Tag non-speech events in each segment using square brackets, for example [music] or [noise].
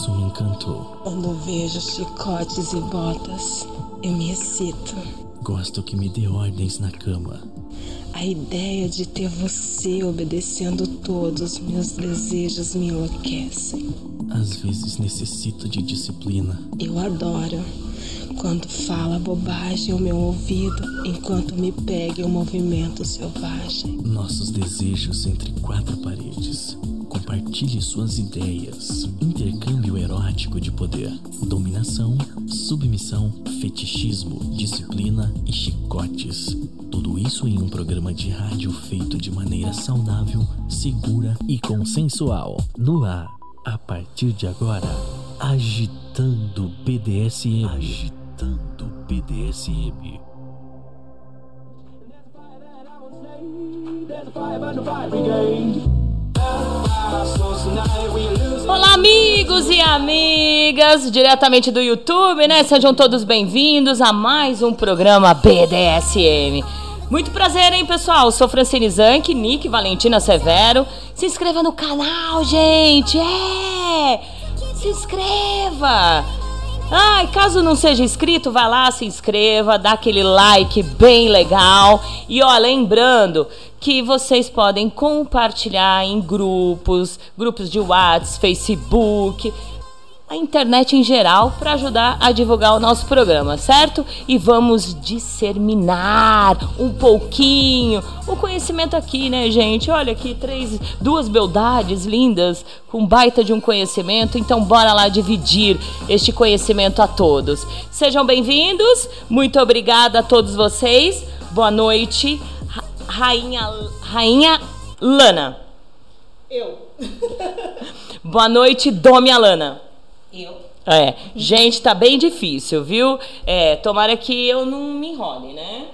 Isso me encantou. Quando vejo chicotes e botas, eu me excito. Gosto que me dê ordens na cama. A ideia de ter você obedecendo todos meus desejos me enlouquecem. Às vezes necessito de disciplina. Eu adoro quando fala bobagem ao meu ouvido enquanto me pega em um movimento selvagem. Nossos desejos entre quatro paredes. Compartilhe suas ideias. Intercâmbio erótico de poder. Dominação, submissão, fetichismo, disciplina e chicotes. Tudo isso em um programa de rádio feito de maneira saudável, segura e consensual. No ar, a partir de agora, agitando BDSM. Agitando BDSM. Olá, amigos e amigas, diretamente do YouTube, né? Sejam todos bem-vindos a mais um programa BDSM. Muito prazer, hein, pessoal? Sou Francine Zanck, Nick Valentina Severo. Se inscreva no canal, gente! É! Se inscreva! Ai, caso não seja inscrito, vai lá, se inscreva, dá aquele like bem legal. E ó, lembrando que vocês podem compartilhar em grupos, grupos de WhatsApp, Facebook, a internet em geral para ajudar a divulgar o nosso programa, certo? E vamos disseminar um pouquinho o conhecimento aqui, né, gente? Olha aqui, três, duas beldades lindas com baita de um conhecimento, então bora lá dividir este conhecimento a todos. Sejam bem-vindos, muito obrigada a todos vocês. Boa noite, Rainha, Rainha Lana. Eu. Boa noite, Domi Alana. Eu. É, gente, tá bem difícil, viu? É, tomara que eu não me enrole, né?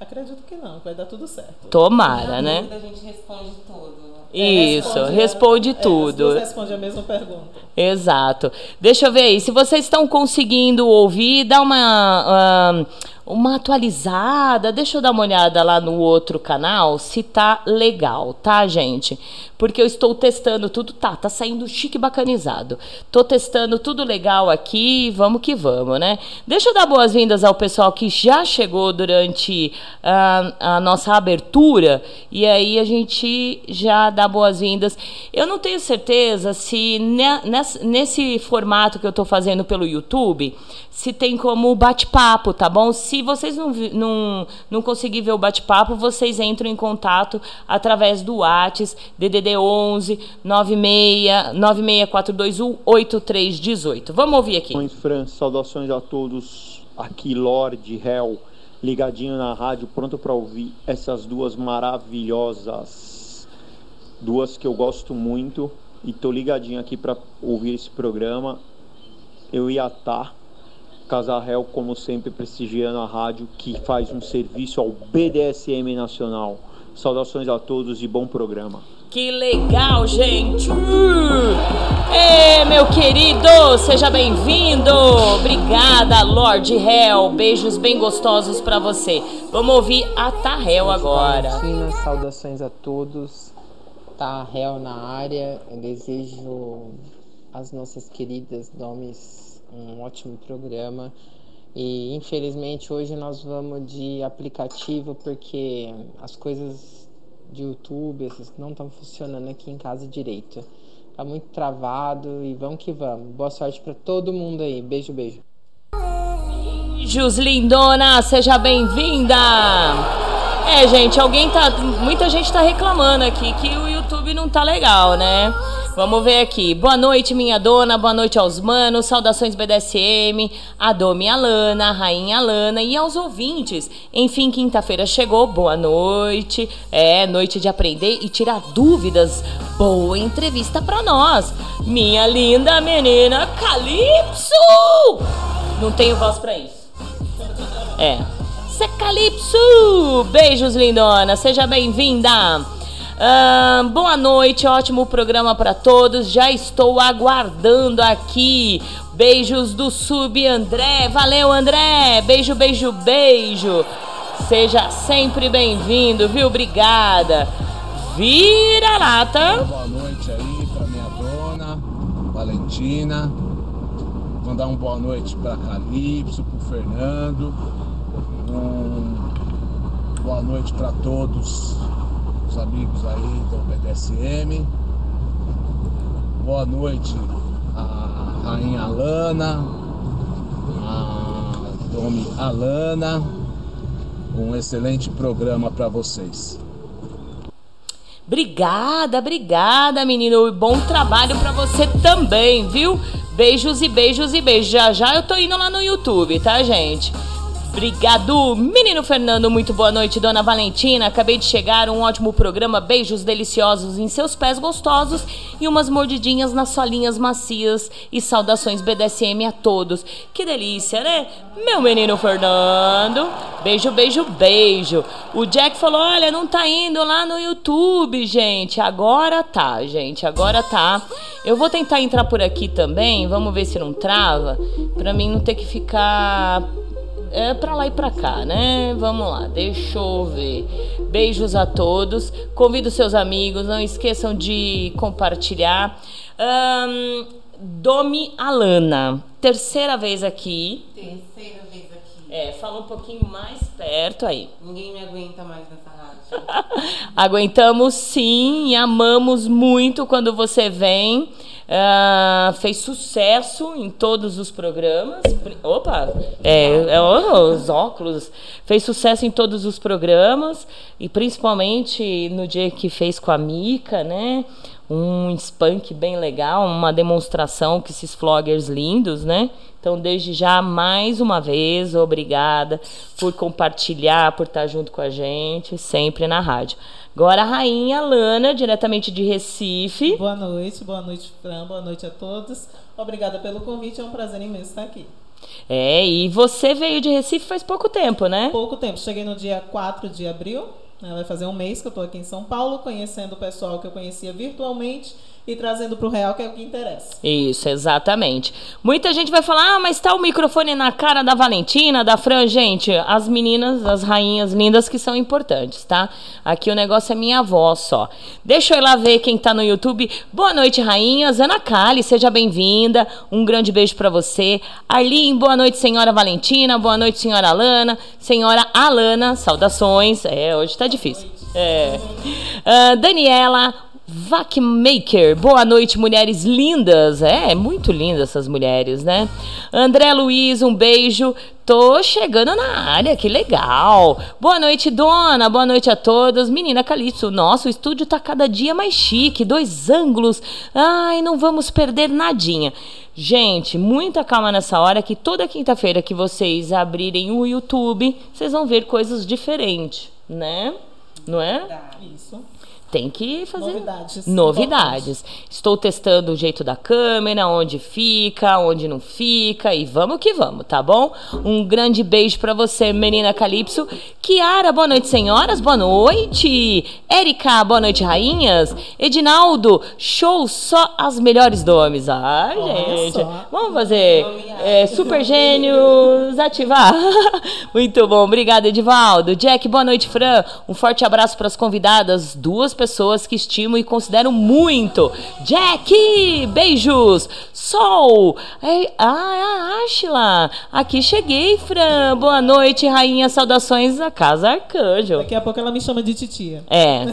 Acredito que não, vai dar tudo certo. Tomara, né? A gente responde tudo. Isso, É, responde é, tudo. as duas respondem a mesma pergunta. Exato. Deixa eu ver aí, se vocês estão conseguindo ouvir, dá uma, uma atualizada, deixa eu dar uma olhada lá no outro canal se tá legal, tá, gente? Porque eu estou testando tudo, tá, tá saindo chique bacanizado. Tô testando tudo legal aqui, vamos que vamos, né? Deixa eu dar boas-vindas ao pessoal que já chegou durante ah, a nossa abertura e aí a gente já dá boas-vindas. Eu não tenho certeza se ne- ness- nesse formato que eu tô fazendo pelo YouTube, se tem como bate-papo, tá bom? Se vocês não, não, não conseguirem ver o bate-papo, vocês entram em contato através do WhatsApp, DDD 11 96 96421 8318. Vamos ouvir aqui. Saudações, Fran, saudações a todos. Aqui, Lorde Hell, ligadinho na rádio, pronto para ouvir essas duas maravilhosas. Duas que eu gosto muito. E tô ligadinho aqui para ouvir esse programa. Eu ia estar. Casar Hell, como sempre, prestigiando a rádio que faz um serviço ao BDSM Nacional. Saudações a todos e bom programa. Que legal, gente! Uh! Ê, meu querido, seja bem-vindo! Obrigada, Lord Hell. Beijos bem gostosos pra você. Vamos ouvir a Tahel agora. Valentina, saudações a todos. Tá réu na área. Eu desejo às nossas queridas Domes um ótimo programa. E infelizmente hoje nós vamos de aplicativo porque as coisas de YouTube essas não estão funcionando aqui em casa direito. Tá muito travado e vamos que vamos. Boa sorte para todo mundo aí. Beijo, beijo. Beijos, lindona, seja bem-vinda! É, gente, alguém tá. Muita gente tá reclamando aqui que o YouTube não tá legal, né? Vamos ver aqui. Boa noite, minha dona. Boa noite aos manos. Saudações BDSM. A Domi Alana, a Rainha Alana e aos ouvintes. Enfim, quinta-feira chegou. Boa noite. É, noite de aprender e tirar dúvidas. Boa entrevista pra nós. Minha linda menina Calypso! Não tenho voz pra isso. É. Cê Calypso! Beijos, lindona. Seja bem-vinda. Boa noite, ótimo programa para todos. Já estou aguardando aqui. Beijos do Sub André. Valeu, André. Beijo, beijo, beijo. Seja sempre bem-vindo, viu? Obrigada. Vira lata. Boa noite aí pra minha dona. Valentina. Mandar uma boa noite para Calypso, para Fernando. Um boa noite para todos os amigos aí do BDSM. Boa noite a Rainha Alana, a Domi Alana. Um excelente programa para vocês. Obrigada, obrigada, menino. E bom trabalho para você também, viu? Beijos e beijos e beijos. Já já eu tô indo lá no YouTube, tá, gente? Obrigado, menino Fernando. Muito boa noite, dona Valentina. Acabei de chegar, um ótimo programa. Beijos deliciosos em seus pés gostosos e umas mordidinhas nas solinhas macias. E saudações BDSM a todos. Que delícia, né? Meu menino Fernando. Beijo, beijo, beijo. O Jack falou: olha, não tá indo lá no YouTube, gente. Agora tá, gente. Agora tá. Eu vou tentar entrar por aqui também. Vamos ver se não trava. Pra mim não ter que ficar é pra lá e pra cá, né? Vamos lá, deixa eu ver. Beijos a todos. Convido seus amigos, não esqueçam de compartilhar. Um, Domi Alana, terceira vez aqui. Terceira vez aqui. É, fala um pouquinho mais perto aí. Ninguém me aguenta mais nessa rádio. [laughs] Aguentamos sim e amamos muito quando você vem. Uh, fez sucesso em todos os programas. Opa, é, é, os óculos. Fez sucesso em todos os programas e principalmente no dia que fez com a Mica, né? Um spunk bem legal, uma demonstração com esses vloggers lindos, né? Então, desde já, mais uma vez, obrigada por compartilhar, por estar junto com a gente, sempre na rádio. Agora a rainha Lana, diretamente de Recife. Boa noite, boa noite, Fran, boa noite a todos. Obrigada pelo convite, é um prazer imenso estar aqui. É, e você veio de Recife faz pouco tempo, né? Pouco tempo, cheguei no dia 4 de abril, né? vai fazer um mês que eu estou aqui em São Paulo, conhecendo o pessoal que eu conhecia virtualmente e trazendo para o real, que é o que interessa. Isso, exatamente. Muita gente vai falar, ah, mas tá o microfone na cara da Valentina, da Fran. Gente, as meninas, as rainhas lindas que são importantes, tá? Aqui o negócio é minha voz só. Deixa eu ir lá ver quem tá no YouTube. Boa noite, rainhas. Ana Kali, seja bem-vinda. Um grande beijo para você. Arlene, boa noite, senhora Valentina. Boa noite, senhora Alana. Senhora Alana, saudações. É, hoje tá difícil. É. Uh, Daniela, Vacmaker, boa noite, mulheres lindas. É, é muito lindas essas mulheres, né? André Luiz, um beijo. Tô chegando na área, que legal. Boa noite, dona. Boa noite a todas. Menina Calixto, nosso estúdio tá cada dia mais chique. Dois ângulos. Ai, não vamos perder nadinha. Gente, muita calma nessa hora que toda quinta-feira que vocês abrirem o YouTube, vocês vão ver coisas diferentes, né? Não é? Isso tem que fazer novidades. novidades. Estou testando o jeito da câmera, onde fica, onde não fica e vamos que vamos, tá bom? Um grande beijo para você, menina Calypso. Kiara, boa noite, senhoras. Boa noite. Érica, boa noite, rainhas. Edinaldo, show só as melhores nomes. Ai, Olha gente. só. Vamos fazer é, Super Gênios ativar. [laughs] Muito bom. Obrigada, Edivaldo. Jack, boa noite, Fran. Um forte abraço para as convidadas, duas pessoas que estimo e considero muito. Jack, beijos. Sol. Ei, ah, a Ashla. Aqui cheguei, Fran. Boa noite, rainha. Saudações da Casa Arcanjo. Daqui a pouco ela me chama de titia. É.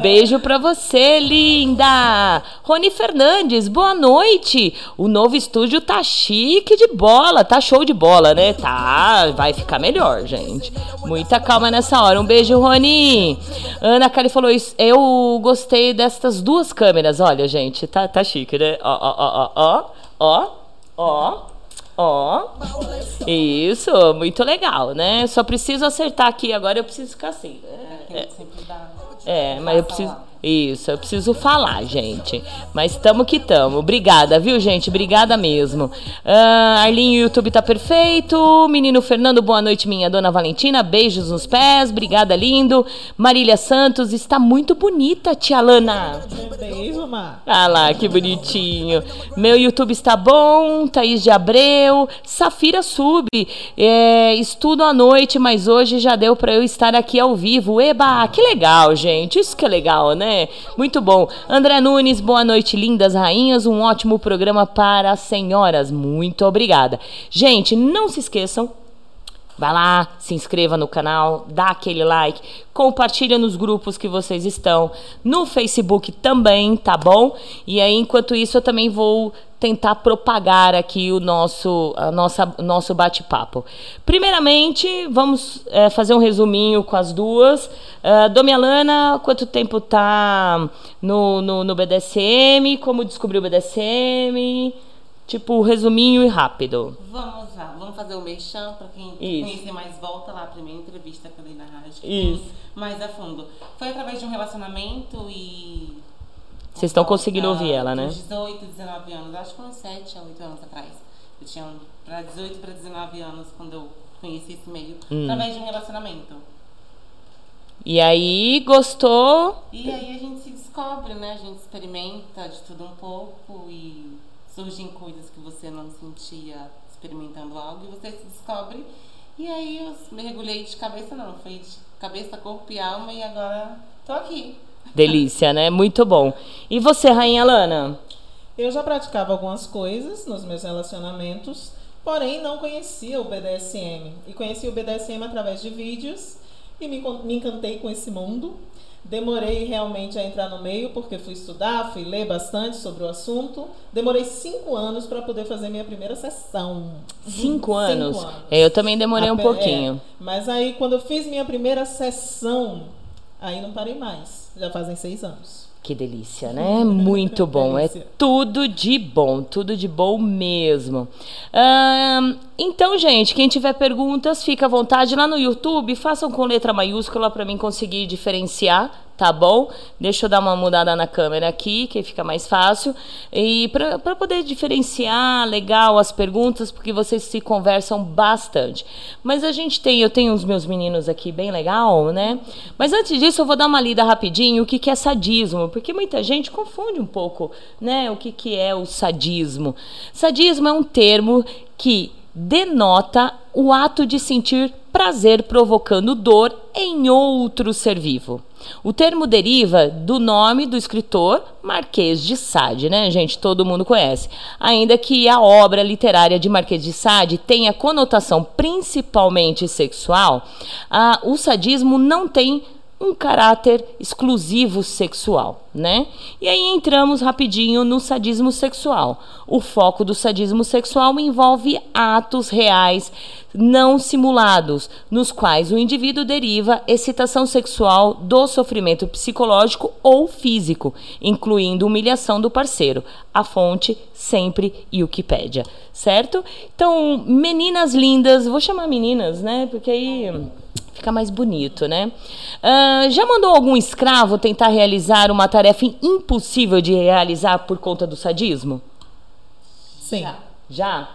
Beijo pra você, linda. Rony Fernandes, boa noite. O novo estúdio tá chique de bola, tá show de bola, né? Tá, vai ficar melhor, gente. Muita calma nessa hora. Um beijo, Rony. Ana Cali falou isso. Eu gostei destas duas câmeras. Olha, gente, tá, tá chique, né? Ó, ó, ó, ó, ó, ó. Ó, isso, muito legal, né? Só preciso acertar aqui, agora eu preciso ficar assim. né? É. Dá. É, mas eu preciso. Isso, eu preciso falar, gente. Mas tamo que tamo. Obrigada, viu, gente? Obrigada mesmo. Ah, Arlinho, o YouTube tá perfeito. Menino Fernando, boa noite, minha dona Valentina. Beijos nos pés. Obrigada, lindo. Marília Santos, está muito bonita, tia Lana. Beijo, Mar. Ah lá, que bonitinho. Meu YouTube está bom. Thaís de Abreu. Safira Sub. É, estudo à noite, mas hoje já deu para eu estar aqui ao vivo. Eba, que legal, gente. Isso que é legal, né? Né? Muito bom. André Nunes, boa noite, lindas rainhas. Um ótimo programa para as senhoras. Muito obrigada. Gente, não se esqueçam, Vai lá, se inscreva no canal, dá aquele like, compartilha nos grupos que vocês estão, no Facebook também, tá bom? E aí, enquanto isso, eu também vou tentar propagar aqui o nosso, a nossa, nosso bate-papo. Primeiramente, vamos é, fazer um resuminho com as duas. Uh, Domi Alana, quanto tempo tá no, no, no BDSM? Como descobriu o BDSM? Tipo, resuminho e rápido. Vamos lá, vamos fazer o mexão para quem Isso. conhecer mais, volta lá a primeira entrevista que eu dei na rádio. Isso. Mais a fundo. Foi através de um relacionamento e. Vocês estão conseguindo ouvir ela, né? dos 18, 19 anos, acho que uns 7 a 8 anos atrás. Eu tinha para 18 para 19 anos quando eu conheci esse meio. Hum. Através de um relacionamento. E aí, gostou? E aí a gente se descobre, né? A gente experimenta de tudo um pouco e surgem coisas que você não sentia experimentando algo e você se descobre. E aí eu mergulhei de cabeça, não, foi de cabeça, corpo e alma e agora tô aqui. Delícia, né? Muito bom. E você, Rainha Lana? Eu já praticava algumas coisas nos meus relacionamentos, porém não conhecia o BDSM. E conheci o BDSM através de vídeos e me, me encantei com esse mundo. Demorei realmente a entrar no meio, porque fui estudar, fui ler bastante sobre o assunto. Demorei cinco anos para poder fazer minha primeira sessão. Cinco anos? É, eu também demorei um Ape- pouquinho. é. mas aí, quando eu fiz minha primeira sessão, aí não parei mais. Já fazem seis anos. Que delícia, né? [laughs] Muito bom. É tudo de bom, tudo de bom mesmo. Então, gente, quem tiver perguntas, fica à vontade lá no YouTube, façam com letra maiúscula para mim conseguir diferenciar, tá bom? Deixa eu dar uma mudada na câmera aqui, que fica mais fácil. E para poder diferenciar legal as perguntas, porque vocês se conversam bastante. Mas a gente tem, eu tenho os meus meninos aqui bem legal, né? Mas antes disso, eu vou dar uma lida rapidinho o que, que é sadismo, porque muita gente confunde um pouco, né? O que, que é o sadismo. Sadismo é um termo que denota o ato de sentir prazer provocando dor em outro ser vivo. O termo deriva do nome do escritor Marquês de Sade, né, gente? Todo mundo conhece. Ainda que a obra literária de Marquês de Sade tenha conotação principalmente sexual, ah, o sadismo não tem um caráter exclusivo sexual, né? E aí entramos rapidinho no sadismo sexual. O foco do sadismo sexual envolve atos reais não simulados, nos quais o indivíduo deriva excitação sexual do sofrimento psicológico ou físico, incluindo humilhação do parceiro. A fonte sempre Wikipédia, certo? Então, meninas lindas, vou chamar meninas, né? Porque aí Fica mais bonito, né? Ah, já mandou algum escravo tentar realizar uma tarefa impossível de realizar por conta do sadismo? Sim. Já?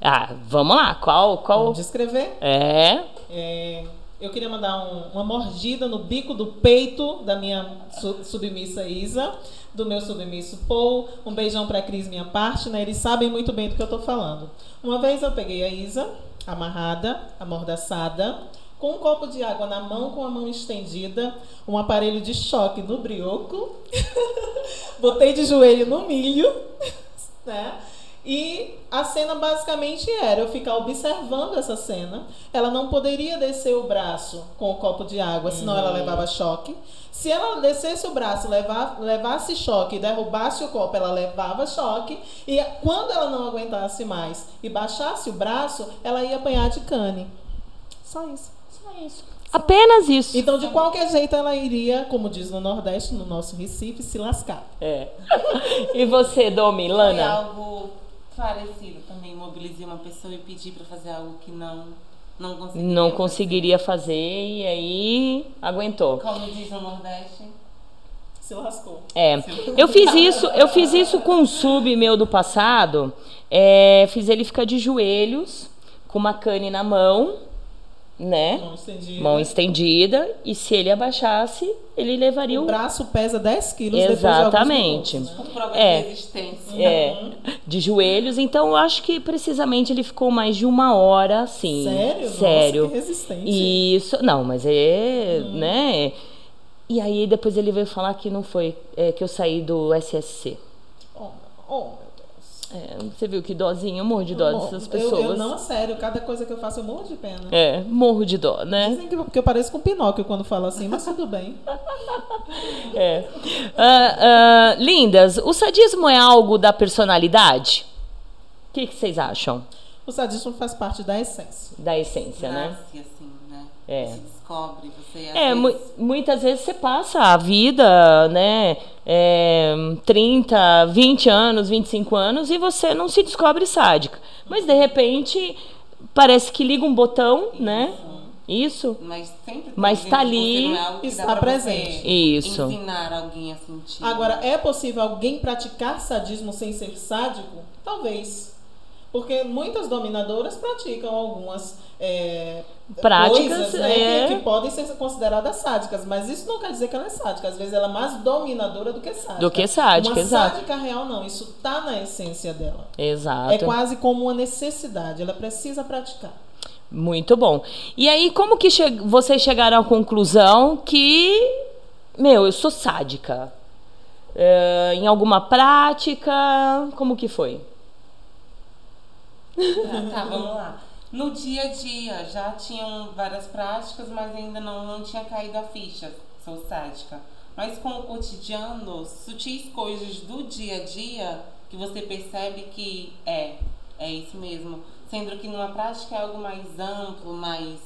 Ah, vamos lá. Qual? qual? Vamos descrever? É. É, eu queria mandar um- uma mordida no bico do peito da minha su- submissa Isa, do meu submisso Paul. Um beijão para Cris, minha parte, né? Eles sabem muito bem do que eu tô falando. Uma vez eu peguei a Isa, amarrada, amordaçada, com um copo de água na mão, com a mão estendida, um aparelho de choque no brioco, [laughs] botei de joelho no milho, [laughs] né? E a cena basicamente era eu ficar observando essa cena. Ela não poderia descer o braço com o copo de água, senão ela levava choque. Se ela descesse o braço, levar, levasse choque e derrubasse o copo, ela levava choque. E quando ela não aguentasse mais e baixasse o braço, ela ia apanhar de cane. Só isso. Isso. Apenas isso. Então, de qualquer jeito, ela iria, como diz no Nordeste, no nosso Recife, se lascar. É. [laughs] E você, Domi, Foi Lana? algo parecido também. Mobilizei uma pessoa e pedi pra fazer algo que não, não conseguiria. Não fazer. conseguiria fazer e aí aguentou. Como diz no Nordeste. Se lascou. É, eu fiz isso, eu fiz isso com um sub meu do passado. É, fiz ele ficar de joelhos, com uma cane na mão, né? Mão estendida. Mão estendida. E se ele abaixasse, ele levaria O o. braço pesa 10 quilos depois de alguns Exatamente. minutos, né? Com prova É. de resistência. É, de joelhos. Então, eu acho que precisamente ele ficou mais de uma hora, assim. Sério? Nossa, Sério. que resistente. Isso, não, mas é, Uhum. né? E aí depois ele veio falar que não foi, é, que eu saí do SSC. Oh, oh. É, você viu que dozinho, eu morro de dó dessas eu- pessoas. Eu, não, sério, cada coisa que eu faço eu morro de pena. É, morro de dó, né? Dizem que, que eu pareço com Pinóquio quando falo assim, mas tudo bem. [laughs] É. Ah, ah, lindas, o sadismo é algo da personalidade? O que, que vocês acham O sadismo faz parte da essência. da essência, né? Nasce assim, né? É. Descobre, você É, mu- vezes, muitas vezes você passa a vida, né, é, 30, 20 anos, 25 anos e você não se descobre sádica. Mas de repente parece que liga um botão, né? Isso. Mas sempre tem Mas tá ali, é está presente. Isso. Ensinar alguém a sentir. Agora, é possível alguém praticar sadismo sem ser sádico? Talvez. Porque muitas dominadoras praticam algumas é, Práticas, coisas né, é. que, que podem ser consideradas sádicas. Mas isso não quer dizer que ela é sádica. Às vezes ela é mais dominadora do que sádica. Do que sádica, Uma exato. sádica real não. Isso está na essência dela. Exato. É quase como uma necessidade. Ela precisa praticar. Muito bom. E aí, como que che vocês chegaram à conclusão que, meu, eu sou sádica? É, em alguma prática? Como que foi? Tá, vamos lá. No dia a dia já tinham várias práticas, mas ainda não, não tinha caído a ficha, sou sádica. Mas com o cotidiano, sutis coisas do dia a dia que você percebe que é, é isso mesmo. Sendo que numa prática é algo mais amplo, mais,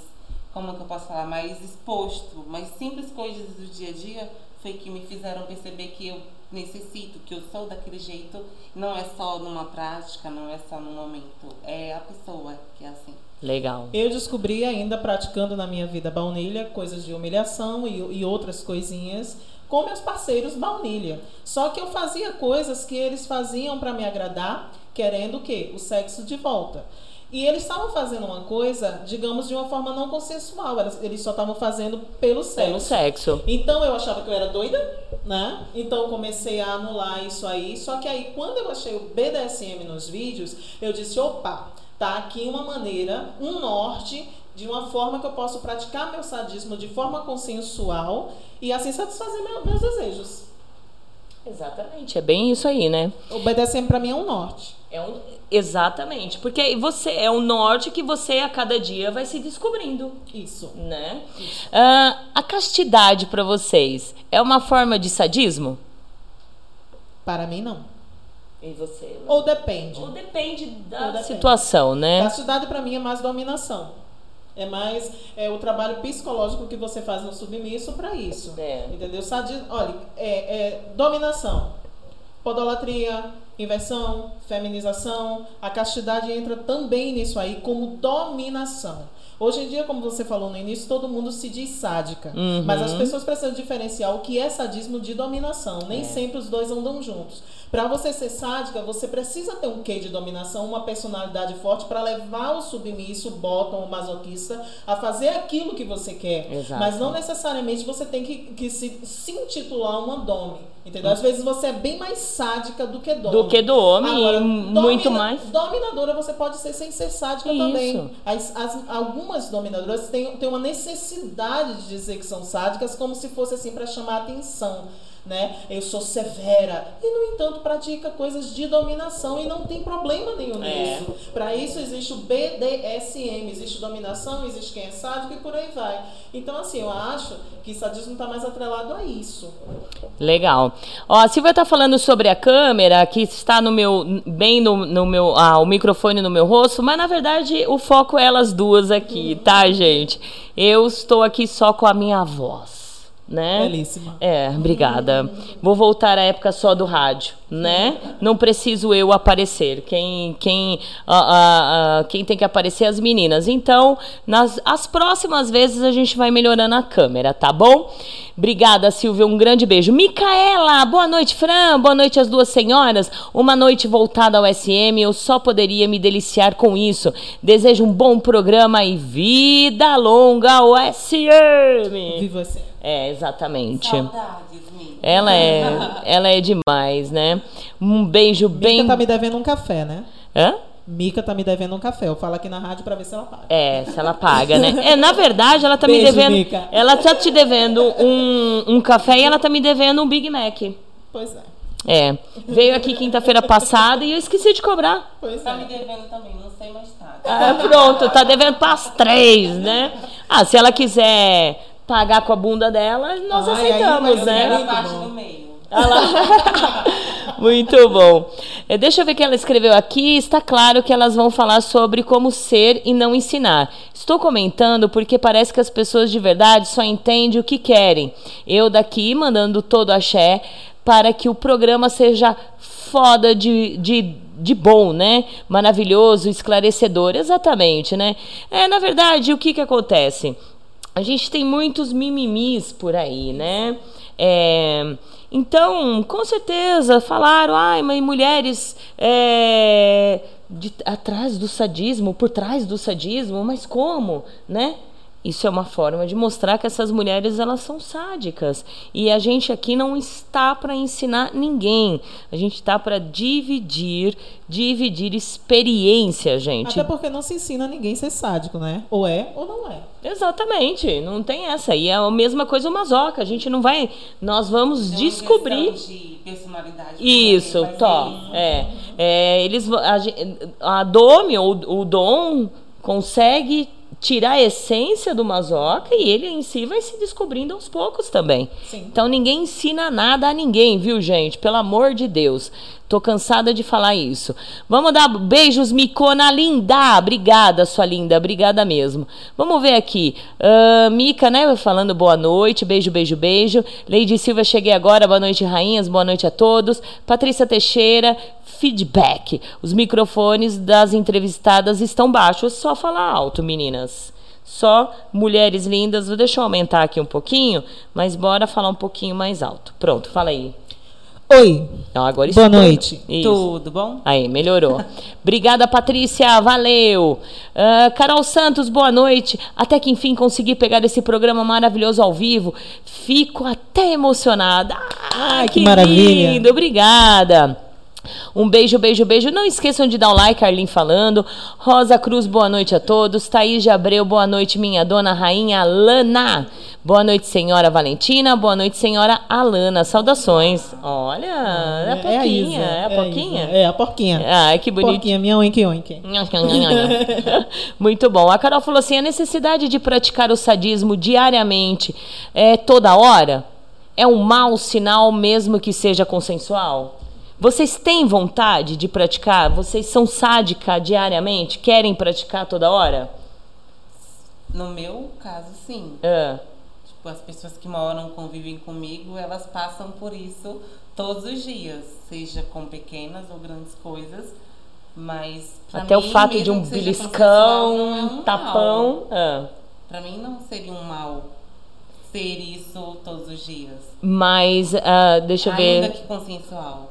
como que eu posso falar, mais exposto. Mas simples coisas do dia a dia foi que me fizeram perceber que eu necessito, que eu sou daquele jeito. Não é só numa prática, não é só num momento. É a pessoa que é assim. Legal. Eu descobri ainda praticando na minha vida baunilha, coisas de humilhação e, e outras coisinhas, com meus parceiros baunilha. Só que eu fazia coisas que eles faziam para me agradar, querendo o quê? O sexo de volta. E eles estavam fazendo uma coisa, digamos, de uma forma não consensual. Eles- só estavam fazendo pelo sexo. Pelo sexo. Então eu achava que eu era doida, né? Então eu comecei a anular isso aí. Só que aí, quando eu achei o BDSM nos vídeos, eu disse: opa, tá aqui uma maneira, um norte de uma forma que eu posso praticar meu sadismo de forma consensual e assim satisfazer meu- meus desejos. Exatamente, é bem isso aí, né? O BDSM pra mim é um norte. É um, exatamente, porque você é um norte que você a cada dia vai se descobrindo, Isso. né? Ah, a castidade pra vocês é uma forma de sadismo? Para mim, não. E você? Ou depende. Ou depende da Ou depende. situação, né? Castidade para mim é mais dominação. É mais é, o trabalho psicológico que você faz no submisso para isso. É. Entendeu? Sadismo, olha, é, é dominação, podolatria, inversão, feminização. A castidade entra também nisso aí como dominação. Hoje em dia, como você falou no início, todo mundo se diz sádica. Uhum. Mas as pessoas precisam diferenciar o que é sadismo de dominação. Nem sempre os dois andam juntos. Para você ser sádica, você precisa ter um quê de dominação, uma personalidade forte para levar o submisso, o bottom, o masoquista a fazer aquilo que você quer. Exato. Mas não necessariamente você tem que, que se, se intitular uma dome. Entendeu? Às vezes você é bem mais sádica do que dome. Do que do homem, Agora, e muito mais. Dominadora você pode ser sem ser sádica Isso. também. As, as- algumas dominadoras têm, têm uma necessidade de dizer que são sádicas, como se fosse assim para chamar atenção. Né? Eu sou severa. E, no entanto, pratica coisas de dominação e não tem problema nenhum É. nisso. Para isso existe o BDSM, existe dominação, existe quem é sádico e por aí vai. Então, assim, eu acho que sadismo está mais atrelado a isso. Legal. Ó, a Silvia tá falando sobre a câmera que está no meu bem no, no meu ah, o microfone no meu rosto, mas na verdade o foco é elas duas aqui, tá, gente? Eu estou aqui só com a minha voz, né? Belíssima. É, obrigada. Vou voltar à época só do rádio, né? Não preciso eu aparecer. Quem, quem, quem tem que aparecer é as meninas. Então, nas as próximas vezes a gente vai melhorando a câmera, tá bom? Obrigada, Silvia. Um grande beijo. Micaela, boa noite, Fran. Boa noite às duas senhoras. Uma noite voltada ao SM. Eu só poderia me deliciar com isso. Desejo um bom programa e vida longa ao SM. Viva assim. É, exatamente. Saudades. Ela é, [laughs] ela é demais, né? Um beijo bem. Mica tá me devendo um café, né? Hã? Mica tá me devendo um café. Eu falo aqui na rádio pra ver se ela paga. É, se ela paga, né? É, na verdade, ela tá me Beijo, devendo. Mica. Ela tá te devendo um, um café e ela tá me devendo um Big Mac. Pois é. É. Veio aqui quinta-feira passada e eu esqueci de cobrar. Pois Tá é. me devendo também, não sei mais tarde. Ah, pronto, tá devendo pras três, né? Ah, se ela quiser pagar com a bunda dela, nós Ai, aceitamos, né? Era a Muito parte bom. do meio. Ah lá. [laughs] Muito bom. É, Deixa eu ver o que ela escreveu aqui. Está claro que elas vão falar sobre como ser e não ensinar. Estou comentando porque parece que as pessoas de verdade só entendem o que querem. Eu daqui mandando todo axé para que o programa seja foda de, de, de bom, né? Maravilhoso, esclarecedor. Exatamente, né? É, na verdade, o que, que acontece? A gente tem muitos mimimis por aí, né? É, então, com certeza, falaram, ai, mas mulheres é, de- atrás do sadismo, por trás do sadismo, mas como, né? Isso é uma forma de mostrar que essas mulheres elas são sádicas e a gente aqui não está para ensinar ninguém. A gente está para dividir, dividir experiência, gente. Até porque não se ensina a ninguém a ser sádico, né? Ou é ou não é. Exatamente, não tem essa. E é a mesma coisa o masoca. A gente não vai. Nós vamos É descobrir. de personalidade. Isso, tó. isso. É, é, eles, vão- a, a Domi, ou o Dom, consegue tirar a essência do masoca e ele em si vai se descobrindo aos poucos também. Sim. Então ninguém ensina nada a ninguém, viu, gente? Pelo amor de Deus. Tô cansada de falar isso. Vamos dar beijos, Micona linda. Obrigada, sua linda. Obrigada mesmo. Vamos ver aqui. Ah, Mica, né? Falando boa noite. Beijo, beijo, beijo. Lady Silva, cheguei agora. Boa noite, rainhas. Boa noite a todos. Patrícia Teixeira, feedback. Os microfones das entrevistadas estão baixos. Só falar alto, meninas. Só mulheres lindas. Deixa eu aumentar aqui um pouquinho, mas bora falar um pouquinho mais alto. Pronto, fala aí. Oi. Então, agora Boa noite. Isso. Tudo bom? Aí, melhorou. Obrigada, Patrícia. Valeu. Ah, Carol Santos, boa noite. Até que enfim consegui pegar esse programa maravilhoso ao vivo. Fico até emocionada. Ah, Ai, que maravilha. lindo. Obrigada. Um beijo, beijo, beijo. Não esqueçam de dar um like, Arlin falando. Rosa Cruz, boa noite a todos. Thaís de Abreu, boa noite, minha dona rainha Lana. Boa noite, senhora Valentina. Boa noite, senhora Alana. Saudações. Olha, é a a Poquinha. Isa, É a Poquinha? Isa. É, a porquinha. Ai, que bonito. Porquinha, minha oink oink. [laughs] Muito bom. A Carol falou assim: a necessidade de praticar o sadismo diariamente, é toda hora, é um mau sinal, mesmo que seja consensual? Vocês têm vontade de praticar? Vocês são sádica diariamente? Querem praticar toda hora? No meu caso, sim. Ah, Tipo, as pessoas que moram, convivem comigo, elas passam por isso todos os dias, seja com pequenas ou grandes coisas. Mas até o mim, fato de um beliscão, é um tapão. ah. Pra mim não seria um mal ser isso todos os dias. Mas, ah, deixa eu ver. Ainda que consensual.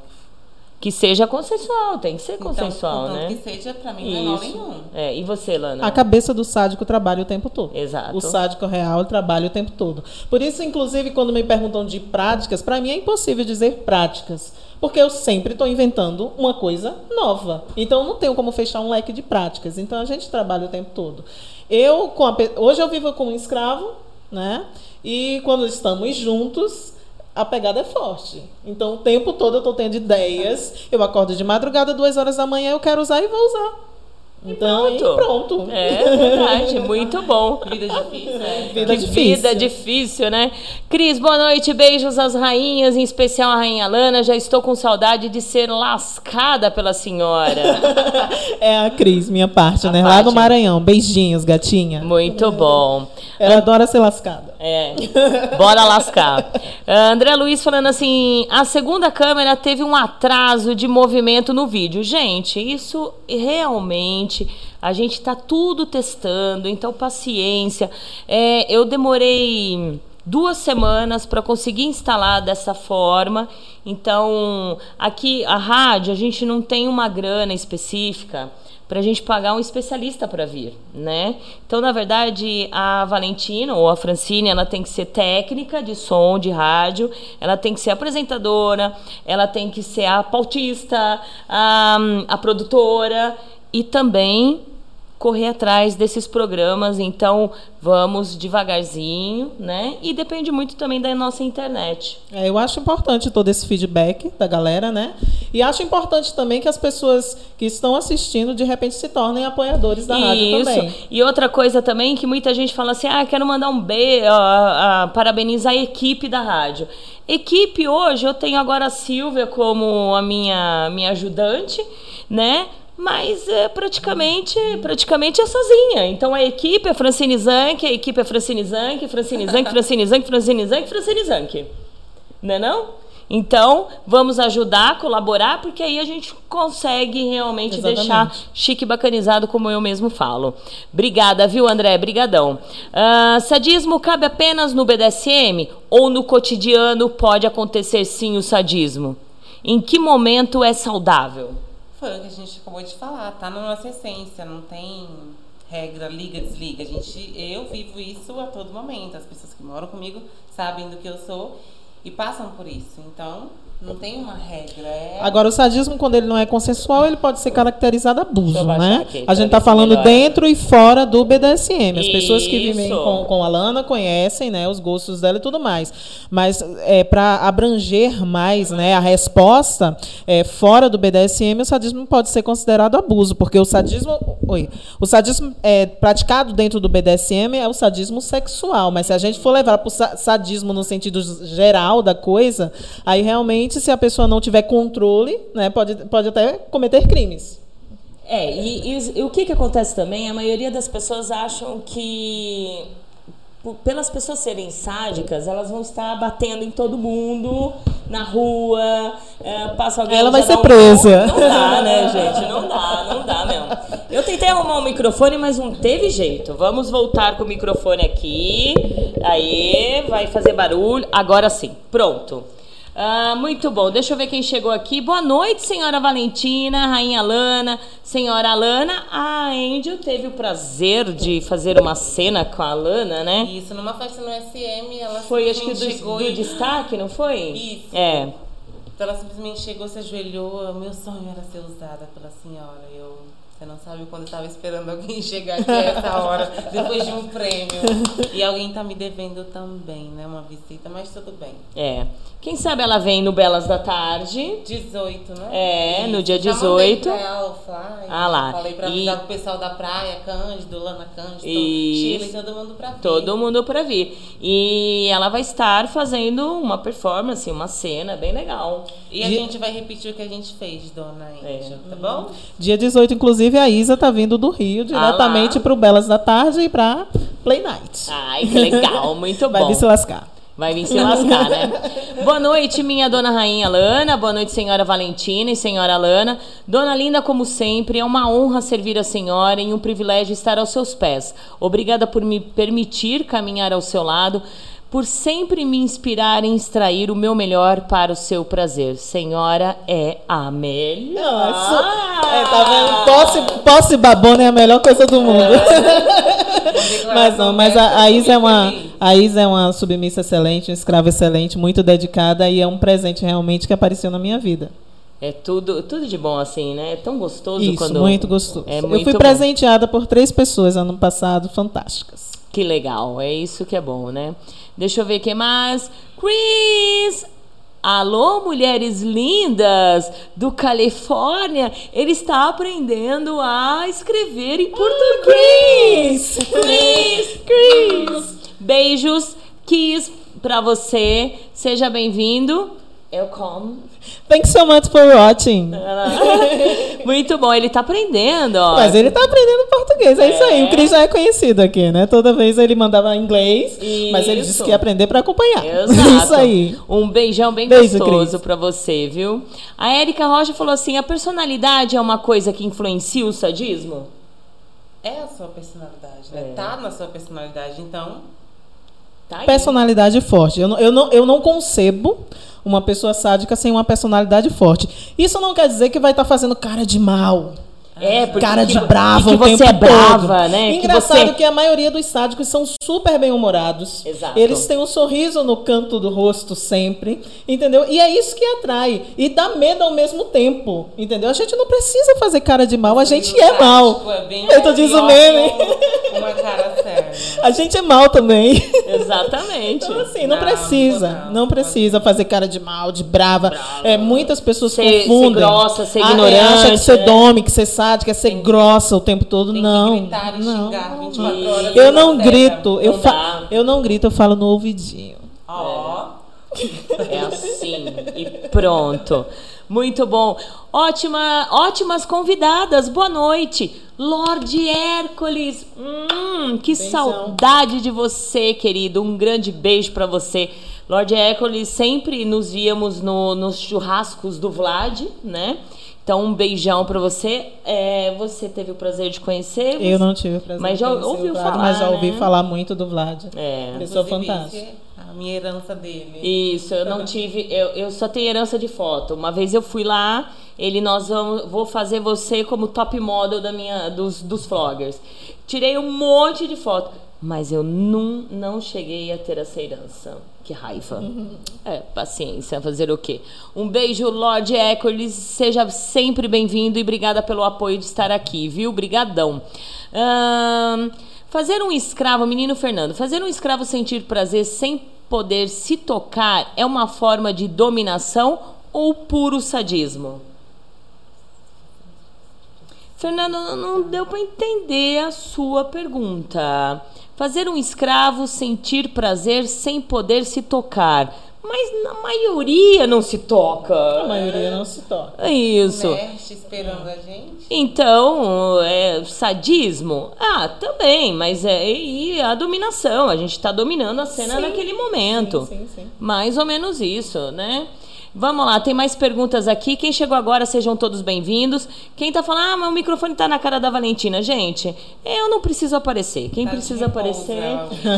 Que seja consensual, tem que ser Então, consensual, contanto né? que seja, pra mim não é nenhum. É, e você, Lana? A cabeça do sádico trabalha o tempo todo. Exato. O sádico real trabalha o tempo todo. Por isso, inclusive, quando me perguntam de práticas, para mim é impossível dizer práticas. Porque eu sempre estou inventando uma coisa nova. Então, eu não tenho como fechar um leque de práticas. Então, a gente trabalha o tempo todo. Eu, com a hoje eu vivo como um escravo, né? E quando estamos juntos, a pegada é forte. Então, o tempo todo eu estou tendo ideias. Eu acordo de madrugada, duas horas da manhã, eu quero usar e vou usar. Então, e pronto. É verdade, muito bom. Vida difícil, é. Vida que difícil. vida difícil, né? Cris, boa noite, beijos às rainhas, em especial a rainha Lana. Já estou com saudade de ser lascada pela senhora. [laughs] É a Cris, minha parte, A né? Lá parte. do Maranhão. Beijinhos, gatinha. Muito bom. Ela adora ser lascada. É, bora lascar. André Luiz falando assim: a segunda câmera teve um atraso de movimento no vídeo. Gente, isso realmente a gente está tudo testando, então paciência. É, eu demorei duas semanas para conseguir instalar dessa forma. Então, aqui a rádio, a gente não tem uma grana específica para a gente pagar um especialista para vir, né? Então, na verdade, a Valentina ou a Francine, ela tem que ser técnica de som, de rádio, ela tem que ser apresentadora, ela tem que ser a pautista, a, a produtora. E também correr atrás desses programas. Então, vamos devagarzinho, né? E depende muito também da nossa internet. É, eu acho importante todo esse feedback da galera, né? E acho importante também que as pessoas que estão assistindo, de repente, se tornem apoiadores da rádio também. E outra coisa também que muita gente fala assim: ah, quero mandar um beijo, uh, uh, parabenizar a equipe da rádio. Equipe hoje, eu tenho agora a Silvia como a minha, minha ajudante, né? Mas é, praticamente, praticamente é sozinha. Então a equipe é Francine Zanck, a equipe é Francine Zanck, Francine Zanck, Francine Zanck, Francine Zanck, Francine Zanck. Não é não? Então, vamos ajudar, colaborar, porque aí a gente consegue realmente Exatamente. deixar chique bacanizado, como eu mesmo falo. Obrigada, viu, André? Brigadão. Uh, sadismo cabe apenas no BDSM ou no cotidiano pode acontecer sim o sadismo? Em que momento é saudável? Foi o que a gente acabou de falar, tá na nossa essência, não tem regra, liga, desliga. A gente, eu vivo isso a todo momento. As pessoas que moram comigo sabem do que eu sou e passam por isso. Então, não tem uma regra. É... Agora, o sadismo, quando ele não é consensual, ele pode ser caracterizado abuso, né? Aqui, a gente está falando melhor. dentro e fora do BDSM. As Isso. pessoas que vivem com, com a Lana conhecem né, os gostos dela e tudo mais. Mas é, para abranger mais né, a resposta, é, fora do BDSM, o sadismo pode ser considerado abuso, porque o sadismo. Oi, o sadismo é, praticado dentro do BDSM é o sadismo sexual. Mas se a gente for levar para o sadismo no sentido geral da coisa, aí realmente se a pessoa não tiver controle, né, pode, pode até cometer crimes. É, e, e, e o que, que acontece também? A maioria das pessoas acham que pelas pessoas serem sádicas, elas vão estar batendo em todo mundo na rua, é, passa alguém. Ela vai ser um presa. Não, não dá, né, gente? Não dá, não dá mesmo. Eu tentei arrumar um microfone, mas não teve jeito. Vamos voltar com o microfone aqui. Aí, vai fazer barulho. Agora sim. Pronto. Ah, muito bom. Deixa eu ver quem chegou aqui. Boa noite, senhora Valentina, rainha Lana, senhora Lana. A Angel teve o prazer de fazer uma cena com a Lana, né? Isso, numa festa no SM, ela Foi, acho que do, chegou do e... destaque, não foi? Isso. É. Então ela simplesmente chegou, se ajoelhou. Meu sonho era ser usada pela senhora. Eu você não sabe quando eu tava esperando alguém chegar aqui a essa hora, [laughs] depois de um prêmio. E alguém tá me devendo também, né? Uma visita, mas tudo bem. É. Quem sabe ela vem no Belas da Tarde. 18, né? É, Isso. no dia 18. Ela, ah lá. Falei pra avisar e... pro pessoal da praia, Cândido, Lana Cândido, Chile, todo mundo pra vir. Todo mundo pra vir. E ela vai estar fazendo uma performance, uma cena bem legal. E a gente vai repetir o que a gente fez, dona Angel, é. tá bom? Dia 18, inclusive, a Isa tá vindo do Rio diretamente ah pro Belas da Tarde e pra Play Night. Ai, que legal, muito bom. Vai se lascar. Vai vir se lascar, né? Boa noite, minha dona rainha Lana. Boa noite, senhora Valentina e senhora Lana. Dona Linda, como sempre, é uma honra servir a senhora e um privilégio estar aos seus pés. Obrigada por me permitir caminhar ao seu lado por sempre me inspirar em extrair o meu melhor para o seu prazer. Senhora é a melhor. Nossa, é, tá vendo? Posse, posse babona é a melhor coisa do mundo. É. [laughs] mas não, mas a, a Isa é uma a Isa é uma submissa excelente, uma escrava excelente, muito dedicada e é um presente realmente que apareceu na minha vida. É tudo, tudo de bom assim, né? É tão gostoso Isso, quando muito gostoso. É muito Eu fui bom. presenteada por três pessoas ano passado, fantásticas. Que legal, é isso que é bom, né? Deixa eu ver quem mais. Chris! Alô, mulheres lindas do Califórnia, ele está aprendendo a escrever em português. Ah, Chris, Chris. Beijos, kiss para você. Seja bem-vindo. Welcome. Thanks so much for watching. [laughs] Muito bom, ele tá aprendendo, ó. Mas ele tá aprendendo português, é, é, isso aí. O Cris já é conhecido aqui, né? Toda vez ele mandava inglês, isso. mas ele disse que ia aprender para acompanhar. [laughs] Exato. isso aí. Um beijão bem Beijo, gostoso para você, viu? A Érica Rocha falou assim: a personalidade é uma coisa que influencia o sadismo? É a sua personalidade, né? É. Tá na sua personalidade, então. Tá personalidade forte. Eu não, eu, não, eu não concebo uma pessoa sádica sem uma personalidade forte. Isso não quer dizer que vai estar tá fazendo cara de mal. É, porque cara de que- brava o que você é brava, todo. né? Que Engraçado você- que a maioria dos sádicos são super bem-humorados. Exato. Eles têm um sorriso no canto do rosto sempre, entendeu? E é isso que atrai. E dá medo ao mesmo tempo, entendeu? A gente não precisa fazer cara de mal, a gente é mal. É Eu tô dizendo meme. que Uma cara séria. A gente é mal também. Exatamente. Então, assim, não, Não, precisa. não, Não, precisa fazer cara de mal, de brava. É, muitas pessoas Ser- ser confundem. grossa, ser Ah, é, ignorante, acha que ser né? dome, que ser sádica, é ser grossa o tempo todo. Tem não. que gritar e não. xingar 24 horas. Eu não grito, eu, Não fa- eu não grito, eu falo no ouvidinho. Ó. É assim e pronto. Muito bom. Ótima, ótimas convidadas. Boa noite. Lorde Hércules. Hum, que saudade de você, querido. Um grande beijo pra você. Lorde Hércules, sempre nos víamos no- nos churrascos do Vlad, né? Então, um beijão pra você. É, você teve o prazer de conhecer? Eu não tive o prazer Mas de já ouviu Vlad, falar, Mas já ouvi né? falar muito do Vlad. É. Pessoa fantástica. A minha herança dele. Isso, eu não tive, eu, eu só tenho herança de foto. Uma vez eu fui lá, ele nós vamos, vou fazer você como top model da minha dos, dos vloggers. Tirei um monte de foto, mas eu não, não cheguei a ter essa herança. Que raiva. [laughs] É, paciência, fazer o quê? Um beijo, Lorde Hércules, seja sempre bem-vindo e obrigada pelo apoio de estar aqui, viu? Brigadão. Ahn, fazer um escravo, menino Fernando, fazer um escravo sentir prazer sem poder se tocar é uma forma de dominação ou puro sadismo? Fernando, não deu para entender a sua pergunta. Fazer um escravo sentir prazer sem poder se tocar. Mas na maioria não se toca. A maioria não se toca. É isso. Mexe esperando a gente. Então, é, sadismo? Ah, também, mas é e a dominação. A gente está dominando a cena Sim. naquele momento. Sim, sim, sim. Mais ou menos isso, né? Vamos lá, tem mais perguntas aqui. Quem chegou agora, sejam todos bem-vindos. Quem tá falando, ah, meu microfone tá na cara da Valentina. Gente, eu não preciso aparecer. Quem Tá precisa aparecer.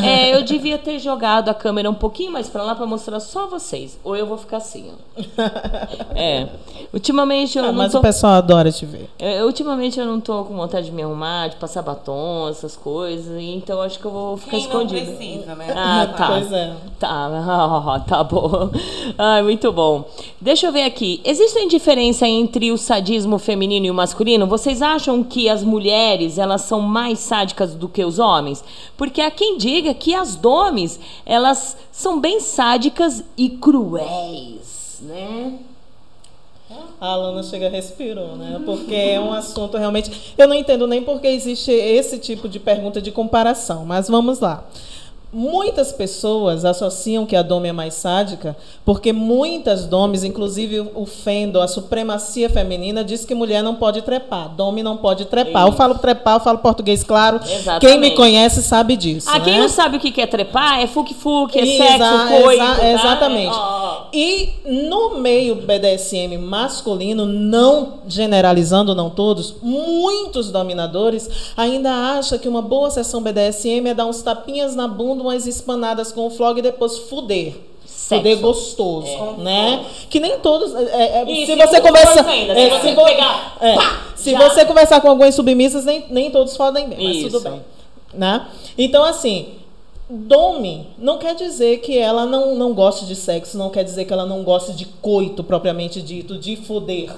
É, eu devia ter jogado a câmera um pouquinho mais pra lá pra mostrar só vocês. Ou eu vou ficar assim, ó. [laughs] É. Ultimamente eu Ah, não mas tô. o pessoal adora te ver. Eu, ultimamente eu não tô com vontade de me arrumar, de passar batom, essas coisas. Então acho que eu vou ficar Quem não escondida. precisa, né? Ah, [laughs] tá. Pois é. Tá, [laughs] tá bom. Ai, muito bom. Deixa eu ver aqui. Existe diferença entre o sadismo feminino e o masculino? Vocês acham que as mulheres, elas são mais sádicas do que os homens? Porque há quem diga que as domes, elas são bem sádicas e cruéis, né? A Alana chega respirou, né? Porque é um assunto realmente. Eu não entendo nem porque existe esse tipo de pergunta de comparação, mas vamos lá. Muitas pessoas associam que a Dome é mais sádica, porque muitas Domes, inclusive o Fendo, a supremacia feminina, diz que mulher não pode trepar. Dome não pode trepar. Eu falo trepar, eu falo português claro. Exatamente. Quem me conhece sabe disso. Ah, quem né? não sabe o que é trepar, é fuque-fuque, é Exa- sexo, coito. exa- tá? Exatamente. Ó. E no meio BDSM masculino, não generalizando, não todos, muitos dominadores ainda acham que uma boa sessão BDSM é dar uns tapinhas na bunda, umas espanadas com o flog e depois fuder. Sexo. Fuder gostoso, né? Que nem todos. é, é, se se você for conversa. ainda, é, se você vo- pegar, é, pá, se você conversar com algumas submissas, nem, nem todos fodem bem, mas tudo Isso. bem né? Então, assim, dome não quer dizer que ela não, não goste de sexo, não quer dizer que ela não goste de coito propriamente dito, de foder.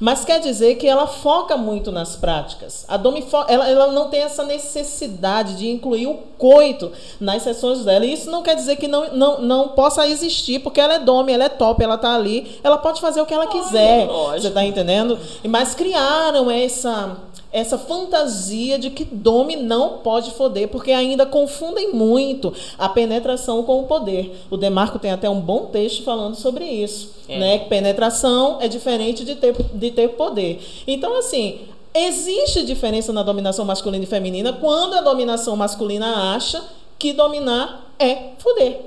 Mas quer dizer que ela foca muito nas práticas. A Domi ela, ela não tem essa necessidade de incluir o coito nas sessões dela. E isso não quer dizer que não, não, não possa existir, porque ela é Domi, ela é top, ela tá ali, ela pode fazer o que ela quiser. lógico. Você tá entendendo? Mas criaram essa essa fantasia de que Domi não pode foder, porque ainda confundem muito a penetração com o poder. O Demarco tem até um bom texto falando sobre isso, É. né? Que penetração é diferente de ter, de ter poder. Então, assim, existe diferença na dominação masculina e feminina quando a dominação masculina acha que dominar é foder.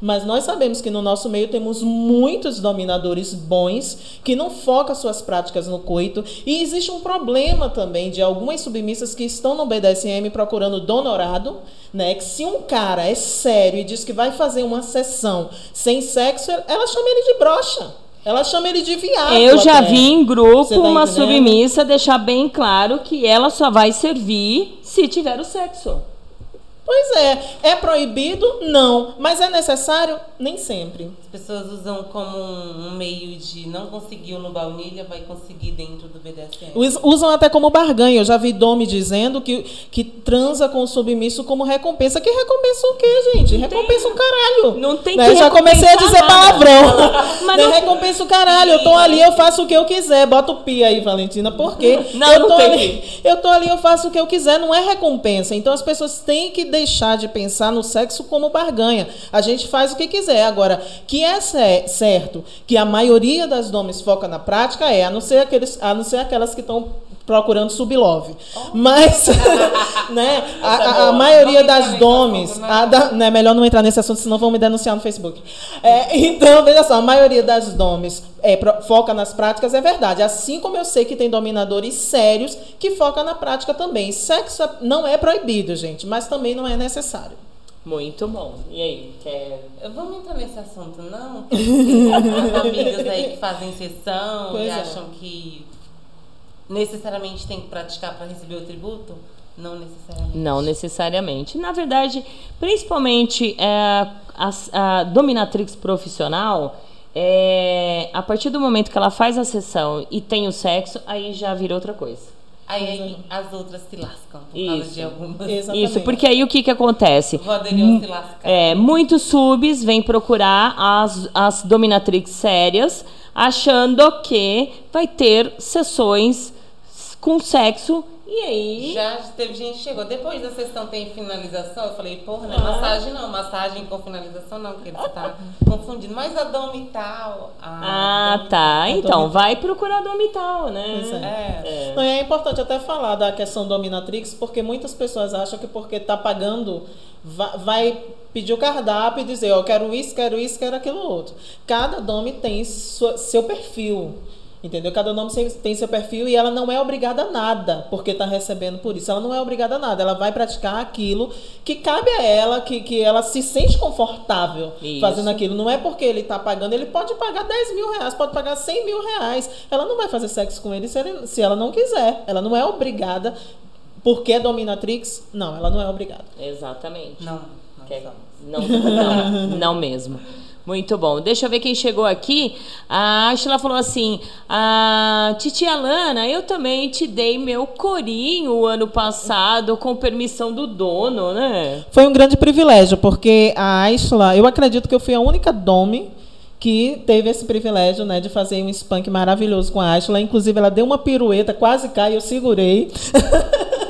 Mas nós sabemos que no nosso meio temos muitos dominadores bons que não focam suas práticas no coito. E existe um problema também de algumas submissas que estão no BDSM procurando donorado, né? Que se um cara é sério e diz que vai fazer uma sessão sem sexo, ela chama ele de brocha. Ela chama ele de viado. Eu já até. vi em grupo tá uma entendendo? submissa deixar bem claro que ela só vai servir se tiver o sexo. Pois é. É proibido? Não. Mas é necessário? Nem sempre. As pessoas usam como um meio de não conseguiu no baunilha, vai conseguir dentro do BDSM. Us- Usam até como barganha. Eu já vi Domi dizendo que, que transa com o submisso como recompensa. Que recompensa o quê, gente? recompensa o caralho. Não tem Né? que Já comecei a dizer palavrão. [laughs] Mas Né? não- Recompensa o caralho. Eu tô ali, eu faço o que eu quiser. Bota o pi aí, Valentina. Por quê? [laughs] Não, eu não tô tem ali, Eu tô ali, eu faço o que eu quiser. Não é recompensa. Então as pessoas têm que deixar de pensar no sexo como barganha. A gente faz o que quiser. Agora, que é cer- certo que a maioria das domes foca na prática é, a não ser, aqueles, a não ser aquelas que estão procurando sublove. Mas, [laughs] né, a, a- a maioria das domes, a da- né, melhor não entrar nesse assunto, senão vão me denunciar no Facebook. É, [laughs] então, veja só, a maioria das domes é, pro- foca nas práticas, é verdade. Assim como eu sei que tem dominadores sérios que focam na prática também. Sexo não é proibido, gente, mas também não é necessário. Muito bom. E aí? Quer... Eu Vamos entrar nesse assunto, não? [laughs] As amigas aí que fazem sessão Pois e é. acham que necessariamente tem que praticar para receber o tributo? Não necessariamente. Não necessariamente. Na verdade, principalmente é, a, a dominatrix profissional, é, a partir do momento que ela faz a sessão e tem o sexo, aí já vira outra coisa. Aí, aí as outras se lascam por causa Isso. de algumas. Exatamente. Isso, porque aí o que, que acontece? Vou aderir ao se lascar. É, muitos subs vêm procurar as, as dominatrix sérias, achando que vai ter sessões com sexo, e aí. Já teve gente que chegou. Depois da sessão tem finalização. Eu falei, porra, não é Ah. massagem não. Massagem com finalização não, porque você tá [laughs] confundindo. Mas a dom tal. a Ah, tá. Então, vai procurar domital, né? Pois é. É. Não, e é importante até falar da questão dominatrix, porque muitas pessoas acham que porque está pagando va- vai pedir o cardápio e dizer, ó, eu quero isso, quero isso, quero aquilo outro. Cada dome tem sua- seu perfil. Entendeu? Cada nome tem- seu perfil e ela não é obrigada a nada porque está recebendo por isso. Ela não é obrigada a nada. Ela vai praticar aquilo que cabe a ela, que, que ela se sente confortável Isso. fazendo aquilo. Não é porque ele está pagando, ele pode pagar 10 mil reais, pode pagar 100 mil reais. Ela não vai fazer sexo com ele se, ele- se ela não quiser. Ela não é obrigada. Porque é dominatrix? Não, ela não é obrigada. Exatamente. Não, não Quer-. Não, não, não mesmo. Muito bom. Deixa eu ver quem chegou aqui. A Ashla falou assim: a Titia Lana, eu também te dei meu corinho ano passado com permissão do dono, né? Foi um grande privilégio, porque a Aisla, eu acredito que eu fui a única Dome que teve esse privilégio, né, de fazer um spank maravilhoso com a Aisla. Inclusive, ela deu uma pirueta, quase cai, eu segurei. [laughs]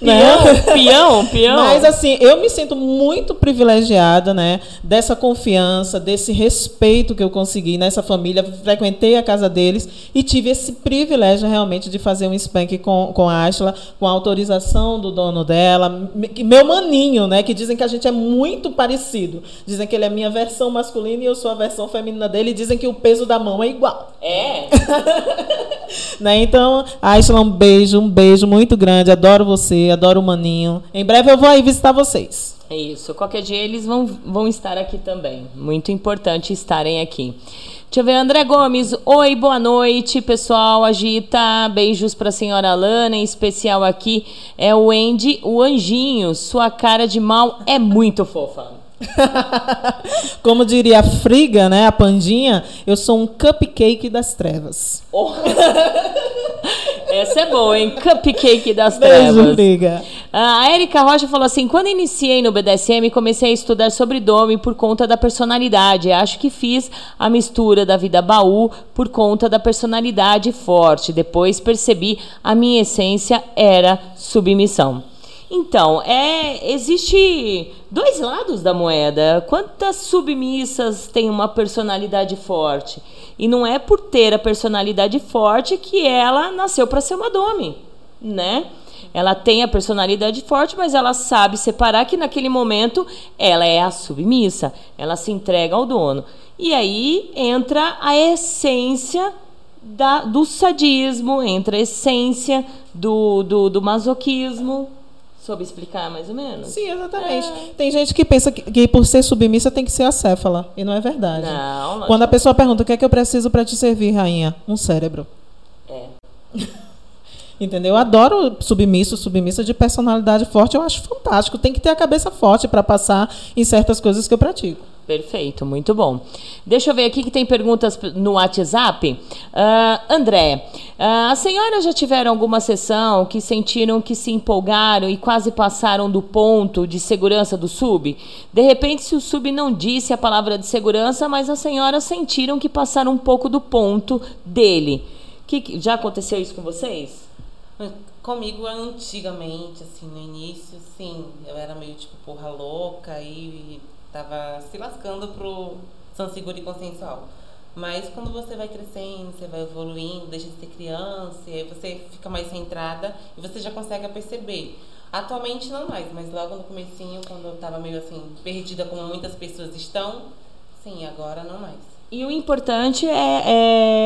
Né? Peão, peão, [laughs] peão. Mas assim, eu me sinto muito privilegiada, né? Dessa confiança, desse respeito que eu consegui nessa família. Frequentei a casa deles e tive esse privilégio realmente de fazer um spank com, com a Ashla, com a autorização do dono dela, me- meu maninho, né? Que dizem que a gente é muito parecido. Dizem que ele é a minha versão masculina e eu sou a versão feminina dele. E dizem que o peso da mão é igual. É. [laughs] Né? Então, Aisla, um beijo, um beijo muito grande. Adoro você, adoro o Maninho. Em breve eu vou aí visitar vocês. É Isso, qualquer dia eles vão, vão estar aqui também. Muito importante estarem aqui. Deixa eu ver, André Gomes. Oi, boa noite, pessoal. Agita. Beijos pra senhora Lana. Em especial aqui é o Andy, o anjinho. Sua cara de mal é muito fofa. [laughs] Como diria a Friga, né, a Pandinha, eu sou um cupcake das trevas. Oh. [laughs] Essa é boa, hein? Cupcake das Beijo, trevas. Friga. A Erika Rocha falou assim: quando iniciei no BDSM, comecei a estudar sobre Dome por conta da personalidade. Acho que fiz a mistura da vida baú por conta da personalidade forte. Depois percebi a minha essência era submissão. Então, é, existe dois lados da moeda. Quantas submissas têm uma personalidade forte? E não é por ter a personalidade forte que ela nasceu para ser uma dome, né? Ela tem a personalidade forte, mas ela sabe separar que naquele momento ela é a submissa, ela se entrega ao dono. E aí entra a essência da- do sadismo, entra a essência do, do, do masoquismo. Soube explicar mais ou menos? Sim, exatamente. Tem gente que pensa que, que por ser submissa tem que ser acéfala. E não é verdade. Não, lógico. Quando a pessoa pergunta o que é que eu preciso para te servir, rainha? Um cérebro. É. [laughs] Entendeu? Eu adoro submisso, submissa de personalidade forte. Eu acho fantástico. Tem que ter a cabeça forte para passar em certas coisas que eu pratico. Perfeito, muito bom. Deixa eu ver aqui que tem perguntas no WhatsApp. Ah, André, ah, as senhoras já tiveram alguma sessão que sentiram que se empolgaram e quase passaram do ponto de segurança do sub? De repente, se o sub não disse a palavra de segurança, mas as senhoras sentiram que passaram um pouco do ponto dele. Que- já aconteceu isso com vocês? Comigo, antigamente, assim, no início, sim, eu era meio tipo porra louca e tava se lascando pro São Seguro e Consensual. Mas quando você vai crescendo, você vai evoluindo, deixa de ser criança, e aí você fica mais centrada e você já consegue perceber. Atualmente não mais, mas logo no comecinho, quando eu tava meio assim, perdida como muitas pessoas estão, sim, agora não mais. E o importante é,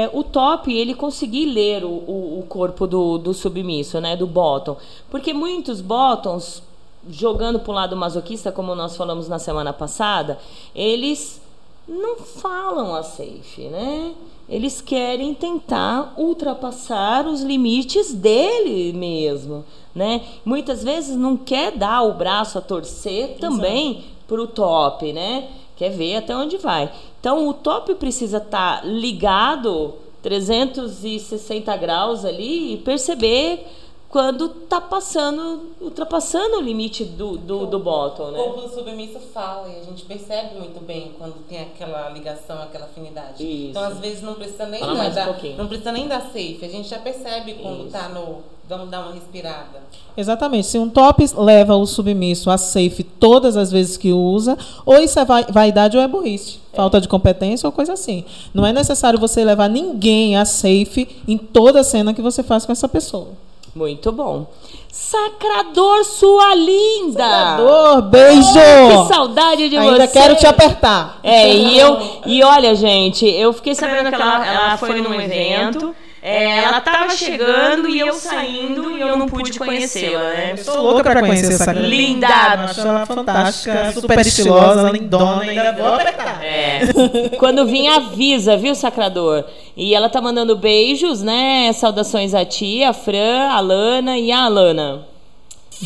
é o top ele conseguir ler o, o, o corpo do, do submisso, né? Do bottom. Porque muitos bottoms, jogando para o lado masoquista, como nós falamos na semana passada, eles não falam a safe, né? Eles querem tentar ultrapassar os limites dele mesmo, né? Muitas vezes não quer dar o braço a torcer também para o top, né? Quer ver até onde vai. Então o top precisa estar ligado 360 graus ali e perceber quando tá passando, ultrapassando o limite do, do, do bottom, O né? corpo do submisso fala e a gente percebe muito bem quando tem aquela ligação, aquela afinidade. Isso. Então, às vezes, não precisa nem Fala dar, um não precisa nem dar safe. A gente já percebe quando Isso. tá no. Vamos dar uma respirada. Exatamente. Se um top leva o submisso a safe todas as vezes que usa, ou isso é vai- vaidade ou é burrice. Falta de competência ou coisa assim. Não é necessário você levar ninguém a safe em toda cena que você faz com essa pessoa. Muito bom. Sacrador, sua linda! Sacrador, beijo! Oh, que saudade de Ainda você! quero te apertar. É, e eu. E olha, gente, eu fiquei sabendo que ela, ela foi num evento. É, ela tava chegando e eu saindo e eu não pude conhecê-la, né? Eu sou louca pra conhecer essa cara. Linda! Eu acho ela fantástica, super estilosa, lindona, ainda vou apertar. É. [laughs] Quando vir, avisa, viu, Sacrador? E ela tá mandando beijos, né? Saudações a tia, a Fran, a Lana e a Alana.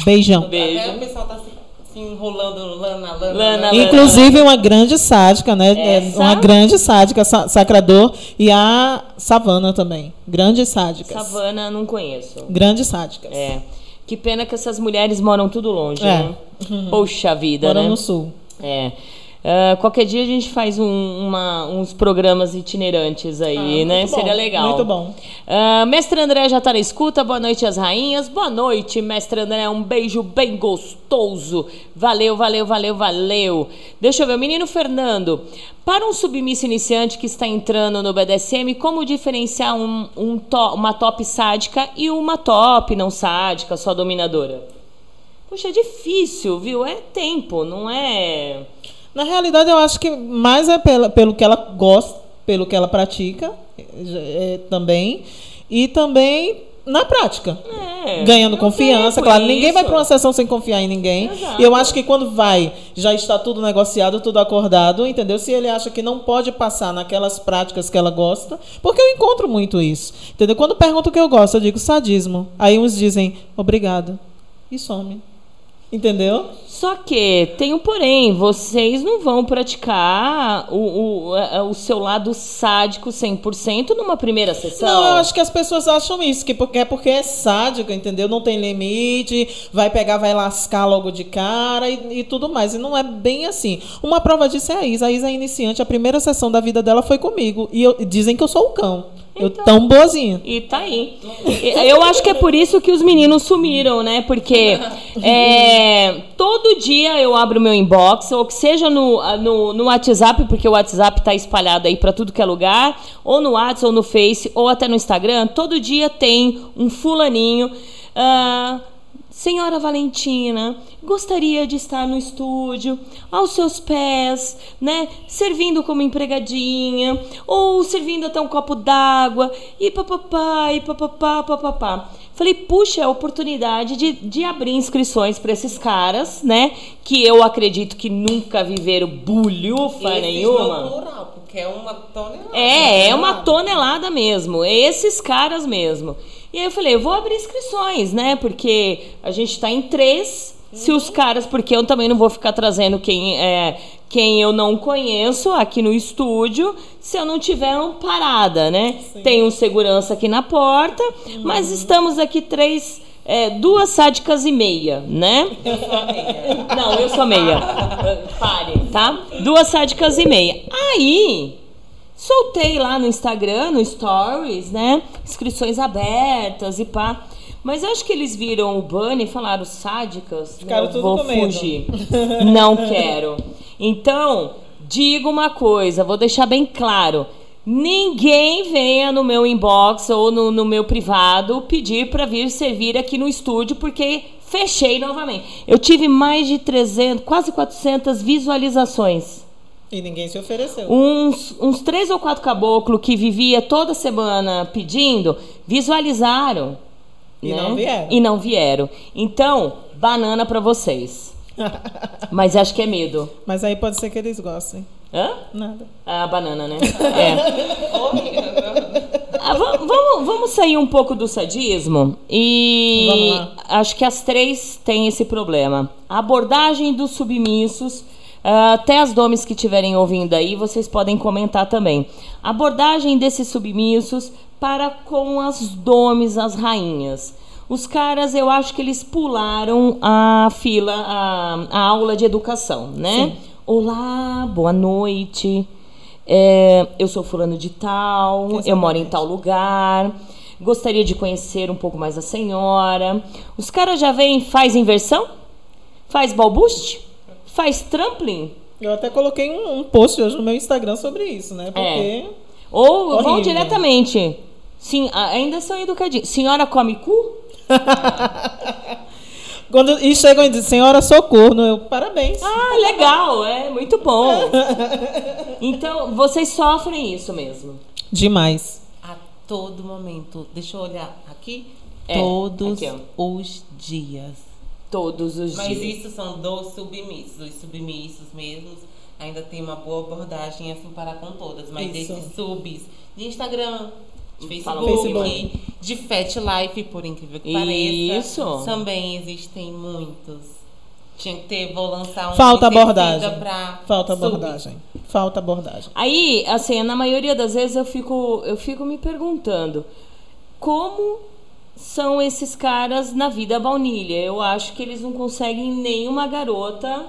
Beijão. Até o Beijo. pessoal tá se enrolando lana, lana. Lana, lana. Inclusive uma grande sádica, né? É, Essa? Uma grande sádica, sa- sacrador. E a Savana também. Grandes sádicas. Savana, não conheço. Grandes sádicas. É. Que pena que essas mulheres moram tudo longe, É. né? Poxa vida, Moram né? no sul. É. Ah, qualquer dia a gente faz um- uma- uns programas itinerantes aí, Ah, né? bom, Seria legal. muito bom. Ah, mestre André já tá na escuta. Boa noite, as rainhas. Boa noite, mestre André. Um beijo bem gostoso. Valeu, valeu, valeu, valeu. Deixa eu ver. O menino Fernando. Para um submisso iniciante que está entrando no BDSM, como diferenciar um, um to- uma top sádica e uma top não sádica, só dominadora? Poxa, é difícil, viu? É tempo, não é. Na realidade, eu acho que mais é pela, pelo que ela gosta, pelo que ela pratica é, também. E também na prática. É, Ganhando confiança, claro. Ninguém vai isso. para uma sessão sem confiar em ninguém. Exato. E eu acho que quando vai, já está tudo negociado, tudo acordado, entendeu? Se ele acha que não pode passar naquelas práticas que ela gosta, porque eu encontro muito isso. Entendeu? Quando pergunto o que eu gosto, eu digo sadismo. Aí uns dizem, obrigado. E some. Entendeu? Só que tem um porém, vocês não vão praticar o, o, o seu lado sádico 100% numa primeira sessão. Não, eu acho que as pessoas acham isso, que porque é porque é sádica, entendeu? Não tem limite, vai pegar, vai lascar logo de cara e, e tudo mais. E não é bem assim. Uma prova disso é a Isa. A Isa é iniciante, a primeira sessão da vida dela foi comigo. E eu- dizem que eu sou o cão. Eu tão boazinha. E tá aí. Eu acho que é por isso que os meninos sumiram, né? Porque [laughs] é, todo dia eu abro meu inbox, ou que seja no, no, no WhatsApp, porque o WhatsApp tá espalhado aí pra tudo que é lugar, ou no WhatsApp, ou no Face, ou até no Instagram, todo dia tem um fulaninho. ah, Senhora Valentina, gostaria de estar no estúdio, aos seus pés, né? Servindo como empregadinha, ou servindo até um copo d'água, e papapá, e papapá, papapá. Falei, puxa, é a oportunidade de, de abrir inscrições para esses caras, né? Que eu acredito que nunca viveram bulhufa Esses nenhuma. no plural, porque é uma tonelada. É, é uma tonelada mesmo. É esses caras mesmo. E aí eu falei, eu vou abrir inscrições, né? Porque a gente tá em três. Se os caras, porque eu também não vou ficar trazendo quem é quem eu não conheço aqui no estúdio, se eu não tiver uma parada, né? Tem um segurança aqui na porta, mas estamos aqui três, é, duas sádicas e meia, né? Eu sou meia. Não, eu sou meia. [laughs] Pare, tá? Duas sádicas e meia. Aí, soltei lá no Instagram, no Stories, né? Inscrições abertas e pá. Mas eu acho que eles viram o banner e falaram sádicas. Ficaram eu vou com medo. fugir. [laughs] Não quero. Então, digo uma coisa, vou deixar bem claro. Ninguém venha no meu inbox ou no, no meu privado pedir para vir servir aqui no estúdio, porque fechei novamente. Eu tive mais de 300, quase 400 visualizações. E ninguém se ofereceu. Uns, uns três ou quatro caboclos que vivia toda semana pedindo, visualizaram. E né? não vieram. E não vieram. Então, banana para vocês. [laughs] Mas acho que é medo. Mas aí pode ser que eles gostem. Hã? Nada. A banana, né? [laughs] É. Ah, va- vamos, vamos sair um pouco do sadismo e acho que as três têm esse problema. A abordagem dos submissos, ah, até as domes que estiverem ouvindo aí, vocês podem comentar também. Abordagem desses submissos para com as domes, as rainhas. Os caras, eu acho que eles pularam a fila, a, a aula de educação, né? Olá, boa noite. É, eu sou fulano de tal, eu moro em tal lugar. Gostaria de conhecer um pouco mais a senhora. Os caras já vêm, faz inversão? Faz balbuste? Faz trampling? Eu até coloquei um, um post hoje no meu Instagram sobre isso, né? Porque. Ou vão diretamente. Sim, ainda são educadinhos. Senhora come cu? [laughs] Quando, e chegam e dizem, senhora, socorro. Eu, parabéns. Ah, legal, é muito bom. [laughs] Então, vocês sofrem isso mesmo. Demais. A todo momento. Deixa eu olhar aqui. É, Todos aqui, os dias. Todos os Mas dias. isso são dos submissos. Os submissos mesmos ainda tem uma boa abordagem assim para com todas. Mas Isso. esses subs de Instagram, de Facebook, Facebook. de Fat Life, por incrível que Isso. pareça, também existem muitos. Tinha que ter, vou lançar um Falta abordagem. pra Falta abordagem. Falta abordagem. Aí, assim, na maioria das vezes eu fico, eu fico me perguntando como são esses caras na vida baunilha. Eu acho que eles não conseguem nenhuma garota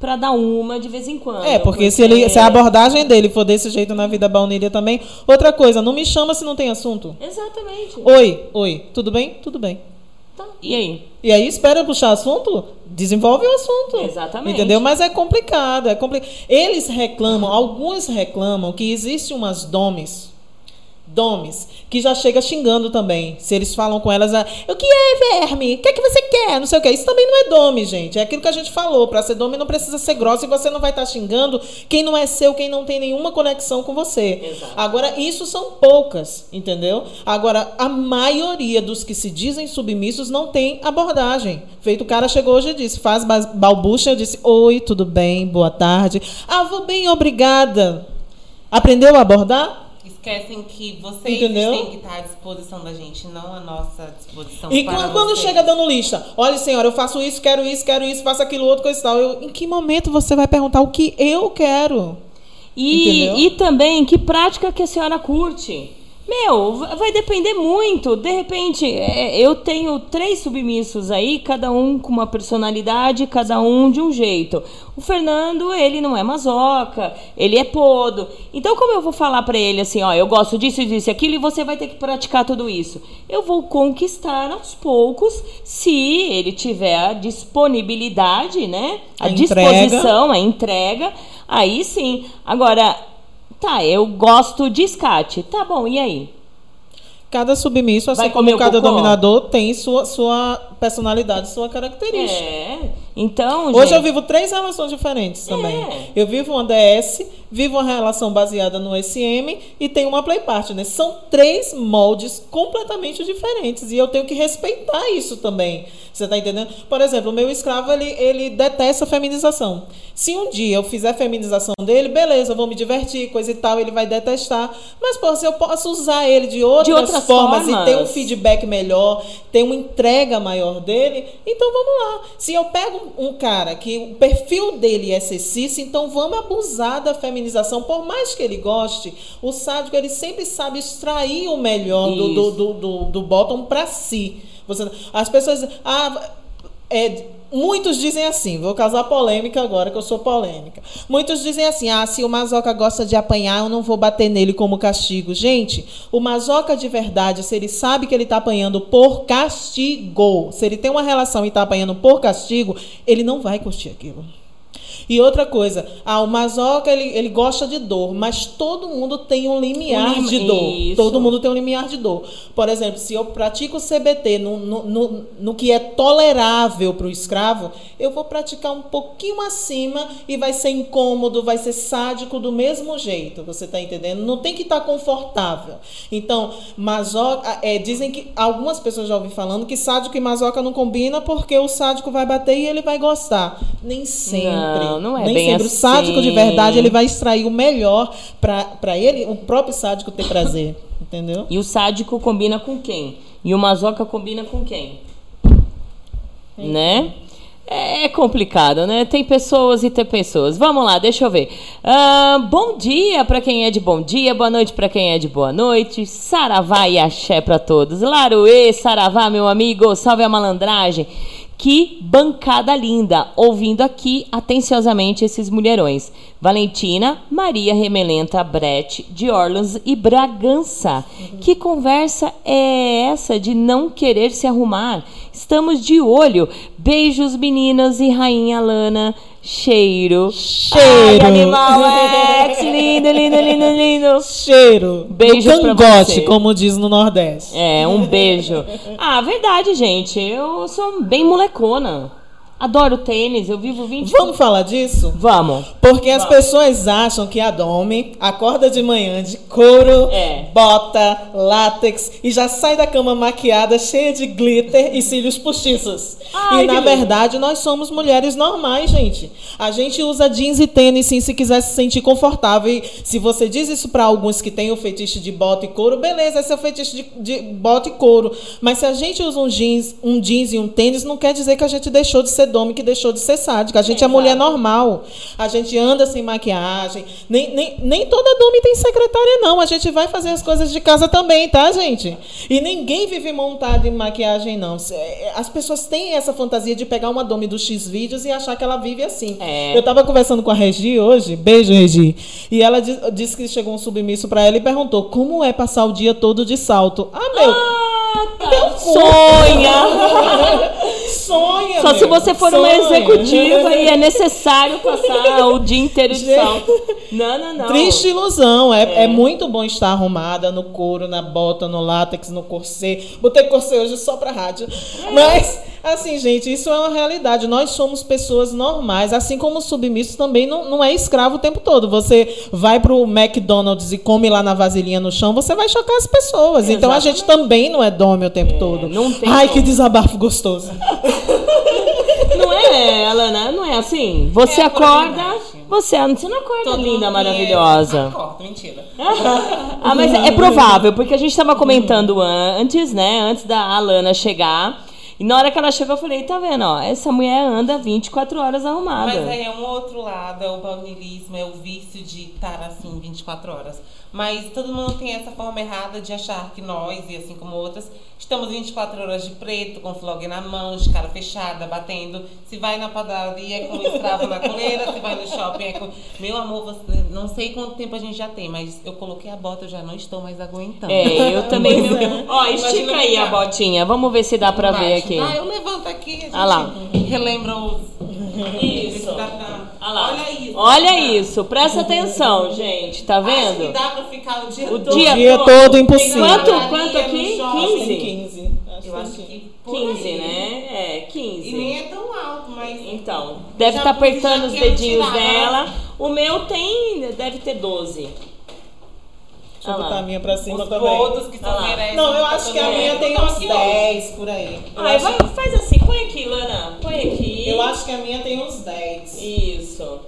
pra dar uma de vez em quando. É, porque, se, ele, se a abordagem dele for desse jeito na vida baunilha também. Outra coisa, não me chama se não tem assunto. Exatamente. Oi, oi, tudo bem? Tudo bem. Tá. E aí? E aí espera puxar assunto, desenvolve o assunto. Exatamente. Entendeu? Mas é complicado, é complicado. Eles reclamam, alguns reclamam que existe umas domes, domes, que já chega xingando também. Se eles falam com elas, ah, o que é, verme? O que é que você quer? Não sei o que. Isso também não é dome, gente. É aquilo que a gente falou. Para ser dome não precisa ser grossa e você não vai estar xingando quem não é seu, quem não tem nenhuma conexão com você. Exato. Agora, isso são poucas, entendeu? Agora, a maioria dos que se dizem submissos não tem abordagem. Feito o cara chegou hoje e disse, faz ba- balbucha, eu disse, oi, tudo bem, boa tarde. Ah, vou bem, obrigada. Aprendeu a abordar? Esquecem que vocês Entendeu? têm que estar à disposição da gente, não à nossa disposição. E quando, quando chega dando lista, olha, senhora, eu faço isso, quero isso, quero isso, faço aquilo outro, coisa e tal. Eu, em que momento você vai perguntar o que eu quero? E, Entendeu? e também que prática que a senhora curte. Meu, va- vai depender muito. De repente, é, eu tenho três submissos aí, cada um com uma personalidade, cada um de um jeito. O Fernando, ele não é masoca, ele é podo. Então, como eu vou falar pra ele assim, ó, eu gosto disso, disso e aquilo, e você vai ter que praticar tudo isso? Eu vou conquistar aos poucos, se ele tiver a disponibilidade, né? A, A entrega. disposição, a entrega, aí sim. Agora, tá, eu gosto de escate. Tá bom, e aí? Cada submisso, assim Vai como cada cocô? dominador, tem sua, sua personalidade, sua característica. É. Então, Hoje gente, eu vivo três relações diferentes também. É. Eu vivo uma DS, vivo uma relação baseada no SM e tenho uma play partner. São três moldes completamente diferentes e eu tenho que respeitar isso também. Você está entendendo? Por exemplo, o meu escravo ele, ele detesta a feminização. Se um dia eu fizer a feminização dele, beleza, eu vou me divertir, coisa e tal, ele vai detestar. Mas, pô, se eu posso usar ele de outras, De outras formas, formas. e ter um feedback melhor, ter uma entrega maior dele, então vamos lá. Se eu pego um cara que o perfil dele é sexista, então vamos abusar da feminização. Por mais que ele goste, o sádico ele sempre sabe extrair o melhor do, do, do, do, do bottom para si. Você, as pessoas dizem, ah, é, muitos dizem assim, vou causar polêmica agora que eu sou polêmica. Muitos dizem assim: ah, se o mazoca gosta de apanhar, eu não vou bater nele como castigo. Gente, o mazoca de verdade, se ele sabe que ele está apanhando por castigo, se ele tem uma relação e está apanhando por castigo, ele não vai curtir aquilo. E outra coisa, ah, o masoca ele, ele gosta de dor, mas todo mundo tem um limiar Um lim- de dor. Isso. Todo mundo tem um limiar de dor. Por exemplo, se eu pratico CBT no, no, no, no que é tolerável para o escravo, eu vou praticar um pouquinho acima e vai ser incômodo, vai ser sádico do mesmo jeito. Você está entendendo? Não tem que estar confortável. Então, masoca, é, dizem que algumas pessoas já ouvi falando que sádico e masoca não combina porque o sádico vai bater e ele vai gostar. Nem sempre. Não, não é Nem bem sempre. O sádico de assim. verdade ele vai extrair o melhor para ele, o próprio sádico ter prazer. [laughs] Entendeu? E o sádico combina com quem? E o masoca combina com quem? Né? É complicado, né? Tem pessoas e tem pessoas. Vamos lá, deixa eu ver. Ah, bom dia para quem é de bom dia, boa noite para quem é de boa noite. Saravá e axé para todos. Laruê, Saravá, meu amigo, salve a malandragem. Que bancada linda, ouvindo aqui atenciosamente esses mulherões. Valentina, Maria Remelenta, Brete, de Orleans e Bragança. Que conversa é essa de não querer se arrumar? Estamos de olho. Beijos, meninas e rainha Lana. Cheiro. Cheiro. Ai, animal X. Lindo, lindo, lindo, lindo. Cheiro. Beijo pra cangote, como diz no Nordeste. É, um beijo. Ah, verdade, gente. Eu sou bem molecona. Adoro tênis, eu vivo 20 Vamos falar disso? Vamos. Porque as pessoas acham que a Domi acorda de manhã de couro, É. bota, látex e já sai da cama maquiada, cheia de glitter e cílios postiços. Ai, e na que lindo. verdade nós somos mulheres normais, gente. A gente usa jeans e tênis sim se quiser se sentir confortável. E se você diz isso para alguns que têm o fetiche de bota e couro, beleza, esse é o fetiche de, de bota e couro. Mas se a gente usa um jeans, um jeans e um tênis, não quer dizer que a gente deixou de ser dome, que deixou de ser sádica. A gente é mulher normal. A gente anda sem maquiagem. Nem, nem, nem toda dome tem secretária, não. A gente vai fazer as coisas de casa também, tá, gente? E ninguém vive montado em maquiagem, não. Se- é, As pessoas têm essa fantasia de pegar uma dome do X vídeos e achar que ela vive assim. É. Eu tava conversando com a Regi hoje, beijo, Regi. E ela di- disse que chegou um submisso pra ela e perguntou: como é passar o dia todo de salto? Ah, meu. Ah, tá. Teu cu. [laughs] Sonha! Sonha, Só se você for uma sonha. executiva e é [laughs] necessário passar o dia inteiro de salto. Não, não, não. Triste ilusão. É, é. muito bom estar arrumada no couro, na bota, no látex, no corset. Botei corset hoje só pra rádio. Mas, assim, gente, isso é uma realidade. Nós somos pessoas normais. Assim como o submisso também não, não é escravo o tempo todo. Você vai pro McDonald's e come lá na vasilhinha no chão, você vai chocar as pessoas. Então a gente também não é dome o tempo todo. não tem Ai, como. que desabafo gostoso. [laughs] [laughs] Não é, Alana? Não é assim? Você É acorda. Você, você não acorda Todo linda, mundo maravilhosa. É... Acordo, mentira. [laughs] Ah, mas é provável, porque a gente tava comentando antes, né? Antes da Alana chegar. E na hora que ela chegou, eu falei, tá vendo, ó, essa mulher anda 24 horas arrumada. Mas aí é um outro lado, é o baunilismo, é o vício de estar assim 24 horas. Mas todo mundo tem essa forma errada de achar que nós, e assim como outras, estamos 24 horas de preto, com flog na mão, de cara fechada, batendo. Se vai na padaria é com o escravo na coleira, se vai no shopping é com. Meu amor, você- não sei quanto tempo a gente já tem, mas eu coloquei a bota, eu já não estou mais aguentando. É, eu também. É. Ó, estica Imagina aí a botinha. Vamos ver se dá pra ver embaixo. aqui. Ah, eu levanto aqui, a gente Ah lá. relembra os. Isso. Olha isso. Olha isso, presta atenção, gente. Tá Acho que vendo? dá pra ficar o dia O todo. O dia todo. todo impossível. Quanto, quanto no aqui? shopping. 15? 15. Eu acho que por 15, aí. né? É, 15. E nem é tão alto, mas. Então, deve estar pude, apertando os dedinhos tirar. dela. O meu tem, deve ter 12. Deixa eu Ah lá. botar a minha pra cima Os também. todos que Ah merecem. Não, eu acho que a minha tem Então, uns aqui, 10 por aí. Eu, Ai, acho, vai, faz assim, põe aqui, Lana. Põe aqui. eu acho que a minha tem uns 10. Isso.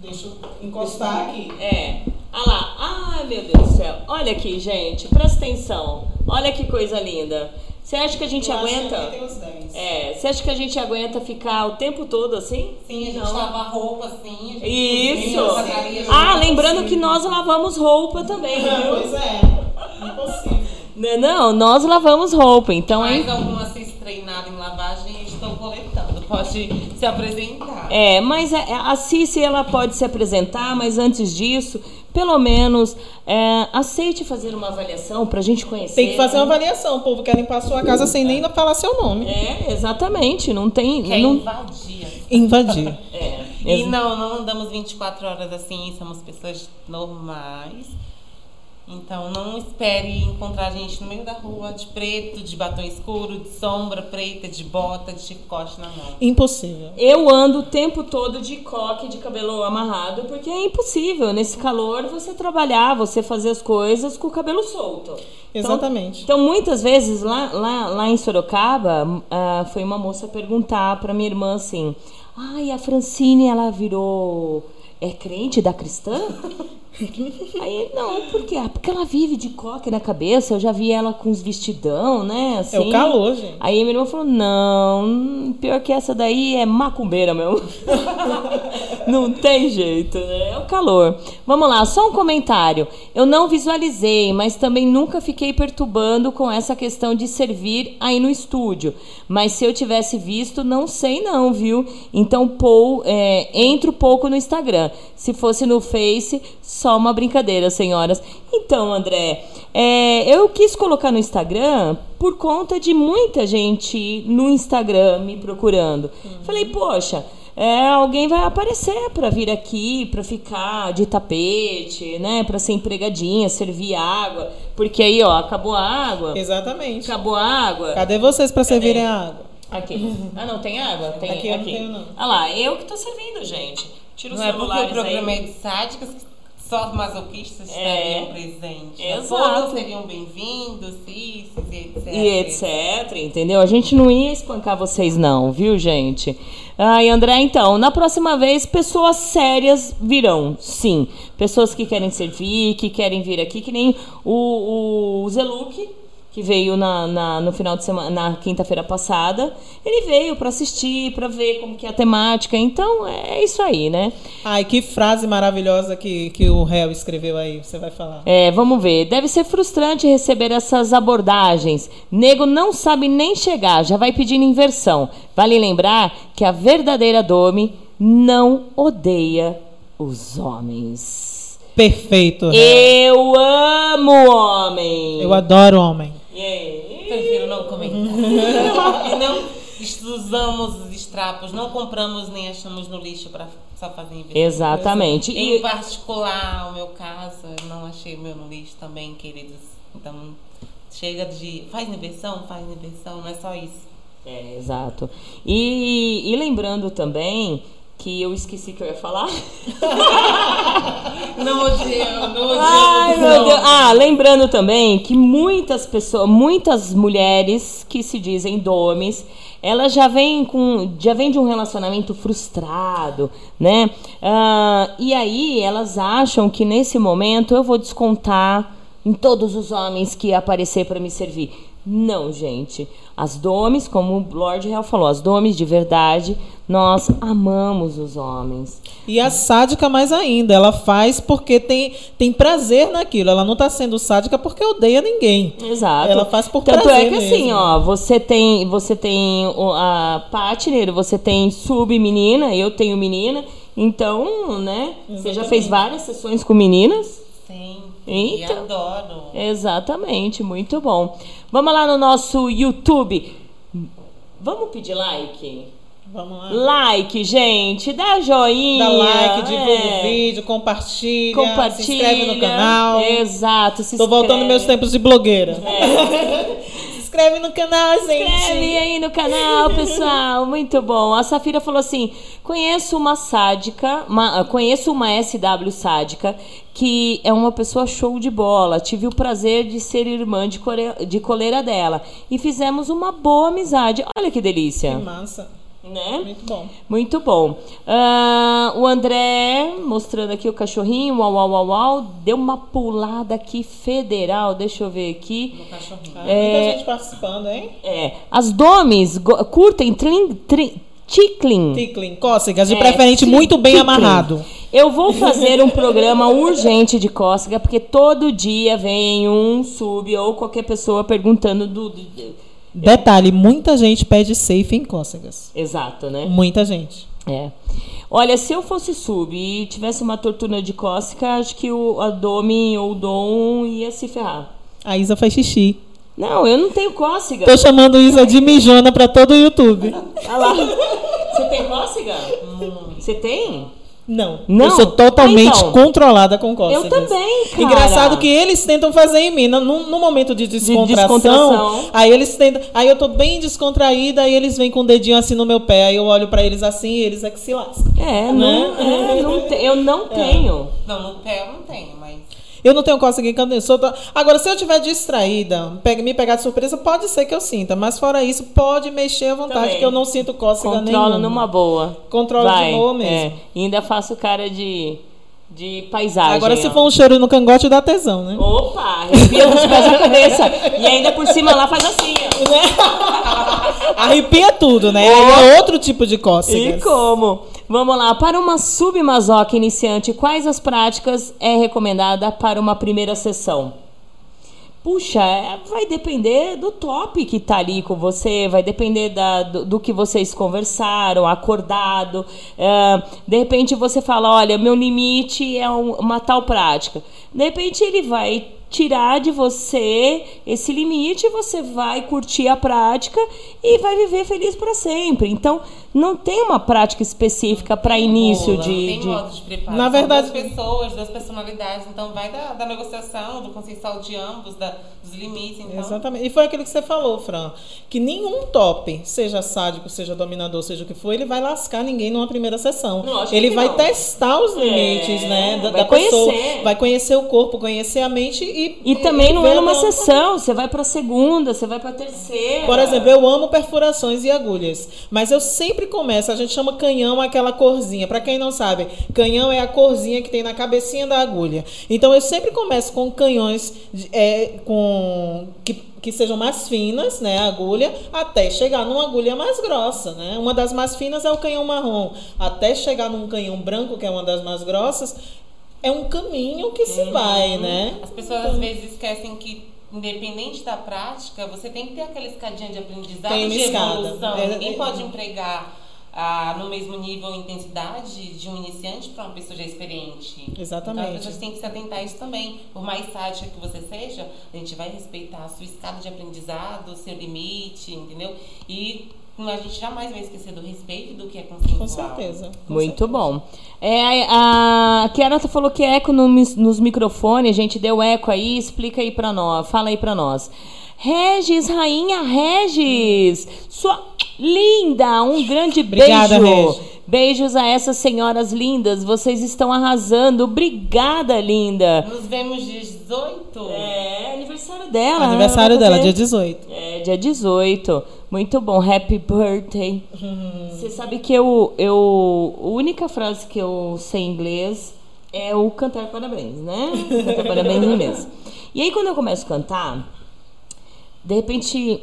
Deixa eu encostar aqui. É. Olha lá. Ai, meu Deus do céu. Olha aqui, gente. Presta atenção. Olha que coisa linda. Você acha que a gente Eu acho que aguenta? tem uns 10. É, você acha que a gente aguenta ficar o tempo todo assim? Sim, a gente Não. lava roupa assim. a gente Isso. cozinha, Ah, lembrando que nós lavamos roupa também, Ah, [laughs] viu? pois é. Impossível. Não, não, nós lavamos roupa, então Mais é. alguma assist treinada em lavagem, estou coletando. Pode se apresentar. É, mas é- a Cici ela pode se apresentar, mas antes disso, pelo menos é, aceite fazer uma avaliação pra gente conhecer. Tem que fazer uma avaliação. O povo quer limpar a sua casa sem nem falar seu nome. É, exatamente. Não tem. Quer não, invadir. Invadir. [laughs] é, E ex- não, não andamos 24 horas assim, somos pessoas normais. Então não espere encontrar a gente no meio da rua de preto, de batom escuro, de sombra preta, de bota, de chicote na mão. Impossível. Eu ando o tempo todo de coque, de cabelo amarrado, porque é impossível nesse calor você trabalhar, você fazer as coisas com o cabelo solto. Então- Exatamente. Então, muitas vezes lá, lá, lá em Sorocaba, ah, foi uma moça perguntar pra minha irmã assim: Ai, a Francine, ela virou. É crente da cristã? [laughs] Aí, não, por quê? Ah, porque ela vive de coque na cabeça. Eu já vi ela com os vestidão, né? Assim. É o calor, gente. Aí minha irmã falou: não, pior que essa daí é macumbeira mesmo. [laughs] não tem jeito, né? É o calor. Vamos lá, só um comentário. Eu não visualizei, mas também nunca fiquei perturbando com essa questão de servir aí no estúdio. Mas se eu tivesse visto, não sei não, viu? Então, Paul, é, entro pouco no Instagram. Se fosse no Face, só uma brincadeira, senhoras. Então, André, é, eu quis colocar no Instagram por conta de muita gente no Instagram me procurando. Falei, poxa, é, alguém vai aparecer para vir aqui, para ficar de tapete, né? Para ser empregadinha, servir água. Porque aí, ó, acabou a água. Exatamente. Acabou a água. Cadê vocês pra servirem a água? Aqui. Ah, não, tem água? Tem Aqui eu não tenho, não. Ah lá, eu que tô servindo, gente. Tira o Não é porque o programa aí. é de sádicas que só os masoquistas É. estariam presentes. Exato. Todos seriam bem-vindos, cis, e etc. E etc, entendeu? A gente não ia espancar vocês não, viu, gente? Ai, André, então, na próxima vez, pessoas sérias virão, sim. Pessoas que querem servir, que querem vir aqui, que nem o, o Zeluk, que veio na, na- no final de semana, na quinta-feira passada. Ele veio para assistir, para ver como que é a temática. Então, é isso aí, né? Ai, que frase maravilhosa que, que o réu escreveu aí. Você vai falar. É, vamos ver. Deve ser frustrante receber essas abordagens. Nego não sabe nem chegar, já vai pedindo inversão. Vale lembrar que a verdadeira Domi não odeia os homens. Perfeito, réu. Eu amo homem. Eu adoro homem. Prefiro não comentar. [laughs] e não usamos os estrapos, não compramos nem achamos no lixo para só fazer inversão. Exatamente. Em E, particular, o meu caso, eu não achei o meu no lixo também, queridos. Então, chega de. Faz inversão, faz inversão, não é só isso. é, exato. E, e lembrando também que eu esqueci que eu ia falar. [laughs] Não odeio, não odeio. Ai, não. meu Deus. Ah, lembrando também que muitas pessoas, muitas mulheres que se dizem domes, elas já vêm com, já vêm de um relacionamento frustrado, né? Ah, e aí elas acham que nesse momento eu vou descontar em todos os homens que aparecer para me servir. Não, gente. As domes, como o Lord Hell falou, as domes de verdade, nós amamos os homens. E a sádica mais ainda, ela faz porque tem, tem prazer naquilo. Ela não tá sendo sádica porque odeia ninguém. Exato. Ela faz por Tanto prazer é que assim, mesmo. ó, você tem, você tem a partner, você tem sub menina, eu tenho menina, então, né? Você já fez várias sessões com meninas? Sim. E Então. adoro. Exatamente, muito bom. Vamos lá no nosso YouTube. Vamos pedir like? Vamos lá. Like, gente, dá joinha. Dá like, divulga é, o vídeo, compartilha, compartilha. se inscreve no canal. Exato, se Tô voltando inscreve. meus tempos de blogueira. É. [laughs] Se inscreve no canal, gente. Inscreve aí no canal, pessoal. Muito bom. A Safira falou assim: conheço uma sádica, uma- conheço uma SW sádica que é uma pessoa show de bola. Tive o prazer de ser irmã de, core- de coleira dela. E fizemos uma boa amizade. Olha que delícia. Que massa. Né? Muito bom. Muito bom. Ah, o André, mostrando aqui o cachorrinho, uau, uau, uau, uau, deu uma pulada aqui federal, deixa eu ver aqui. Ah, É. Muita gente participando, hein? É, as domes curtem trin, trin, tickling. Tickling, cócegas, de É, preferente muito bem tickling. amarrado. Eu vou fazer um programa [laughs] urgente de cócega, porque todo dia vem um sub ou qualquer pessoa perguntando do. do- do- Detalhe, muita gente pede safe em cócegas. Exato, né? Muita gente. É. Olha, se eu fosse sub e tivesse uma tortura de cócega, acho que o a Domi ou o Dom ia se ferrar. A Isa faz xixi. Não, eu não tenho cócega. Tô chamando Isa de mijona pra todo o YouTube. Olha lá. Você tem cócega? Você tem? Não. Não? Eu sou totalmente então. controlada com cócegas. Eu também, cara. Engraçado que eles tentam fazer em mim. No, no momento de descontração, descontração. aí eles tentam. Aí eu tô bem descontraída, aí eles vêm com o dedinho assim no meu pé. Aí eu olho pra eles assim e eles é que se lascam. É, Né? não, é, não te- eu não tenho. Não, no pé eu não tenho, mas. Eu não tenho cócega em canto nenhum. Sou Agora, se eu tiver distraída, me pegar de surpresa, pode ser que eu sinta. Mas fora isso, pode mexer à vontade, Também. que eu não sinto cócega Controlo nenhuma. numa boa. Controlo Vai, de boa mesmo. é. E ainda faço cara de, de paisagem. Agora, se ó. for um cheiro no cangote, dá tesão, né? Opa, arrepia dos pés à cabeça. E ainda por cima lá faz assim, ó. [laughs] Arrepia tudo, né? Aí é outro tipo de E cócegas. como? Vamos lá, para uma submasoca iniciante, quais as práticas é recomendada para uma primeira sessão? Puxa, é- vai depender do top que tá ali com você, vai depender da- do, do que vocês conversaram, acordado. É, de repente você fala, olha, meu limite é um- uma tal prática. De repente ele vai tirar de você esse limite, você vai curtir a prática e vai viver feliz para sempre. Então, não tem uma prática específica para início Rola, de, Tem de- modo de preparo. Na São verdade- duas pessoas, duas personalidades. Então vai da, da negociação, do consensual de ambos, da, dos limites. Então, Exatamente. E foi aquilo que você falou, Fran. Que nenhum top, seja sádico, seja dominador, seja o que for, ele vai lascar ninguém numa primeira sessão. Lógico ele que vai não. testar os É, limites, né? Da, vai da pessoa. conhecer. Vai conhecer o corpo, conhecer a mente e. E também não é numa onde- sessão, você vai pra segunda, você vai pra terceira. Por exemplo, eu amo perfurações e agulhas, mas eu sempre começo, a gente chama canhão aquela corzinha. Pra quem não sabe, canhão é a corzinha que tem na cabecinha da agulha. Então eu sempre começo com canhões de- é, com que, que sejam mais finas, né, a agulha, até chegar numa agulha mais grossa, né? Uma das mais finas é o canhão marrom, até chegar num canhão branco, que é uma das mais grossas, é um caminho que se vai, né? As pessoas às vezes esquecem que, independente da prática, você tem que ter aquela escadinha de aprendizado Tem de evolução. É, Ninguém é. pode empregar ah, no mesmo nível e intensidade de um iniciante para uma pessoa já experiente. Exatamente. Então as pessoas têm que se atentar a isso também. Por mais sádica que você seja, a gente vai respeitar a sua escada de aprendizado, o seu limite, entendeu? E a gente jamais vai esquecer do respeito e do que é consensual. Com certeza. com Muito certeza. bom. É, a, a Kiara falou que é eco no nos microfones, gente, deu eco aí, explica aí pra nós, fala aí pra nós. Regis, rainha Regis, sua linda, um grande Obrigada, beijo. Regi. Beijos a essas senhoras lindas, vocês estão arrasando. Obrigada, linda. Nos vemos dia 18. É aniversário dela. Aniversário dela, dia 18. É, dia 18. Muito bom. Happy birthday. Você sabe que eu, eu. A única frase que eu sei em inglês é o cantar parabéns, né? Cantar parabéns em inglês. E aí, quando eu começo a cantar, de repente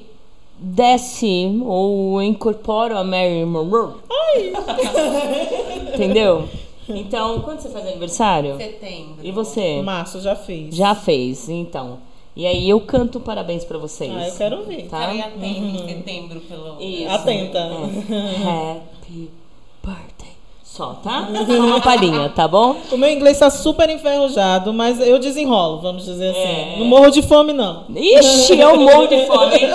desce ou eu incorporo a Mary Monroe. [laughs] Entendeu? Então, quando você faz aniversário? Setembro. E você? Março já fiz. Já fez, então. E aí eu canto parabéns pra vocês. Ah, eu quero ouvir. Tá? Ficarei atenta em setembro pelo. Isso. Atenta. É. Happy birthday. Só, tá? Só uma palhinha, tá bom? O meu inglês tá super enferrujado, mas eu desenrolo, vamos dizer assim. É. Não morro de fome, não. Ixi, eu [laughs] morro de fome, hein?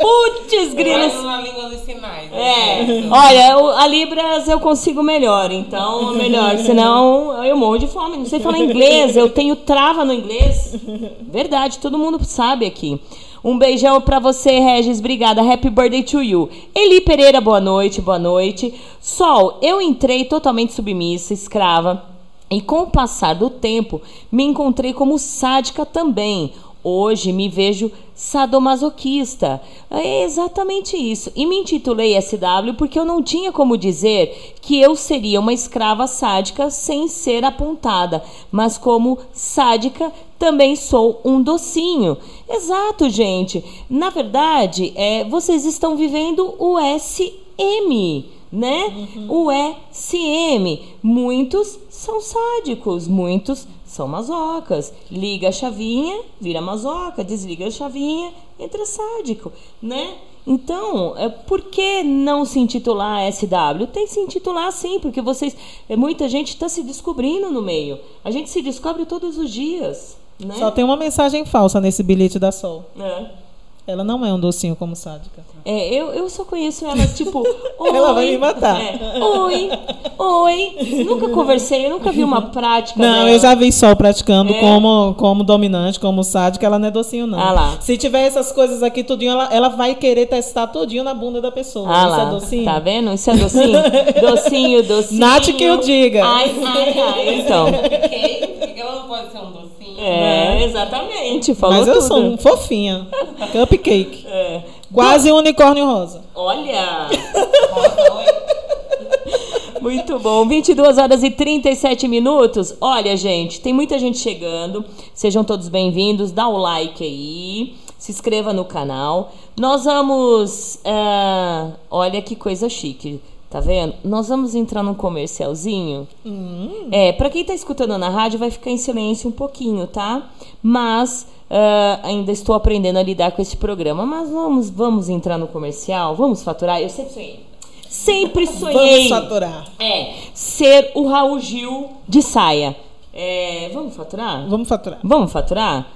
Putz, grilos. Mais uma língua dos sinais. É, né? olha, eu- a Libras eu consigo melhor, então melhor, [laughs] senão eu morro de fome. Não sei falar inglês, eu tenho trava no inglês. Verdade, todo mundo sabe aqui. Um beijão pra você, Regis. Obrigada. Happy birthday to you. Eli Pereira, boa noite, boa noite. Sol, eu entrei totalmente submissa, escrava. E com o passar do tempo, me encontrei como sádica também. Hoje me vejo sadomasoquista. É exatamente isso. E me intitulei SW porque eu não tinha como dizer que eu seria uma escrava sádica sem ser apontada, mas como sádica também sou um docinho. Exato, gente. Na verdade, é, vocês estão vivendo o SM né? Uhum. O SM. Muitos são sádicos, muitos são masocas. Liga a chavinha, vira masoca, desliga a chavinha, entra sádico, né? Então, é, por que não se intitular SW? Tem que se intitular sim, porque vocês. É, muita gente está se descobrindo no meio. A gente se descobre todos os dias. Né? Só tem uma mensagem falsa nesse bilhete da Sol. É. Ela não é um docinho como sádica. É, eu, eu só conheço ela, tipo. Oi, [laughs] ela vai me matar. É, oi, oi. Nunca conversei, eu nunca vi uma [laughs] prática. Não, dela. eu já vi Sol praticando é. como, como dominante, como sádica, ela não é docinho, não. Ah lá. Se tiver essas coisas aqui, tudinho, ela, ela vai querer testar tudinho na bunda da pessoa. Ah Isso lá. é docinho. Tá vendo? Isso é docinho? [laughs] docinho, docinho. Nath que eu diga. Ai, ai, ai. Então. Porque ela não pode ser um É, exatamente. Falou Mas eu tudo. sou um fofinha. [laughs] Cupcake. É. Quase um unicórnio rosa. Olha! [laughs] Muito bom. 22 horas e 37 minutos. Olha, gente, tem muita gente chegando. Sejam todos bem-vindos. Dá o like aí. Se inscreva no canal. Nós vamos. ah, olha que coisa chique. Tá vendo? Nós vamos entrar num comercialzinho. É, pra quem tá escutando na rádio, vai ficar em silêncio um pouquinho, tá? Mas ah, ainda estou aprendendo a lidar com esse programa. Mas vamos, vamos entrar no comercial? Vamos faturar? Eu sempre sonhei. Sempre [laughs] sonhei. Vamos faturar. É, ser o Raul Gil de saia. É, vamos faturar? Vamos faturar. Vamos faturar?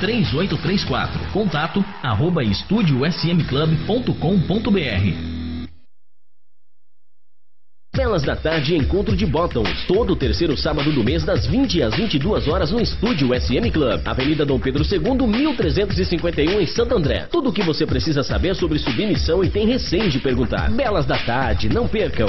3834. Contato arroba estudiosmclub.com.br. Belas da Tarde Encontro de Bottoms, todo terceiro sábado do mês das 20 às 22 horas no estúdio SM Club, Avenida Dom Pedro II, 1351 em Santo André. Tudo o que você precisa saber sobre submissão e tem receio de perguntar. Belas da Tarde, não percam.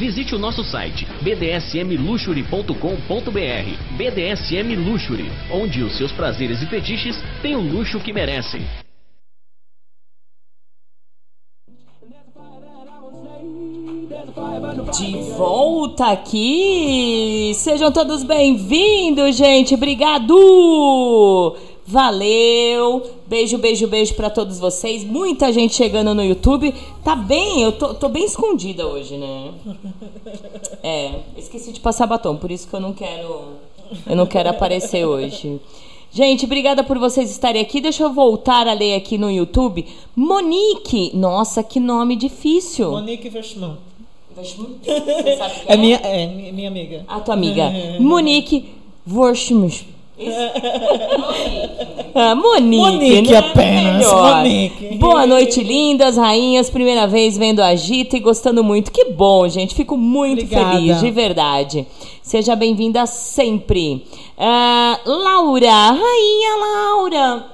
Visite o nosso site bdsmluxury.com.br. BDSM Luxury, onde os seus prazeres e fetiches têm o luxo que merecem. De volta aqui! Sejam todos bem-vindos, gente! Obrigado! Valeu! Beijo, beijo, beijo pra todos vocês. Muita gente chegando no YouTube. Tá bem, eu tô, tô bem escondida hoje, né? [laughs] É, esqueci de passar batom, por isso que eu não quero. Eu não quero aparecer hoje. Gente, obrigada por vocês estarem aqui. Deixa eu voltar a ler aqui no YouTube. Monique! Nossa, que nome difícil. Monique Verschman. [laughs] Você sabe quem É minha, é minha minha amiga. A tua amiga. Monique Vorschmus. Ah, Monique. Monique né? apenas, Melhor. Monique. Boa noite, lindas, rainhas. Primeira vez vendo a Gita e gostando muito. Que bom, gente. Fico muito Obrigada. feliz, de verdade. Seja bem-vinda sempre. Ah, Laura, rainha Laura.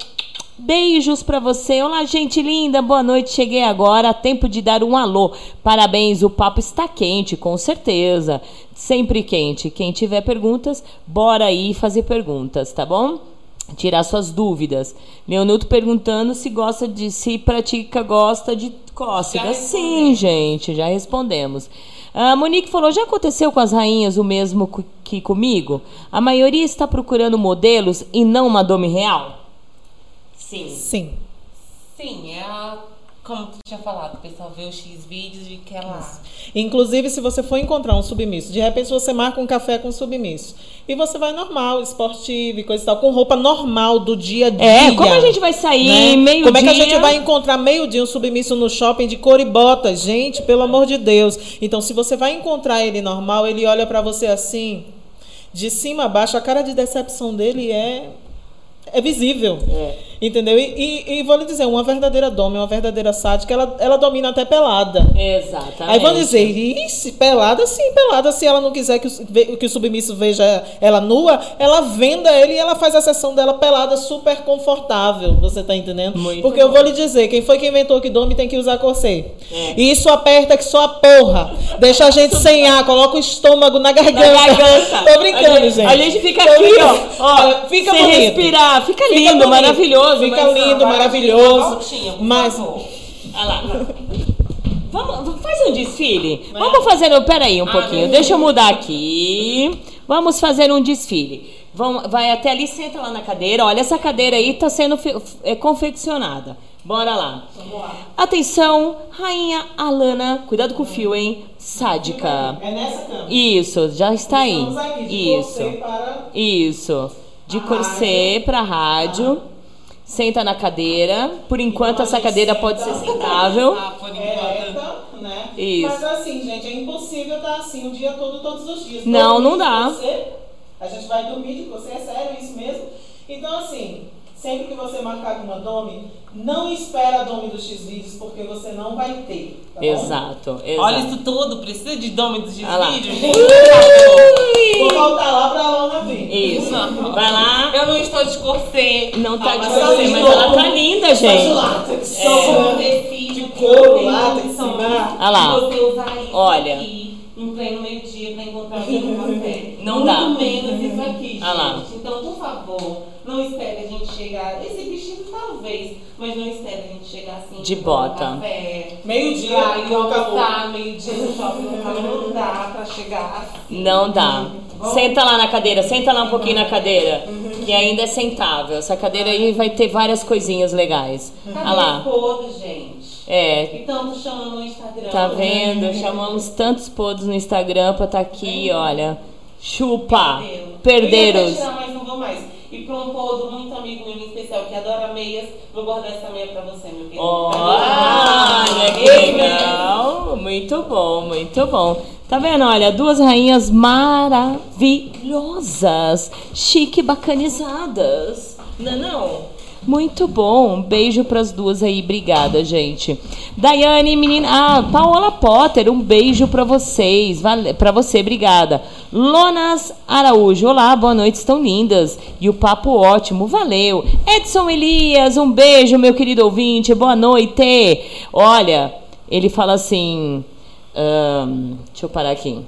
Beijos pra você. Olá, gente linda. Boa noite. Cheguei agora. Tempo de dar um alô. Parabéns. O papo está quente, com certeza. Sempre quente. Quem tiver perguntas, bora aí fazer perguntas, tá bom? tirar suas dúvidas. Leonuto perguntando se gosta de se pratica gosta de cócegas. Sim, gente, já respondemos. A Monique falou: já aconteceu com as rainhas o mesmo que comigo? A maioria está procurando modelos e não uma dome real? Sim. Sim. Sim, é a. Como tu tinha falado, o pessoal vê os X vídeos e quer lá. Inclusive, se você for encontrar um submisso, de repente você marca um café com submisso. E você vai normal, esportivo e coisa e tal, com roupa normal do dia a dia. É, como a gente vai sair meio Como é que a dia? gente vai encontrar meio-dia um submisso no shopping de cor e bota? Gente, pelo amor de Deus. Então, se você vai encontrar ele normal, ele olha pra você assim, de cima a baixo, a cara de decepção dele é. É visível. Entendeu? E, e, e vou lhe dizer, uma verdadeira doma, uma verdadeira sádica, ela, ela domina até pelada. Exatamente. Aí vão dizer, Ixi, pelada sim, pelada. Se ela não quiser que o, que o submisso veja ela nua, ela venda ele e ela faz a sessão dela pelada super confortável. Você tá entendendo? Muito Porque eu vou lhe dizer, quem foi que inventou que dorme tem que usar corset. É. E isso aperta que só a porra. Deixa a gente sem ar, coloca o estômago na garganta. Na garganta. [laughs] Tô brincando, a gente, gente. A gente fica Tô aqui, ó. ó Fica sem bonito. respirar. Fica, Fica lindo, bonito. maravilhoso. Fica mas- lindo, maravilhoso. Mas. Olha lá. Vamos, faz um desfile. Vamos fazer. um- Peraí um pouquinho. Deixa eu mudar aqui. Vamos fazer um desfile. Vamos, vai até ali, senta lá na cadeira. Olha, essa cadeira aí está sendo é, confeccionada. Bora lá. Atenção, rainha Alana. Cuidado com o fio, hein? Sádica. é nessa cama. Isso, já está aí. Isso. corset para Isso. De corset para rádio. Senta na cadeira. Por enquanto, essa cadeira pode ser sentável. Ah, por enquanto. ereta, né? Isso. Mas assim, gente, é impossível estar assim o dia todo, todos os dias. Não, não dá. você, a gente vai dormir de você, é sério isso mesmo? Então, assim, sempre que você marcar alguma dome, não espera a dome dos X-Vídeos, porque você não vai ter. Tá bom? Exato, exato. Olha isso tudo, precisa de dome dos lá. vídeos, gente. Vou voltar lá pra Lona vir. Isso. Vai lá. Eu não estou de corset. Não tá Ah, de mas corset, mas ela tá linda, gente. látex, Só só com de- tecido de que couro, tem látex. Olha lá. Você usar isso Olha. aqui em pleno meio-dia pra encontrar alguém no café. Não Muito dá. menos isso aqui, gente. Lá. Então, por favor, não espere a gente chegar. Esse vestido talvez, mas não espere a gente chegar assim. De bota. Café, ir com calor. almoçar, meio-dia no shopping, não dá pra chegar assim. Não dá. Senta lá na cadeira, senta lá um pouquinho na cadeira. Que ainda é sentável. Essa cadeira aí vai ter várias coisinhas legais. Olha lá. os podres, gente? É, E tanto chamando no Instagram. tá vendo? Chamamos tantos podos no Instagram pra tá aqui, olha. Chupa. Eu ia tirar, mas não vou mais. E pra um podo muito amigo meu em especial que adora meias, vou guardar essa meia pra você, meu querido. Olha que legal. Muito bom, muito bom. Tá vendo? Olha, duas rainhas maravilhosas, chique bacanizadas. Não é não? Muito bom. Um beijo pras duas aí. Obrigada, gente. Daiane, menina. Ah, Paola Potter, um beijo pra vocês. Vale... Pra você, obrigada. Lonas Araújo. Olá, boa noite, estão lindas. E o papo ótimo, valeu. Edson Elias, um beijo, meu querido ouvinte. Boa noite. Olha, ele fala assim. ahn, deixa eu parar aqui.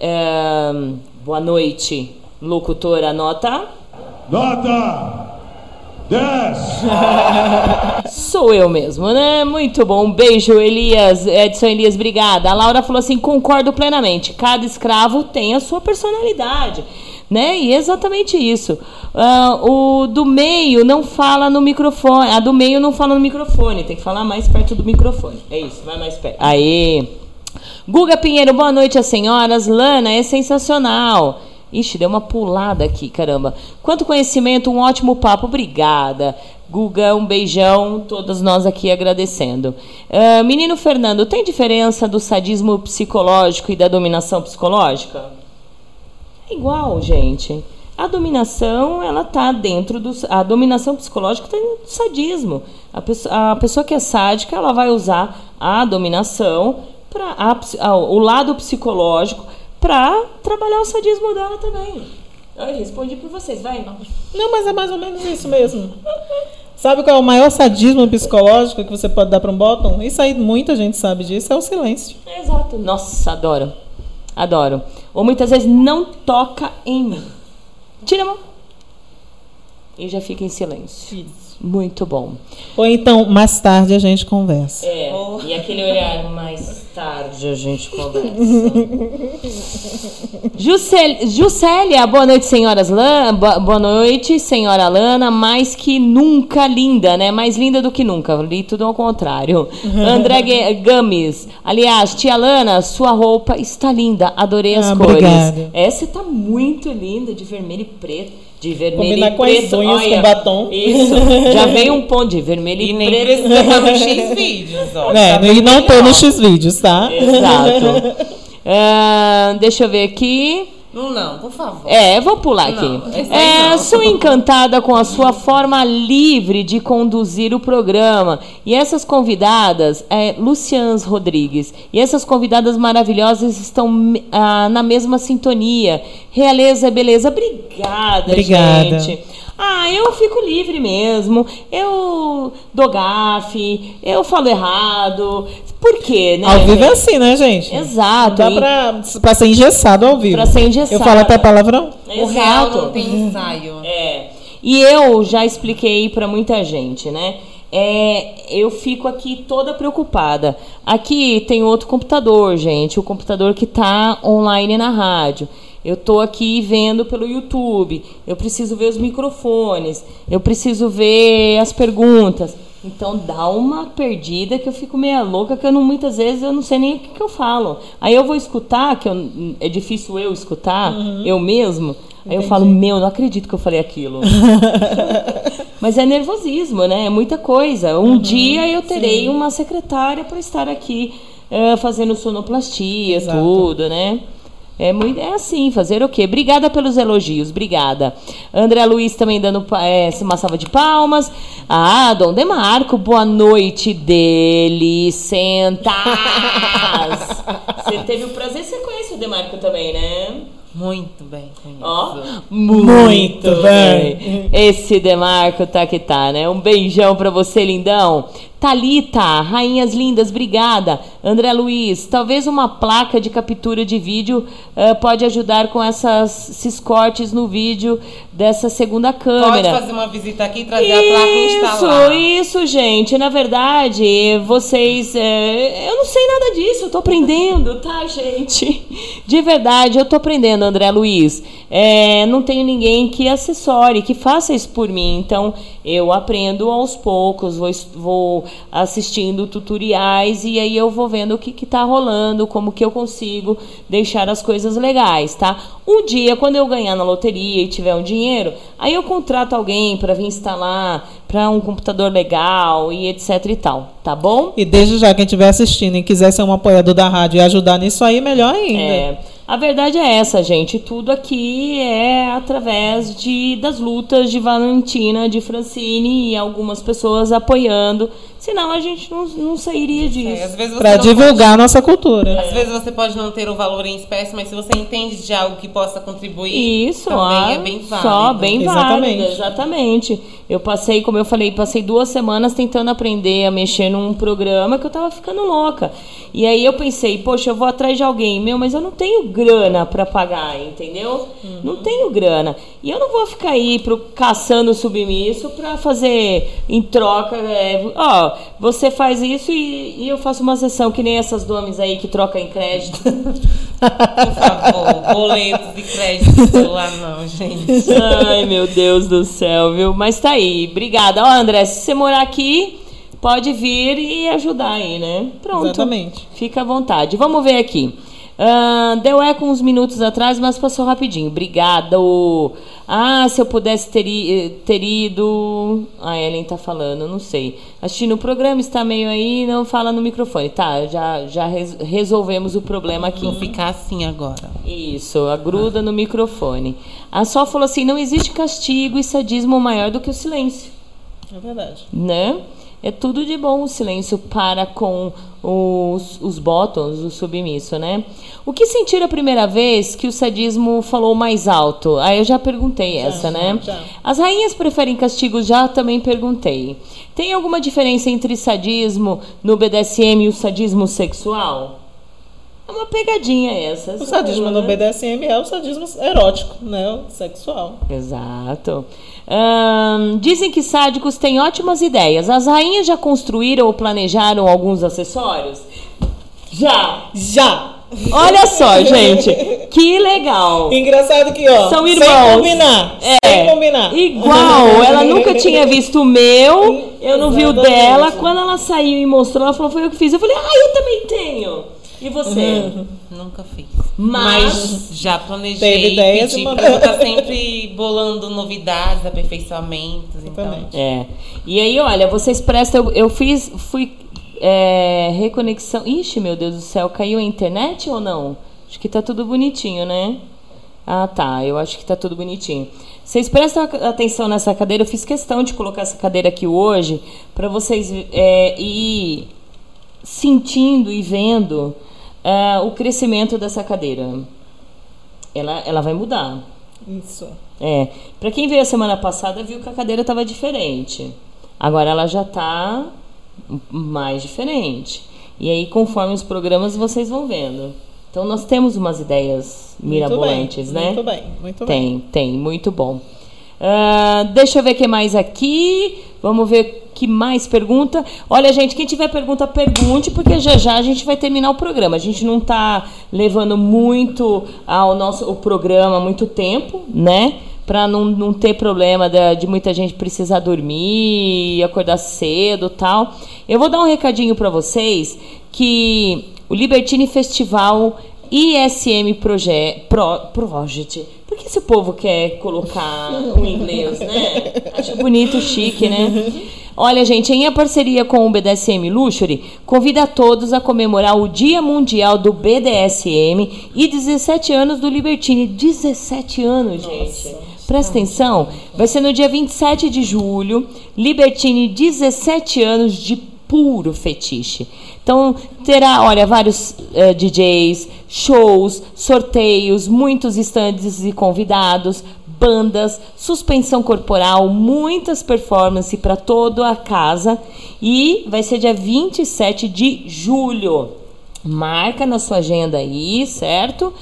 Ahn, boa noite, locutora. Nota. Nota 10! Sou eu mesmo, né? Muito bom. Um beijo, Elias. Edson Elias, obrigada. A Laura falou assim: concordo plenamente. Cada escravo tem a sua personalidade. Né? E exatamente isso. Ah, o do meio não fala no microfone. A do meio não fala no microfone. Tem que falar mais perto do microfone. É isso, vai mais perto. Aê! Guga Pinheiro, boa noite às senhoras. Lana, é sensacional. Ixi, deu uma pulada aqui, caramba. Quanto conhecimento, um ótimo papo. Obrigada. Guga, um beijão. Todas nós aqui agradecendo. Ah, menino Fernando, tem diferença do sadismo psicológico e da dominação psicológica? É igual, gente. A dominação, ela tá dentro do. A dominação psicológica está dentro do sadismo. A pessoa, a pessoa que é sádica, ela vai usar a dominação, para o lado psicológico, para trabalhar o sadismo dela também. Eu respondi por vocês, vai. Não, mas é mais ou menos isso mesmo. [laughs] Sabe qual é o maior sadismo psicológico que você pode dar para um bottom? Isso aí muita gente sabe disso, é o silêncio. Exato. Nossa, adoro. Adoro. Ou muitas vezes não toca em mim. Tira a mão. e já fica em silêncio. Muito bom. Ou então, mais tarde a gente conversa. É, e aquele olhar mais tarde a gente [laughs] conversa. Juscel- Juscelia, boa noite, senhoras Lana. Boa noite, senhora Lana. Mais que nunca linda, né? Mais linda do que nunca. Li tudo ao contrário. André Gue- Games. Aliás, tia Lana, sua roupa está linda. Adorei as Ah, cores. obrigada. Essa tá muito linda, de vermelho e preto. De vermelho Combinar e com as preto. unhas com batom. Isso. Já veio um ponto de vermelho e, E nem preto. precisa estar [laughs] no X-Vídeos, ó. É, Tá e não tô no X-Vídeos, tá? Exato. [laughs] Ah, deixa eu ver aqui. Não, não, por favor. É, vou pular aqui. Não, aí É, não. sou encantada com a sua forma livre de conduzir o programa. E essas convidadas, é, Lucians Rodrigues, e essas convidadas maravilhosas estão ah, na mesma sintonia. Realeza, beleza. Obrigada, Obrigada. gente. Ah, eu fico livre mesmo. Eu dou gafe, eu falo errado. Por quê, né? Ao vivo é assim, né, gente? Exato. Não dá pra, pra ser engessado ao vivo. Pra ser engessado. Eu falo até palavrão? O real Exato. não tem ensaio. É. E eu já expliquei pra muita gente, né? É, eu fico aqui toda preocupada. Aqui tem outro computador, gente, o computador que tá online na rádio. Eu tô aqui vendo pelo YouTube. Eu preciso ver os microfones. Eu preciso ver as perguntas. Então dá uma perdida que eu fico meia louca, que eu não, muitas vezes eu não sei nem o que, que eu falo. Aí eu vou escutar, que eu- é difícil eu escutar, eu mesmo. Aí eu falo, meu, não acredito que eu falei aquilo. [laughs] Mas é nervosismo, né? É muita coisa. Um dia eu terei uma secretária para estar aqui eh, fazendo sonoplastia, Exato. tudo, né? É, muito, é assim, fazer o quê? Obrigada pelos elogios, obrigada. André Luiz também dando é, uma salva de palmas. Ah, Dom Demarco, boa noite, delicentas. [laughs] Você teve o prazer, você conhece o Demarco também, né? Muito bem, conheço. Ó, Muito bem. Esse Demarco tá que tá, né? Um beijão pra você, lindão. Talita, rainhas lindas, obrigada. André Luiz, talvez uma placa de captura de vídeo eh, pode ajudar com essas, esses cortes no vídeo dessa segunda Pode câmera. fazer uma visita aqui e trazer a placa e instalar. Isso, isso, gente. Na verdade, vocês. é, eu não sei nada disso, eu tô aprendendo, tá, gente? [laughs] De verdade, eu tô aprendendo, André Luiz. É, não tenho ninguém que assessore, que faça isso por mim. Então, eu aprendo aos poucos, vou, vou assistindo tutoriais e aí eu vou vendo o que, que tá rolando, como que eu consigo deixar as coisas legais, tá? Um dia, quando eu ganhar na loteria e tiver um dinheiro, aí eu contrato alguém para vir instalar para um computador legal e etc e tal, tá bom? E desde já, quem estiver assistindo e quiser ser um apoiador da rádio e ajudar nisso aí, melhor ainda. É, a verdade é essa, gente. Tudo aqui é através de, das lutas de Valentina, de Francine e algumas pessoas apoiando. Senão a gente não, não sairia É, disso. Pra não divulgar a nossa cultura. Pode, às vezes você pode não ter o valor em espécie, mas se você entende de algo que possa contribuir, Isso, também ah, é bem válido. só bem Exatamente. válido, exatamente. Eu passei, como eu falei, passei duas semanas tentando aprender a mexer num programa que eu tava ficando louca. E aí eu pensei, poxa, eu vou atrás de alguém, meu, mas eu não tenho grana pra pagar, entendeu? Não tenho grana. E eu não vou ficar aí pro, caçando submisso pra fazer em troca, é, ó, você faz isso e, e eu faço uma sessão que nem essas domes aí que troca em crédito. Por favor, boletos e crédito celular não, gente. Ai, meu Deus do céu, viu? Mas tá aí. Obrigada. Ó, André, se você morar aqui, pode vir e ajudar aí, né? Pronto. Exatamente. Fica à vontade. Vamos ver aqui. Ah, deu eco uns minutos atrás, mas passou rapidinho. Obrigada. Ah, se eu pudesse ter, i- ter ido. A Ellen tá falando, não sei. Assistindo o programa, está meio aí, não fala no microfone. Tá, já, já res- resolvemos o problema aqui. Vou ficar assim agora. Isso, a gruda no microfone. A Sol falou assim: não existe castigo e sadismo maior do que o silêncio, É verdade. né? É tudo de bom o silêncio para com os, os bottoms, o submisso, né? O que sentir a primeira vez que o sadismo falou mais alto? Aí eu já perguntei essa, né? já. As rainhas preferem castigo? Já também perguntei. Tem alguma diferença entre sadismo no BDSM e o sadismo sexual? É uma pegadinha essa. O sadismo coisa, no né? BDSM é o sadismo erótico, né? O sexual. Exato. Ahn, dizem que sádicos têm ótimas ideias. As rainhas já construíram ou planejaram alguns acessórios? Já! Já! Olha só, [laughs] gente. Que legal. Engraçado que, ó. São Sem irmãos. combinar. É. Sem combinar. Igual, ela nunca tinha visto o meu, eu não vi o Exatamente. dela. Quando ela saiu e mostrou, ela falou: Foi eu que fiz. Eu falei: Ah, eu também tenho. E você? Nunca fiz. Mas- Mas, já planejei. Teve ideias e pedi, porque eu tá sempre bolando novidades, aperfeiçoamentos. Então. É. E aí, olha, vocês prestam. Eu, eu fiz. Fui. é, reconexão. Ixi, meu Deus do céu, caiu a internet ou não? Acho que tá tudo bonitinho, né? Ah, tá. Eu acho que tá tudo bonitinho. Vocês prestam atenção nessa cadeira. Eu fiz questão de colocar essa cadeira aqui hoje para vocês é, ir sentindo e vendo ah, o crescimento dessa cadeira. Ela, ela vai mudar. Isso. É, para quem veio a semana passada viu que a cadeira estava diferente. Agora ela já tá mais diferente. E aí, conforme os programas, vocês vão vendo. Então, nós temos umas ideias mirabolantes, muito né? bem, Muito bem, muito bem. Tem, tem, muito bom. Ah, deixa eu ver o que mais aqui. Vamos ver que mais pergunta. Olha, gente, quem tiver pergunta, pergunte, porque já já a gente vai terminar o programa. A gente não tá levando muito ao nosso o programa muito tempo, né? Pra não, não ter problema da- de, muita gente precisar dormir, acordar cedo tal. Eu vou dar um recadinho pra vocês que o Libertine Festival ISM Proje Pro Project. Por que esse povo quer colocar o inglês, né? Acho bonito, chique, né? Olha, gente, em parceria com o BDSM Luxury, convida a todos a comemorar o Dia Mundial do BDSM e 17 anos do Libertine. 17 anos, gente. Presta atenção, vai ser no dia 27 de julho, Libertine, 17 anos de puro fetiche. Então terá, olha, vários eh, DJs, shows, sorteios, muitos estandes e convidados, bandas, suspensão corporal, muitas performances para toda a casa e vai ser dia 27 de julho. Marca na sua agenda aí, certo?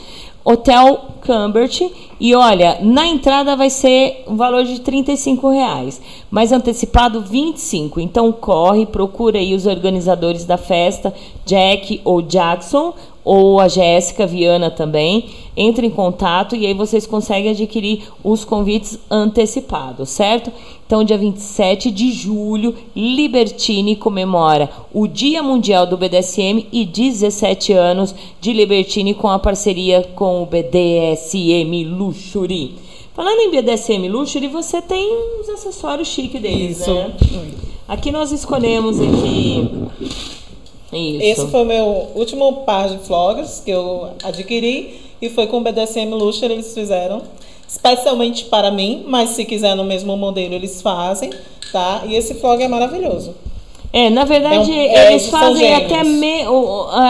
Hotel Cambert. E olha, na entrada vai ser um valor de 35 reais, mas antecipado 25. Então corre, procura aí os organizadores da festa, Jack ou Jackson, ou a Jéssica Viana também. Entre em contato e aí vocês conseguem adquirir os convites antecipados, certo? Então, dia 27 de julho, Libertine comemora o Dia Mundial do BDSM e 17 anos de Libertine com a parceria com o BDSM Luxury. Falando em BDSM Luxury, você tem os acessórios chiques deles, Isso. né? Aqui nós escolhemos aqui. Isso. Esse foi o meu último par de floggers que eu adquiri e foi com o BDSM Luxury, eles fizeram especialmente para mim, mas se quiser no mesmo modelo eles fazem, tá? E esse flog é maravilhoso. É, na verdade, É é, eles são fazem até me-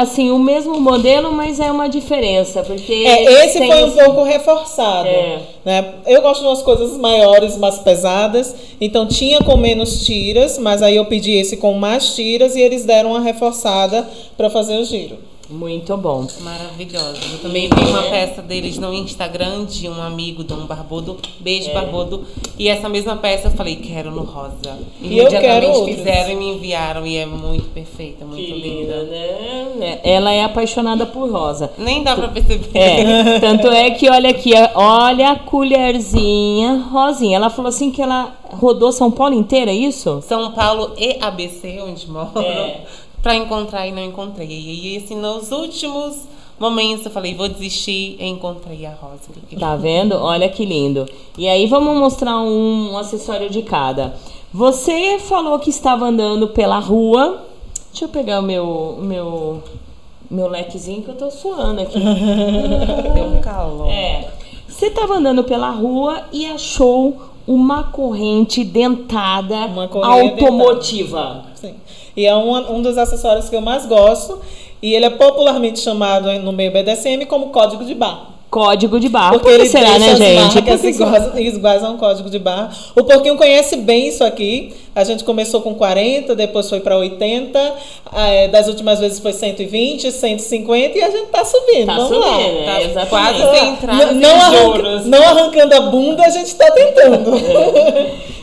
assim, o mesmo modelo, mas é uma diferença. Porque É, esse foi um esse- pouco reforçado. É. Né? Eu gosto de umas coisas maiores, mais pesadas. Então tinha com menos tiras, mas aí eu pedi esse com mais tiras e eles deram uma reforçada para fazer o giro. Muito bom. Maravilhosa. Eu também vi uma peça deles no Instagram de um amigo, Dom Barbudo. Beijo, É. Barbudo. E essa mesma peça eu falei, quero no rosa. E, eu quero imediatamente outros. fizeram e me enviaram. E é muito perfeita, muito linda. né? Ela é apaixonada por rosa. Nem dá pra perceber. É, [laughs] tanto é que olha aqui, olha a colherzinha rosinha. Ela falou assim que ela rodou São Paulo inteira, é isso? São Paulo e ABC, onde moro, É. pra encontrar e não encontrei. E assim, nos últimos momentos eu falei, vou desistir e encontrei a Rosa. que eu queria. Tá vendo? Olha que lindo. E aí vamos mostrar um, um acessório de cada. Você falou que estava andando pela rua. Deixa eu pegar o meu meu meu lequezinho que eu tô suando aqui. [laughs] Deu um calor. É. Você estava andando pela rua e achou uma corrente dentada Uma correia automotiva. Sim. E é um, um dos acessórios que eu mais gosto. E ele é popularmente chamado no meio BDSM como código de barra. código de barra. Porque Por que ele será, deixa né, gente? marcas Por que será? iguais, iguais a um código de barra. O Porquinho conhece bem isso aqui. A gente começou com 40, depois foi para 80. ah, é, das últimas vezes foi 120, 150 e a gente tá subindo. Tá Vamos subindo, lá. é, Tá exatamente. quase sem entrada, não, arranca- não arrancando a bunda, a gente tá tentando.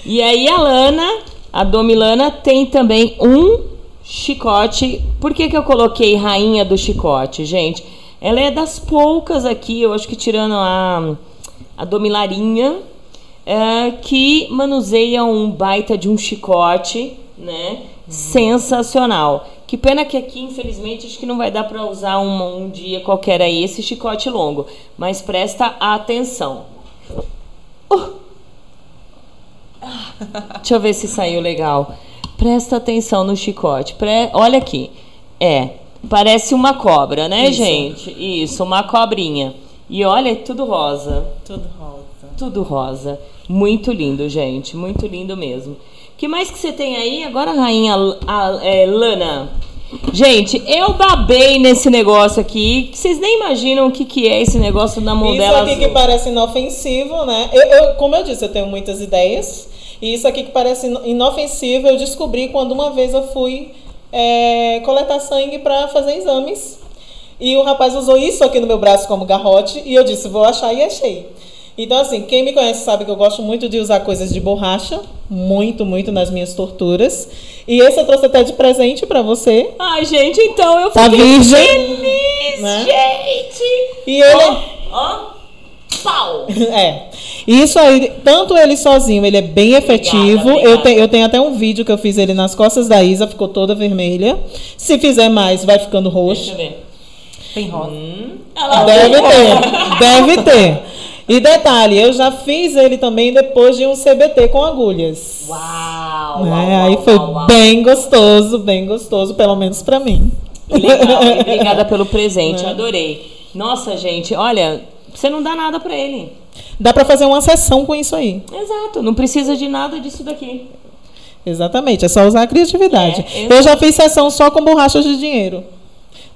E aí a Lana, a Domilana, tem também um chicote. Por que, que eu coloquei rainha do chicote, gente? Ela é das poucas aqui, eu acho que tirando a, a Domilarinha, é, que manuseia um baita de um chicote, né? Sensacional. Que pena que aqui, infelizmente, acho que não vai dar para usar um, um dia qualquer aí esse chicote longo. Mas presta atenção. Deixa eu ver se saiu legal. Presta atenção no chicote. Pre- Olha aqui. É. Parece uma cobra, né, Isso. gente? Isso, uma cobrinha. E olha, é tudo rosa. Tudo rosa. Tudo rosa. Muito lindo, gente. Muito lindo mesmo. que mais que você tem aí? Agora, rainha a- é, Lana. Gente, eu babei nesse negócio aqui. Vocês nem imaginam o que, que é esse negócio da mão Isso aqui que parece inofensivo, né? Eu, eu- como eu disse, eu tenho muitas ideias. E isso aqui que parece ino- inofensivo, eu descobri quando uma vez eu fui é, coletar sangue para fazer exames. E o rapaz usou isso aqui no meu braço como garrote. E eu disse, vou achar e achei. Então, assim, quem me conhece sabe que eu gosto muito de usar coisas de borracha. Muito, muito nas minhas torturas. E esse eu trouxe até de presente para você. Ai, gente, então eu Tá fiquei virgem? feliz, Né? gente. E ele. Ó, ó, pau. [laughs] É. Isso aí, tanto ele sozinho, ele é bem efetivo. obrigada. Eu, te- eu tenho até um vídeo que eu fiz ele nas costas da Isa, ficou toda vermelha. Se fizer mais, vai ficando Deixa eu roxo. ver. Tem rosa. Ela Deve ter, deve ter. E detalhe, eu já fiz ele também depois de um CBT com agulhas. Uau, né? uau, aí foi uau, uau. bem gostoso, bem gostoso, pelo menos pra mim. Legal, obrigada pelo [laughs] presente, Né? adorei. Nossa, gente, olha, você não dá nada pra ele. Dá pra fazer uma sessão com isso aí. Exato, não precisa de nada disso daqui. Exatamente, é só usar a criatividade. É, eu já fiz sessão só com borrachas de dinheiro.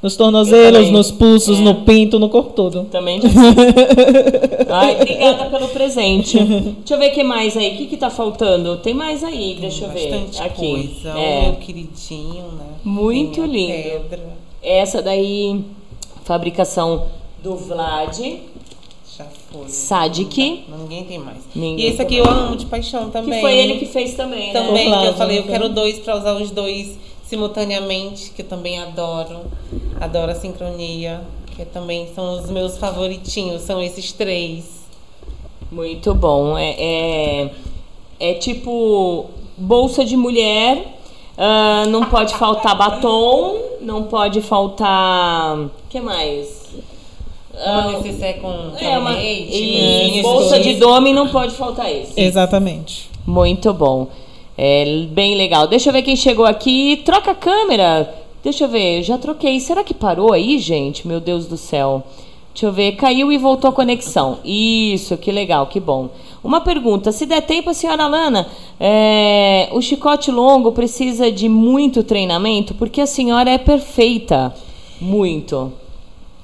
Nos tornozelos, nos pulsos, É. no pinto, no corpo todo. Também já [laughs] Ai, obrigada pelo presente. Deixa eu ver o que mais aí. O que, que tá faltando? Tem mais aí, deixa eu ver. Bastante Aqui. coisa. É. Queridinho, né? Muito Tem lindo. Pedra. Essa daí, fabricação do Vlad. Foi. Sadik. Ninguém tem mais. Ninguém e esse aqui eu amo de paixão também. Que foi ele que fez também, né? Também, O que eu falei, eu né? quero dois pra usar os dois simultaneamente, que eu também adoro. Adoro a sincronia, que também são os meus favoritinhos, são esses três. Muito bom. É, é, é tipo bolsa de mulher. ah, não pode faltar batom. Não pode faltar. O que mais? Uma Ah, necessaire com é uma e linhas bolsa de dome não pode faltar esse. Exatamente. Muito bom. É bem legal. Deixa eu ver quem chegou aqui. Troca a câmera. Deixa eu ver. Já troquei. Será que parou aí, gente? Meu Deus do céu. Deixa eu ver. Caiu e voltou a conexão. Isso, que legal, que bom. Uma pergunta. Se der tempo, senhora Lana, é, o chicote longo precisa de muito treinamento? Porque a senhora é perfeita. Muito.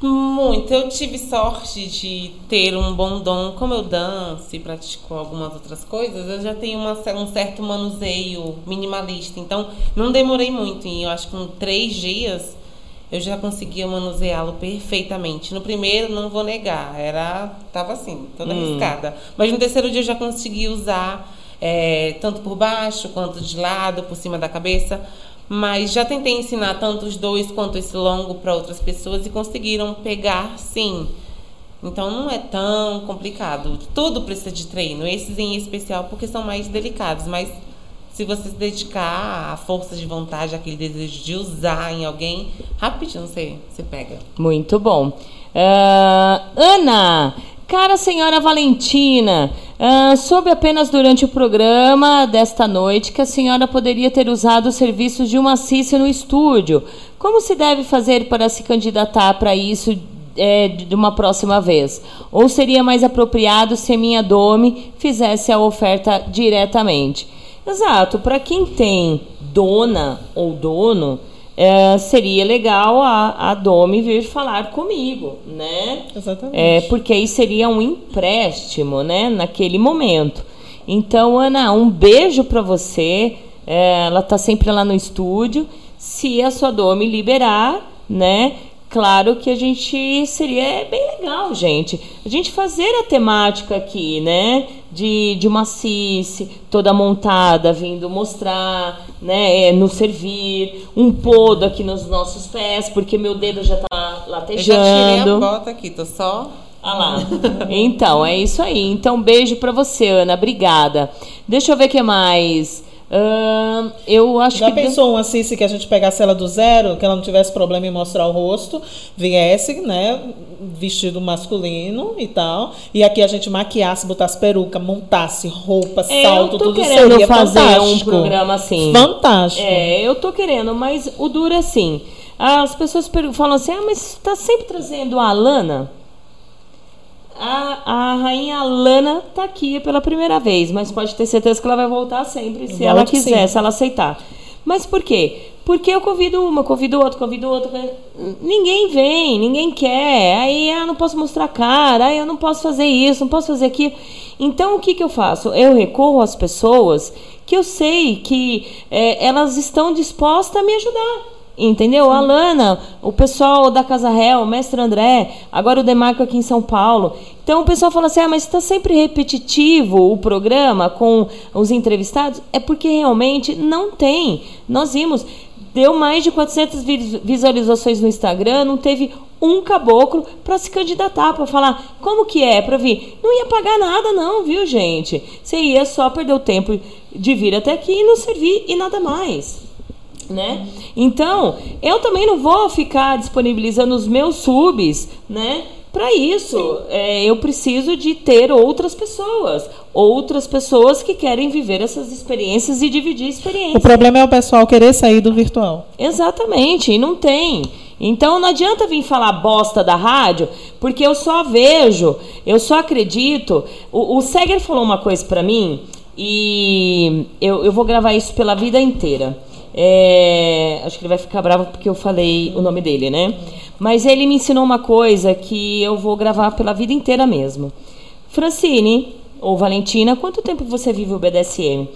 Muito. Eu tive sorte de ter um bom dom. Como eu danço e pratico algumas outras coisas, eu já tenho uma um certo manuseio minimalista. Então, não demorei muito. E eu acho que em três dias eu já conseguia manuseá-lo perfeitamente. No primeiro, não vou negar, era tava assim, toda arriscada. Mas no terceiro dia eu já consegui usar é, tanto por baixo quanto de lado, por cima da cabeça. Mas já tentei ensinar tanto os dois quanto esse longo para outras pessoas e conseguiram pegar, sim. Então não é tão complicado. Tudo precisa de treino, esses em especial porque são mais delicados, mas se você se dedicar à força de vontade, aquele desejo de usar em alguém, rapidinho você, você pega. Muito bom. Ah, Ana, cara senhora Valentina, ah, soube apenas durante o programa desta noite que a senhora poderia ter usado os serviços de uma Cici no estúdio. Como se deve fazer para se candidatar para isso é, de uma próxima vez? Ou seria mais apropriado se a minha Dome fizesse a oferta diretamente? Exato, para quem tem dona ou dono, é, seria legal a, a Domi vir falar comigo, né? Exatamente. É, porque aí seria um empréstimo, né? Naquele momento. Então, Ana, um beijo para você. É, ela tá sempre lá no estúdio. Se a sua Domi liberar, né? Claro que a gente seria bem legal, gente. A gente fazer a temática aqui, né? De, de uma toda montada, vindo mostrar, né? É, nos servir. Um podo aqui nos nossos pés, porque meu dedo já tá latejando. Eu já tirei a bota aqui, tô só. Ah lá. Então, é isso aí. Então, beijo pra você, Ana. Obrigada. Deixa eu ver o que mais. Eu acho Já que. pensou uma Cici que a gente pegasse ela do zero, que ela não tivesse problema em mostrar o rosto, viesse, né, vestido masculino e tal, e aqui a gente maquiasse, botasse peruca, montasse roupa, É, salto, tudo querendo seria fazer fantástico. um programa assim. Fantástico. É, eu tô querendo, mas o duro é assim. As pessoas falam assim: ah, mas tá sempre trazendo a Alana? A, a rainha Alana tá aqui pela primeira vez, mas pode ter certeza que ela vai voltar sempre, se Volte ela quiser, se ela aceitar. Mas por quê? Porque eu convido uma, convido outra, convido outra. Ninguém vem, ninguém quer. Aí, ah, não posso mostrar cara, ah, eu não posso fazer isso, não posso fazer aquilo. Então, o que, que eu faço? Eu recorro às pessoas que eu sei que eh, elas estão dispostas a me ajudar. Entendeu? A Lana, o pessoal da Casa Réu, o mestre André, agora o Demarco aqui em São Paulo. Então o pessoal fala assim: ah, mas está sempre repetitivo o programa com os entrevistados? É porque realmente não tem. Nós vimos, deu mais de 400 vi- visualizações no Instagram, não teve um caboclo para se candidatar, para falar como que é, para vir. Não ia pagar nada, não, viu, gente? Você ia só perder o tempo de vir até aqui e não servir e nada mais né? Então, eu também não vou ficar disponibilizando os meus subs, né? Para isso, é, eu preciso de ter outras pessoas, outras pessoas que querem viver essas experiências e dividir O experiências. problema é o pessoal querer sair do virtual. Exatamente, e não tem. Então não adianta vir falar bosta da rádio, porque eu só vejo, eu só acredito. O, o Seger falou uma coisa pra mim e eu, eu vou gravar isso pela vida inteira. É, acho que ele vai ficar bravo porque eu falei o nome dele, né? Mas ele me ensinou uma coisa que eu vou gravar pela vida inteira mesmo. Francine, ou Valentina, quanto tempo você vive o BDSM?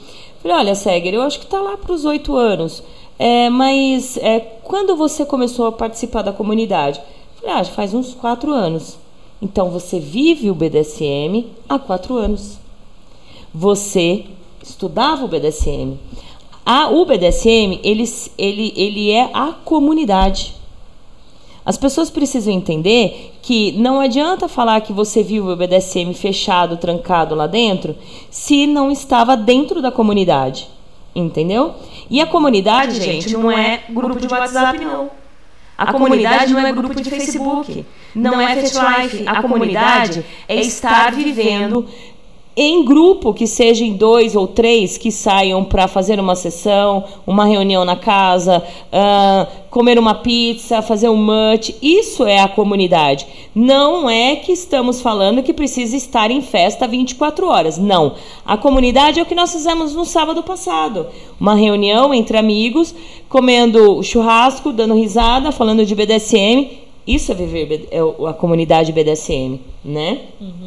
Falei, olha, Seger, eu acho que tá lá para os oito anos. É, mas é, quando você começou a participar da comunidade? Falei, ah, faz uns quatro anos. Então você vive o BDSM há quatro anos. Você estudava o BDSM. A, o BDSM, ele, ele, ele é a comunidade. As pessoas precisam entender que não adianta falar que você viu o BDSM fechado, trancado lá dentro, se não estava dentro da comunidade. Entendeu? E a comunidade, gente, não é grupo de WhatsApp, não. A comunidade não é grupo de Facebook. Não é FetLife. A comunidade é estar vivendo em grupo, que sejam dois ou três que saiam para fazer uma sessão, uma reunião na casa, ah, comer uma pizza, fazer um munch. Isso é a comunidade. Não é que estamos falando que precisa estar em festa 24 horas. Não. A comunidade é o que nós fizemos no sábado passado. Uma reunião entre amigos, comendo churrasco, dando risada, falando de BDSM. Isso é viver é a comunidade BDSM, né?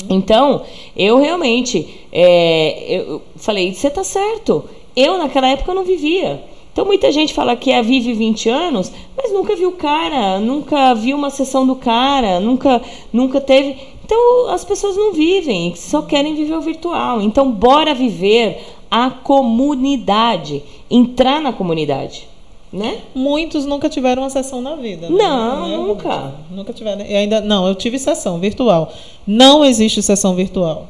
Então, eu realmente é, eu falei, você tá certo. Eu, naquela época, não vivia. Então, muita gente fala que é vive 20 anos, mas nunca viu o cara, nunca viu uma sessão do cara, nunca, nunca teve. Então, as pessoas não vivem, só querem viver o virtual. Então, bora viver a comunidade, entrar na comunidade, né? Muitos nunca tiveram uma sessão na vida. né? Não, Né? nunca. Nunca tiveram. E ainda não, eu tive sessão virtual. Não existe sessão virtual.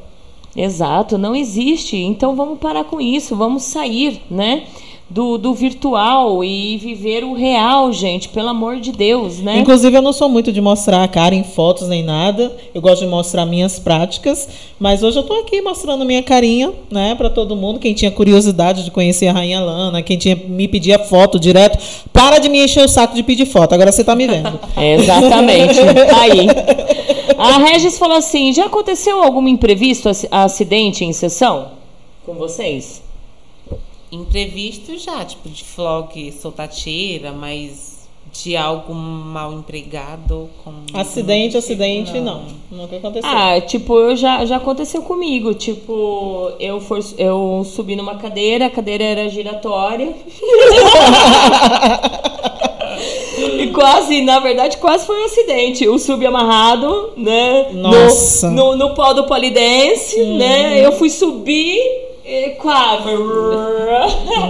Exato, não existe. Então vamos parar com isso, vamos sair, né? Do, do virtual e viver o real, gente, pelo amor de Deus, né? Inclusive, eu não sou muito de mostrar a cara em fotos nem nada. Eu gosto de mostrar minhas práticas. Mas hoje eu tô aqui mostrando minha carinha, né, para todo mundo. Quem tinha curiosidade de conhecer a Rainha Lana, quem tinha me pedia foto direto. Para de me encher o saco de pedir foto. Agora você tá me vendo. [laughs] Exatamente. Tá aí. A Regis falou assim: já aconteceu algum imprevisto, ac- acidente em sessão com vocês? Imprevisto já, tipo de vlog soltateira, mas de algo mal empregado. Com Acidente, acidente, não. Nunca aconteceu. Ah, tipo, eu já, já aconteceu comigo. Tipo, eu, for, eu subi numa cadeira, a cadeira era giratória. [laughs] E quase, na verdade, quase foi um acidente. O sub amarrado, né? Nossa. No, no, no pó do polidense, né? Eu fui subir e quase.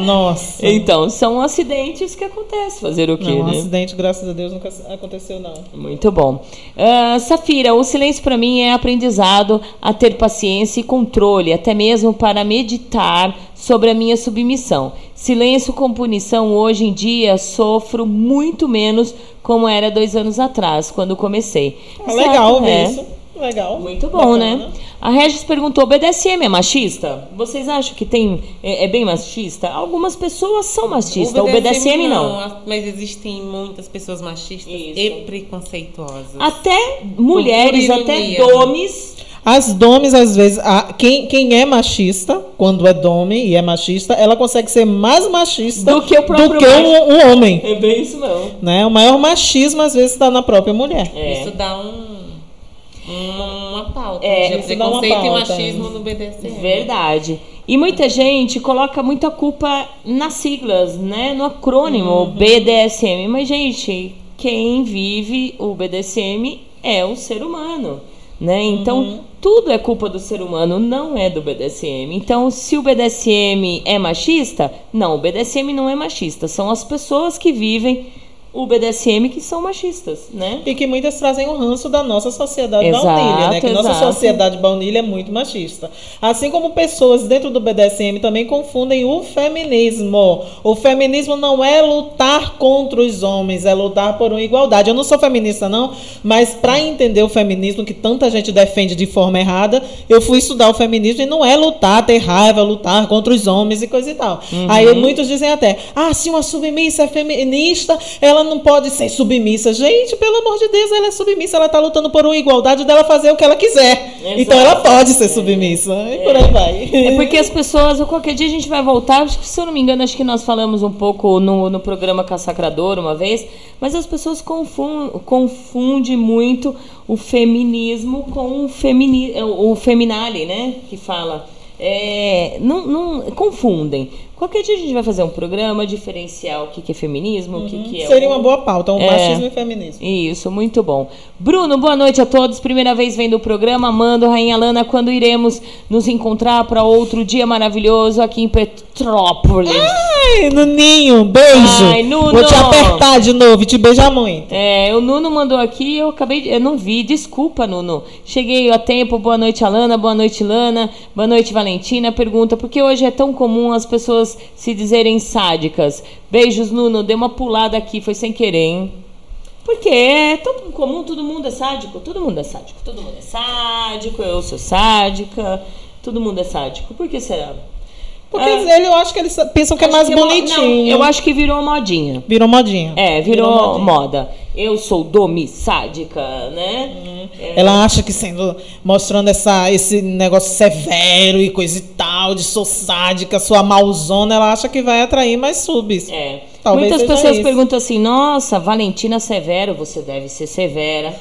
Nossa. Então, são acidentes que acontecem. Fazer o quê, Não, um né? acidente, graças a Deus, nunca aconteceu, não. Muito bom. Ah, Safira, o silêncio para mim é aprendizado a ter paciência e controle, até mesmo para meditar sobre a minha submissão. Silêncio com punição, hoje em dia, sofro muito menos como era dois anos atrás, quando comecei. Ah, legal ver É. isso. Legal. Muito bom, Bacana. né? A Regis perguntou: BDSM é machista? Vocês acham que tem é, é bem machista? Algumas pessoas são machistas, o BDSM, não. Mas existem muitas pessoas machistas e preconceituosas. Até mulheres, até domes. As domes, às vezes, a- quem, quem é machista, quando é dome e é machista, ela consegue ser mais machista Do que o próprio do que um, um homem. É bem isso mesmo. Né? O maior machismo, às vezes, está na própria mulher. É. Isso dá um, uma, uma pauta É, de preconceito e machismo no BDSM. Verdade. E muita gente coloca muita culpa nas siglas, né? No acrônimo BDSM. Mas, gente, quem vive o BDSM é o ser humano, né? Então, tudo é culpa do ser humano, não é do BDSM. Então, se o BDSM é machista, não, o BDSM não é machista. São as pessoas que vivem o BDSM que são machistas, né? E que muitas trazem o ranço da nossa sociedade Exato, baunilha, né? Que nossa exato. sociedade baunilha é muito machista. Assim como pessoas dentro do BDSM também confundem o feminismo. O feminismo não é lutar contra os homens, é lutar por uma igualdade. Eu não sou feminista, não, mas para entender o feminismo que tanta gente defende de forma errada, eu fui estudar o feminismo e não é lutar, ter raiva, lutar contra os homens e coisa e tal. Uhum. Aí muitos dizem até, ah, se uma submissa é feminista, ela não pode ser submissa. Gente, pelo amor de Deus, ela é submissa, ela está lutando por uma igualdade dela fazer o que ela quiser. Então ela pode ser submissa. E por aí vai. É porque as pessoas, qualquer dia a gente vai voltar, acho que, se eu não me engano, acho que nós falamos um pouco no, no programa Cassacrador uma vez, mas as pessoas confundem confunde muito o feminismo com o, femini, o feminale, né? Que fala. É, não, não confundem. Qualquer dia a gente vai fazer um programa diferenciar o que, que é feminismo, o que, que é. Seria o- uma boa pauta, um É. machismo e feminismo. Isso, muito bom. Bruno, boa noite a todos. Primeira vez vendo o programa. Amando, Rainha Lana, quando iremos nos encontrar para outro dia maravilhoso aqui em Petrópolis? Ai, Nuninho, beijo. Ai, Nuno. Vou te apertar de novo e te beijar muito. É, o Nuno mandou aqui, eu acabei de, eu não vi, desculpa, Nuno. Cheguei a tempo, boa noite, Alana, boa noite, Lana, boa noite, Valentina. Pergunta, por que hoje é tão comum as pessoas se dizerem sádicas? Beijos, Nuno, dei uma pulada aqui, foi sem querer, hein? Porque é tão comum, todo mundo é sádico, todo mundo é sádico, todo mundo é sádico, eu sou sádica, todo mundo é sádico. Por que será? Porque Ah. ele, eu acho que eles pensam que é Acho mais que mo- bonitinho. não, eu acho que virou modinha. Virou modinha. É, virou, Virou modinha. moda. Eu sou domi sádica, né? É. Ela acha que sendo mostrando essa, esse negócio severo e coisa e tal, de sou sádica, sua malzona, ela acha que vai atrair mais subs. É. Talvez Muitas pessoas isso. perguntam assim: Nossa, Valentina Severo, você deve ser severa.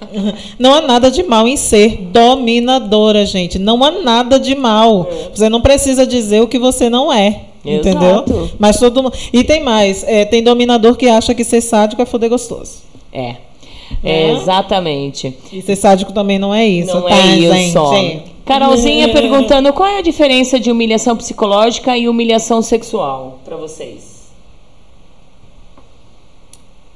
[laughs] Não há nada de mal em ser dominadora, gente. Não há nada de mal. Você não precisa dizer o que você não é. Entendeu? Exato. Mas todo mundo. E tem mais: é, tem dominador que acha que ser sádico é foder gostoso. É. É? Exatamente. E ser sádico também não é isso. Não tá, é isso. gente? Carolzinha É. perguntando qual é a diferença de humilhação psicológica e humilhação sexual para vocês.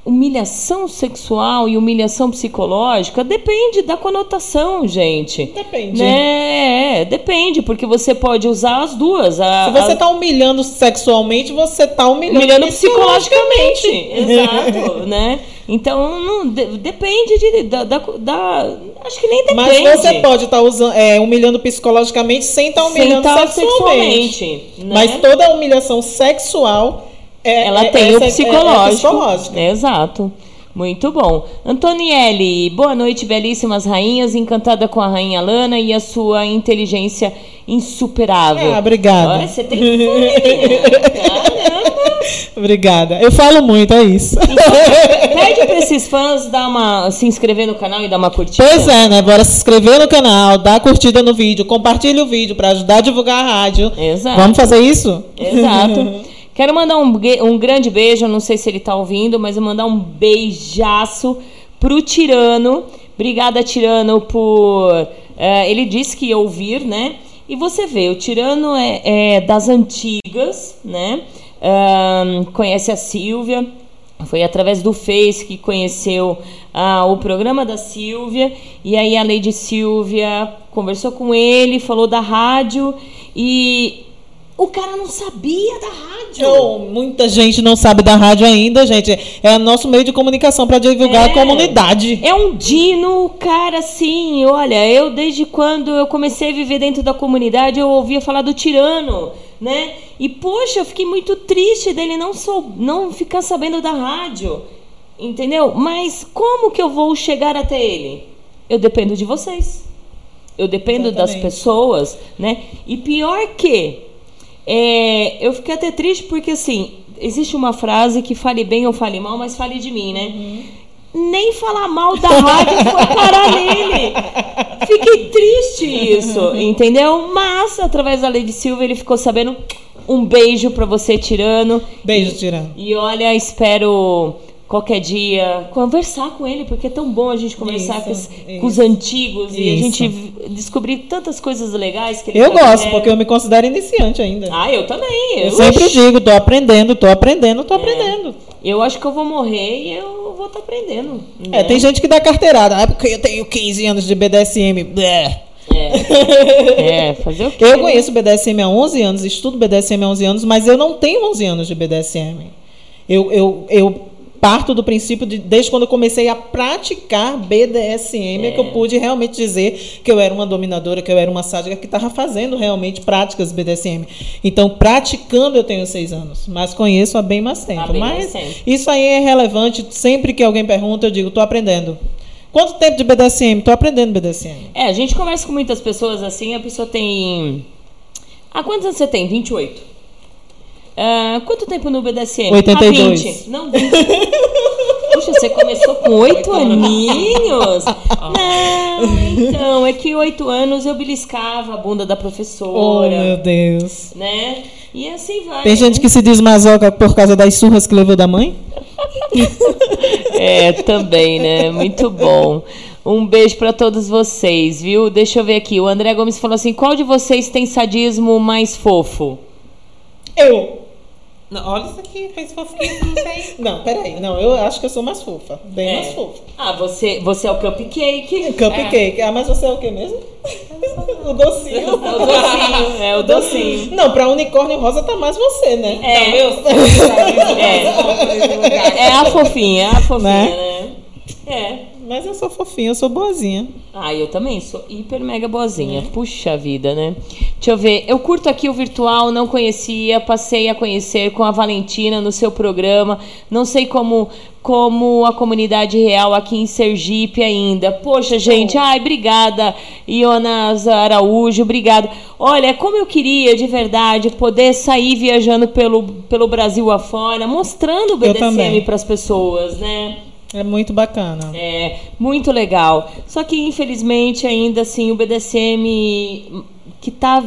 Humilhação sexual e humilhação psicológica depende da conotação, gente. Depende. Né? É, depende, porque você pode usar as duas. A, Se você a- tá humilhando sexualmente, você tá humilhando, humilhando psicologicamente. [laughs] Exato, né? Então, não, de- depende de, da, da, da- Acho que nem Mas depende. você pode estar usando, é, humilhando psicologicamente sem estar Sem humilhando tá sexualmente. sexualmente, né? Mas toda humilhação sexual é, Ela é- tem o é- é- psicológico. É. Exato. Muito bom. Antonielle, boa noite, belíssimas rainhas. Encantada com a rainha Lana e a sua inteligência insuperável. Ah, obrigada. Olha, você tem. [laughs] Caramba. Obrigada. Eu falo muito, é isso. Pede pra esses fãs dar uma, se inscrever no canal e dar uma curtida. Pois é, né? Bora se inscrever no canal, dar curtida no vídeo, compartilha o vídeo para ajudar a divulgar a rádio. Exato. Vamos fazer isso? Exato. [laughs] Quero mandar um, um grande beijo, não sei se ele tá ouvindo, mas eu mandar um beijaço pro Tirano. Obrigada, Tirano, por. eh, ele disse que ia ouvir, né? E você vê, o Tirano é, é das antigas, né? Conhece a Silvia. Foi através do Face que conheceu ah, o programa da Silvia. E aí a Lady Silvia conversou com ele, falou da rádio e o cara não sabia da rádio. Muita gente não sabe da rádio ainda, gente. É nosso meio de comunicação para divulgar É. a comunidade. É um dino, cara, assim, olha, eu desde quando eu comecei a viver dentro da comunidade, eu ouvia falar do tirano, né? E poxa, eu fiquei muito triste dele não sou, não ficar sabendo da rádio. Entendeu? Mas como que eu vou chegar até ele? Eu dependo de vocês. Eu dependo das Exatamente. pessoas, né? E pior que é, eu fiquei até triste porque assim, existe uma frase que fale bem ou fale mal, mas fale de mim, né? Nem falar mal da rádio foi parar nele. Fiquei triste isso, entendeu? Mas através da Lady Silva ele ficou sabendo. Um beijo pra você, Tirano. Beijo, Tirano. E olha, espero qualquer dia conversar com ele, porque é tão bom a gente conversar Isso, com, os, isso. com os antigos e a Isso. gente descobrir tantas coisas legais que ele Eu gosto, porque eu me considero iniciante ainda. Ah, eu também. Eu Eu, sempre digo, tô aprendendo, tô aprendendo, tô aprendendo. eu acho que eu vou morrer e eu vou estar aprendendo. É, né? tem gente que dá carteirada. Ah, porque eu tenho 15 anos de BDSM. Blé. [laughs] É, fazer o quê? Eu conheço BDSM há 11 anos, estudo BDSM há 11 anos, mas eu não tenho 11 anos de BDSM. Eu, eu, eu parto do princípio de, desde quando eu comecei a praticar BDSM, é. que eu pude realmente dizer que eu era uma dominadora, que eu era uma sádica, que estava fazendo realmente práticas BDSM. Então, praticando eu tenho 6 anos, mas conheço há bem mais tempo. Há bem mas mais tempo. isso aí é relevante, sempre que alguém pergunta, eu digo, estou aprendendo. Quanto tempo de BDSM? Estou aprendendo BDSM. É, a gente conversa com muitas pessoas assim, a pessoa tem. Ah, quantos anos você tem? 28. Ah, quanto tempo no BDSM? 82. Ah, 20. Não, 20. Puxa, você começou com 8 aninhos? Não, então, é que 8 anos eu beliscava a bunda da Oh, professora, meu Deus. né? E assim vai. Tem gente que se diz masoca por causa das surras que levou da mãe? [laughs] É, também, né? Muito bom. Um beijo pra todos vocês, viu? Deixa eu ver aqui. O André Gomes falou assim: qual de vocês tem sadismo mais fofo? Eu. Não, olha isso aqui, fez fofinho, não tem. Não, peraí. Não, eu acho que eu sou mais fofa. Bem É. mais fofa. Ah, você, você é o cupcake. Cupcake. Ah, mas você é o que mesmo? o docinho. É o docinho, é o docinho. Não, pra unicórnio rosa tá mais você, né? É, é, é a fofinha, é a fofinha, né? É. Mas eu sou fofinha, eu sou boazinha. Ah, eu também sou hiper mega boazinha. Puxa vida, né? Deixa eu ver. Eu curto aqui o virtual, não conhecia, passei a conhecer com a Valentina no seu programa. Não sei como como a comunidade real aqui em Sergipe ainda. Poxa, gente, ai, obrigada, Ionas Araújo, obrigada. Olha, como eu queria de verdade poder sair viajando pelo, pelo Brasil afora, mostrando o. BDSM para as pessoas, né? É muito bacana. É, muito legal. Só que, infelizmente, ainda assim, o BDSM que tá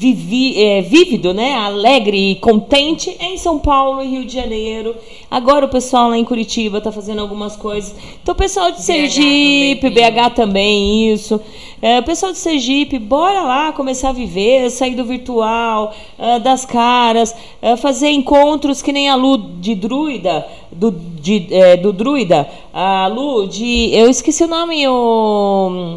vivi, é, vívido, né? Alegre e contente é em São Paulo e Rio de Janeiro. Agora o pessoal lá em Curitiba tá fazendo algumas coisas. Então, o pessoal de Sergipe, BH também, isso. É, o pessoal de Sergipe, bora lá começar a viver, sair do virtual, ah, das caras, ah, fazer encontros que nem a Lu de Druida, do, de, é, do Druida, a Lu de. Eu esqueci o nome, o.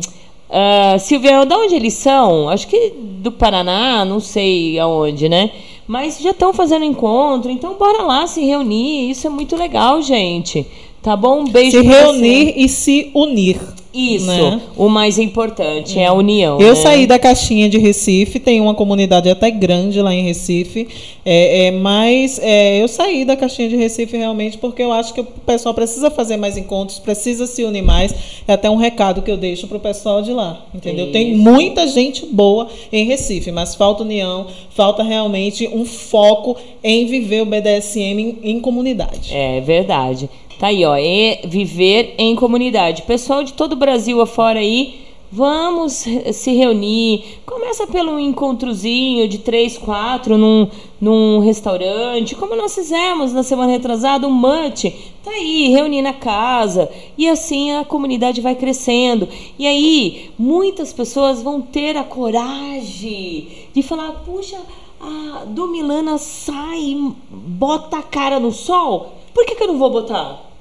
Ah, Silvia, de onde eles são? Acho que do Paraná, não sei aonde, né? Mas já estão fazendo encontro, então bora lá se reunir. Isso é muito legal, gente. Tá bom? Um beijo Se reunir você. e se unir. Isso, né? o mais importante é a união. Eu né? saí da caixinha de Recife, tem uma comunidade até grande lá em Recife, é, é, mas é, eu saí da caixinha de Recife realmente porque eu acho que o pessoal precisa fazer mais encontros, precisa se unir mais. É até um recado que eu deixo para o pessoal de lá, entendeu? Tem Isso. muita gente boa em Recife, mas falta união, falta realmente um foco em viver o BDSM em, em comunidade. É verdade. Tá aí, ó. É viver em comunidade. Pessoal de todo o Brasil afora aí, vamos se reunir. Começa pelo encontrozinho de três, quatro num, num restaurante, como nós fizemos na semana retrasada, um mate. Tá aí, reunir na casa. E assim a comunidade vai crescendo. E aí, muitas pessoas vão ter a coragem de falar: puxa, a do Milana sai, bota a cara no sol. Por que, que eu não vou botar?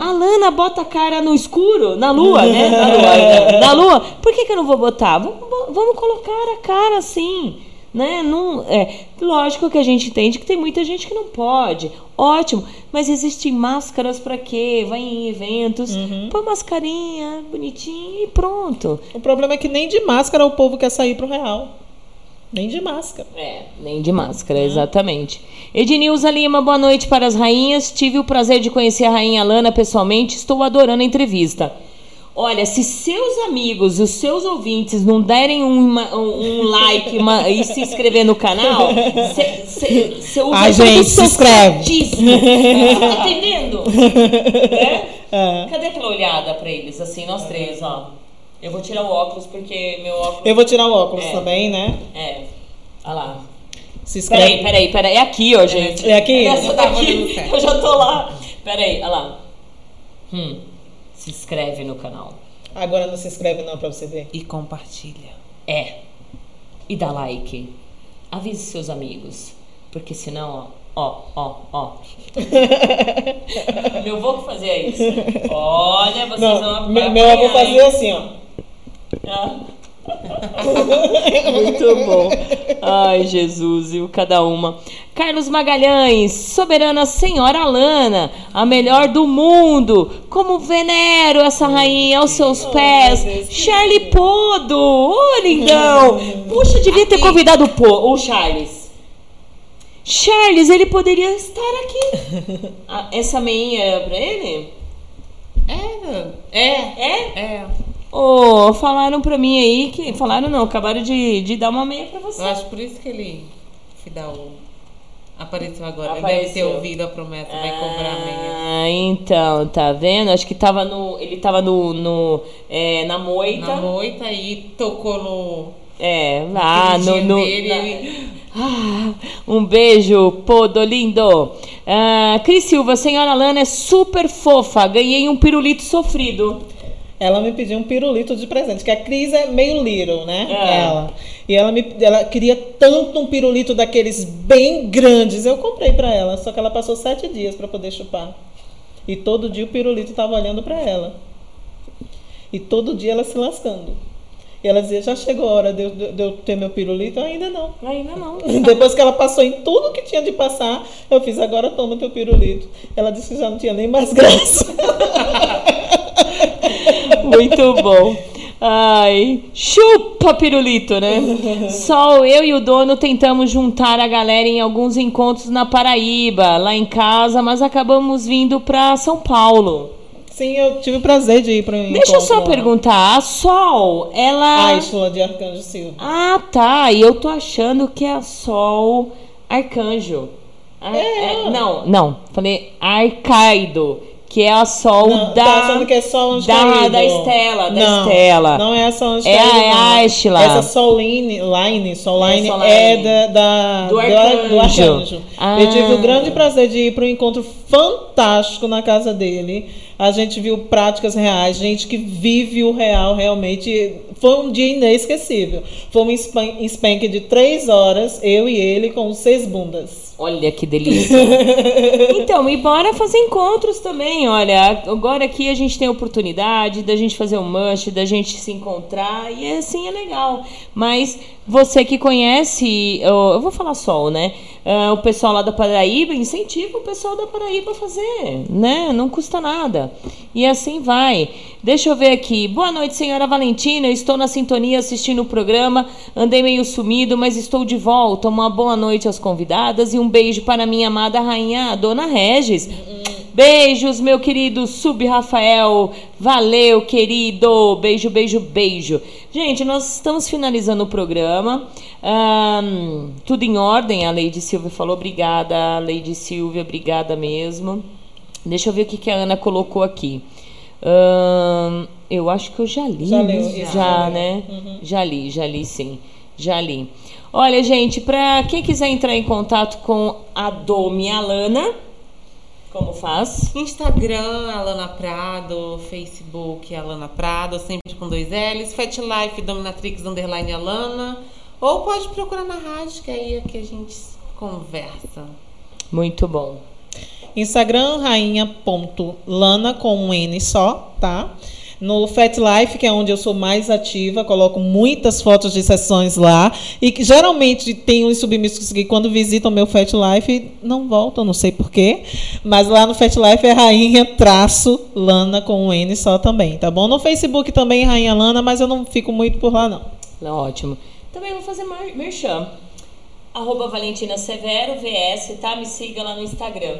A Lana bota a cara no escuro, na lua, né? [laughs] Na lua, é, na lua. Por que, que eu não vou botar? Vamos, vamos colocar a cara assim. Né? Não, é, lógico que a gente entende que tem muita gente que não pode. Ótimo. Mas existem máscaras para quê? Vai em eventos, põe mascarinha, bonitinho e pronto. O problema é que nem de máscara o povo quer sair pro real. Nem de máscara. É, nem de máscara, exatamente. Ednilza Lima, boa noite para as rainhas. Tive o prazer de conhecer a rainha Lana pessoalmente. Estou adorando a entrevista. Olha, se seus amigos, os seus ouvintes não derem um, uma- um- um like uma- e se inscrever no canal, você usa o gente, se inscreve. tá entendendo? Né? [laughs] É. Cadê aquela olhada para eles, assim, nós três, ó? Eu vou tirar o óculos porque meu óculos. Eu vou tirar o óculos É. também, né? É. Olha lá. Se inscreve. Peraí, peraí, peraí. É aqui, ó, gente. É aqui? Essa Eu olhando certo. eu já tô lá. Peraí, olha lá. Hum. Se inscreve no canal. Agora não se inscreve não pra você ver. E compartilha. É. E dá like. Avise seus amigos. Porque senão, ó, ó, ó, ó. [laughs] meu avô fazia isso. Olha, vocês vão Não, meu, meu avô fazia assim, ó. Muito bom. Ai, Jesus, e o cada uma. Carlos Magalhães, soberana senhora Alana, a melhor do mundo. Como venero essa rainha aos seus pés. Charlie Podo, ô lindão. Puxa, devia ter convidado o, Po- o Charles. Charles, ele poderia estar aqui. [laughs] Ah, essa meinha é pra ele? É, É? É? é. Ô, falaram pra mim aí que. Falaram não, acabaram de, de dar uma meia pra você. Eu acho por isso que ele se dá o. Apareceu agora. Ele Apareceu. deve ter ouvido a promessa, vai cobrar a meia. Ah, então, tá vendo? Acho que tava no. Ele tava no. no é, na moita. Na moita e tocou no. É, lá no. no dele, na- ele- Ah, um beijo, Podo lindo. Ah, Cris Silva, senhora Lana é super fofa. Ganhei um pirulito sofrido. Ela me pediu um pirulito de presente, que a Cris é meio little, né? É. Ela. E ela, me, ela queria tanto um pirulito daqueles bem grandes. Eu comprei pra ela, só que ela passou sete dias pra poder chupar. E todo dia o pirulito tava olhando pra ela. E todo dia ela se lascando. E ela dizia, já chegou a hora de eu, de eu ter meu pirulito? Eu ainda não. Ainda não. [laughs] Depois que ela passou em tudo que tinha de passar, eu fiz, agora toma teu pirulito. Ela disse que já não tinha nem mais graça. [laughs] Muito bom. Ai, chupa pirulito, né? Só eu e o dono tentamos juntar a galera em alguns encontros na Paraíba, lá em casa, mas acabamos vindo pra São Paulo. Sim, eu tive o prazer de ir para um Deixa eu só lá. perguntar, a Sol, ela. A Isla de Arcanjo Silva. Ah, tá. E eu tô achando que é a Sol Arcanjo. Ah, é, não, não. Falei Arcaido, que é a Sol Não, da. tá achando que é só Anjo da, Caído. da Estela, da não, Estela. Não é essa Anjo É a- é a. Ashla. Essa Soline, Line, Soline É Soline. é da, da- Do do, Arcanjo. do Arcanjo. Ah. Eu tive o grande prazer de ir para um encontro fantástico na casa dele. A gente viu práticas reais, gente que vive o real realmente. Foi um dia inesquecível. Foi um span- spank de três horas, eu e ele, com seis bundas. Olha que delícia. [laughs] então, e bora fazer encontros também. Olha, agora aqui a gente tem a oportunidade da gente fazer um manche, da gente se encontrar, e assim é legal. Mas você que conhece, eu, vou falar sol, né? ah, o pessoal lá da Paraíba, incentiva o pessoal da Paraíba a fazer, né? Não custa nada. E assim vai. Deixa eu ver aqui. Boa noite, senhora Valentina. Estou na sintonia assistindo o programa. Andei meio sumido, mas estou de volta. Uma boa noite às convidadas e um beijo para minha amada rainha, a dona Regis. Beijos, meu querido Sub Rafael. Valeu, querido. Beijo, beijo, beijo. Gente, nós estamos finalizando o programa. Ahn, tudo em ordem, a Lady Silvia falou. Obrigada, Lady Silvia, obrigada mesmo. Deixa eu ver o que, que a Ana colocou aqui. Ahn, eu acho que eu já li. Já né? leu, Já, já né? Já li, já li sim. Já li. Olha, gente, para quem quiser entrar em contato com a Domi Alana, como faz? Instagram, Alana Prado, Facebook, Alana Prado, sempre com dois L's, Fat Life, Dominatrix, underline Alana, ou pode procurar na rádio, que aí é que a gente conversa. Muito bom. Instagram, rainha.lana com um N só, tá? No Fat Life, que é onde eu sou mais ativa, coloco muitas fotos de sessões lá. E que geralmente tem uns submissos que quando visitam meu Fat Life não voltam, não sei porquê. Mas lá no Fat Life é rainha traço Lana com um N só também, tá bom? No Facebook também é Rainha Lana, mas eu não fico muito por lá, não. Não, ótimo. Também vou fazer mer- merchan. Arroba Valentina Severo, VS, tá? Me siga lá no Instagram.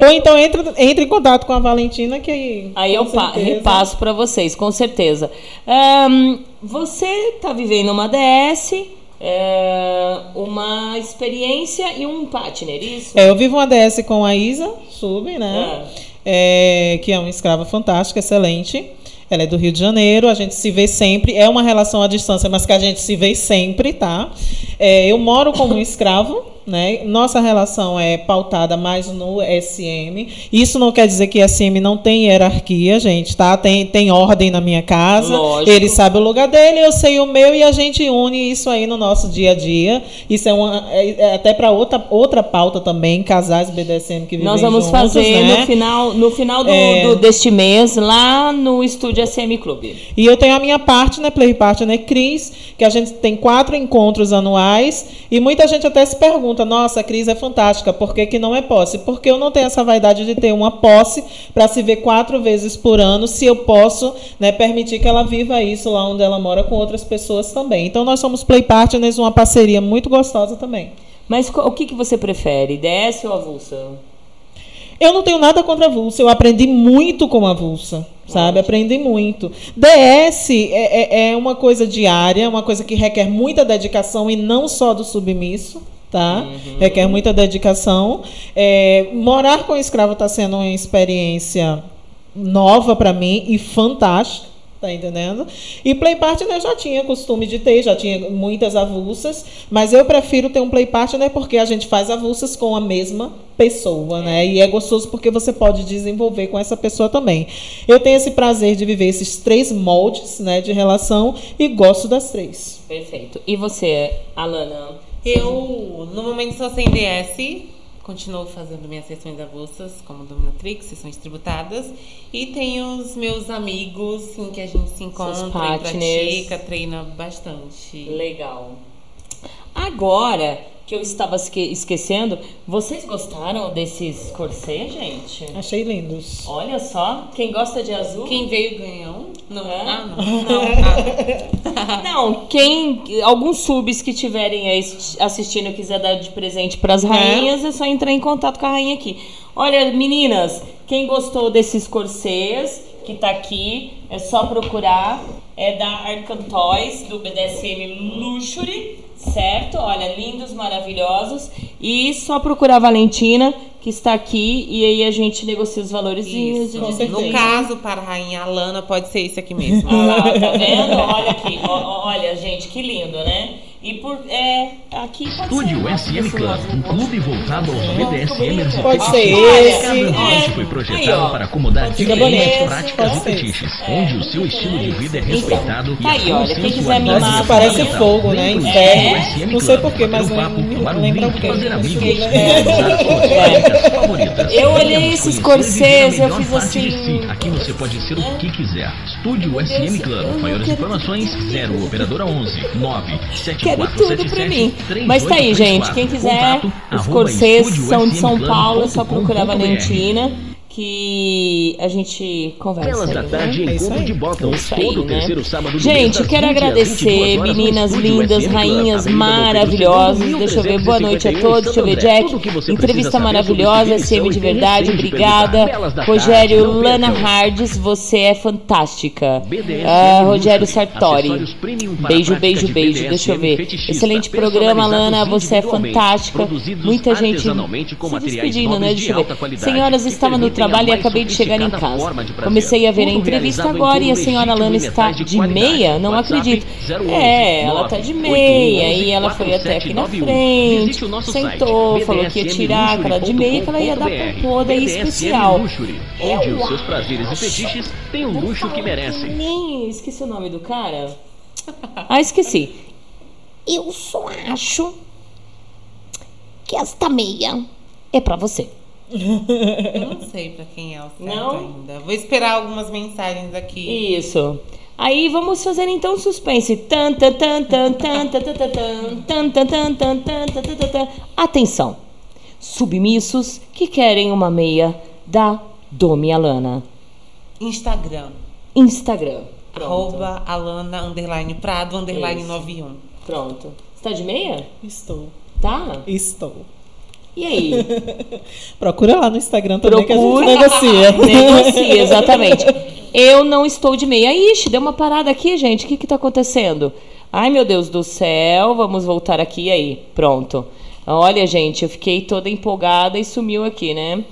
Ou então entre, entre em contato com a Valentina, que aí. Aí eu pa- repasso para vocês, com certeza. Ahn, você está vivendo uma DS, é, uma experiência e um partner, isso? É, eu vivo uma DS com a Isa Sub, né? É, que é uma escrava fantástica, excelente. Ela é do Rio de Janeiro, a gente se vê sempre. É uma relação à distância, mas que a gente se vê sempre, tá? É, eu moro como um escravo, né? Nossa relação é pautada mais no SM. Isso não quer dizer que SM não tem hierarquia, gente, tá? Tem, tem ordem na minha casa. Lógico. Ele sabe o lugar dele, eu sei o meu e a gente une isso aí no nosso dia a dia. Isso é, uma, é- é até para outra, outra pauta também, casais BDSM que vivem Nós vamos juntos, fazer né? no final, no final do, É. do- deste mês, lá no estúdio SM Clube. E eu tenho a minha partner, Play Partner Cris, que a gente tem quatro encontros anuais. E muita gente até se pergunta: nossa, a Cris é fantástica, por que, que não é posse? Porque eu não tenho essa vaidade de ter uma posse para se ver quatro vezes por ano, se eu posso né, permitir que ela viva isso lá onde ela mora com outras pessoas também. Então nós somos Play Partners, uma parceria muito gostosa também. Mas o que, que você prefere, DS ou avulsa? Eu não tenho nada contra a Vulsa, eu aprendi muito com a Vulsa, sabe? Aprendi muito. DS é, é, é uma coisa diária, uma coisa que requer muita dedicação e não só do submisso. Tá? Requer muita dedicação. É, morar com escravo está sendo uma experiência nova para mim e fantástica. Tá entendendo? E play partner eu já tinha costume de ter, já tinha muitas avulsas, mas eu prefiro ter um play partner porque a gente faz avulsas com a mesma pessoa, né? E é gostoso porque você pode desenvolver com essa pessoa também. Eu tenho esse prazer de viver esses três moldes, né, de relação e gosto das três. Perfeito. E você, Alana? Eu, no momento, sou sem DS, continuo fazendo minhas sessões avulsas como Dominatrix, sessões tributadas. E tenho os meus amigos em que a gente se encontra e pratica, treina bastante. Legal. Agora que eu estava esque- esquecendo, vocês gostaram desses corsê, gente? Achei lindos. Olha só, quem gosta de azul. Quem veio ganhou? Não, É? ah, não. [laughs] não. Não, quem. Alguns subs que tiverem aí assistindo e quiser dar de presente pras rainhas, é só entrar em contato com a rainha aqui. Olha, meninas, quem gostou desses corsês que tá aqui, é só procurar. É da Arcan Toys, do BDSM Luxury, certo? Olha, lindos, maravilhosos. E só procurar a Valentina, que está aqui, e aí a gente negocia os valores Isso. No caso, para a rainha Alana, pode ser esse aqui mesmo. Ah lá, tá vendo? Olha aqui, ó, olha, gente, que lindo, né? E por. É. Aqui pode Estúdio SM Clan, um clube voltado aos BDSMers e Pode ser esse. É, Cada foi projetado para acomodar diferentes práticas e fetiches, onde o seu estilo de vida é então, respeitado e aí, é olha, quem quiser me parece fogo, né? Inferno. Não sei porquê, mas não me o. Eu é, [laughs] olhei esses corsês, eu fiz assim. Aqui você pode ser o né? que quiser. Estúdio SM Clan. Maiores informações 0 operadora 11 9 7 confere tudo por mim. Mas tá aí, gente. Quem quiser, os corsês são de São Paulo, é só procurar a Valentina que a gente conversa. Pelas da tarde né? em é de Bottoms, é todo aí, terceiro né? sábado do Gente, eu quero agradecer, meninas lindas, rainhas maravilhosas. Deixa eu ver, boa noite a todos. Deixa eu ver, Jack. Entrevista maravilhosa, SM de verdade, obrigada. Rogério Lana Hardes, você é fantástica. Ah, Rogério Sartori. Beijo, beijo, beijo. Deixa eu ver. Excelente programa, Lana, você é fantástica. Muita gente se despedindo, né? Deixa eu ver. Senhoras, estava no trabalho trabalho e acabei de chegar em casa. Comecei a ver a entrevista agora e a senhora Lana está de meia? Não acredito. 011 É, ela tá de meia e ela foi até aqui na 4791. frente. Sentou, falou que ia tirar aquela de meia que ela ia dar pra toda e especial. Onde os seus prazeres e fetiches têm o luxo que merecem. Nem esqueci o nome do cara. Ah, esqueci. Eu só acho que esta meia é pra você. Eu não sei para quem é o certo não? ainda. Vou esperar algumas mensagens aqui. Isso. Aí vamos fazer então suspense. Atenção. Submissos que querem uma meia da Domi Alana. Instagram. Instagram. Arroba Alana underline Prado underline Isso. 91. Pronto. Você tá de meia? Estou. Tá? Estou. E aí? [laughs] Procura lá no Instagram também Procura. que a negocia. [laughs] Negocia, exatamente. Eu não estou de meia. Ixi, deu uma parada aqui, gente. O que que tá acontecendo? Ai, meu Deus do céu. Vamos voltar aqui aí. Pronto. Olha, gente, eu fiquei toda empolgada e sumiu aqui, né?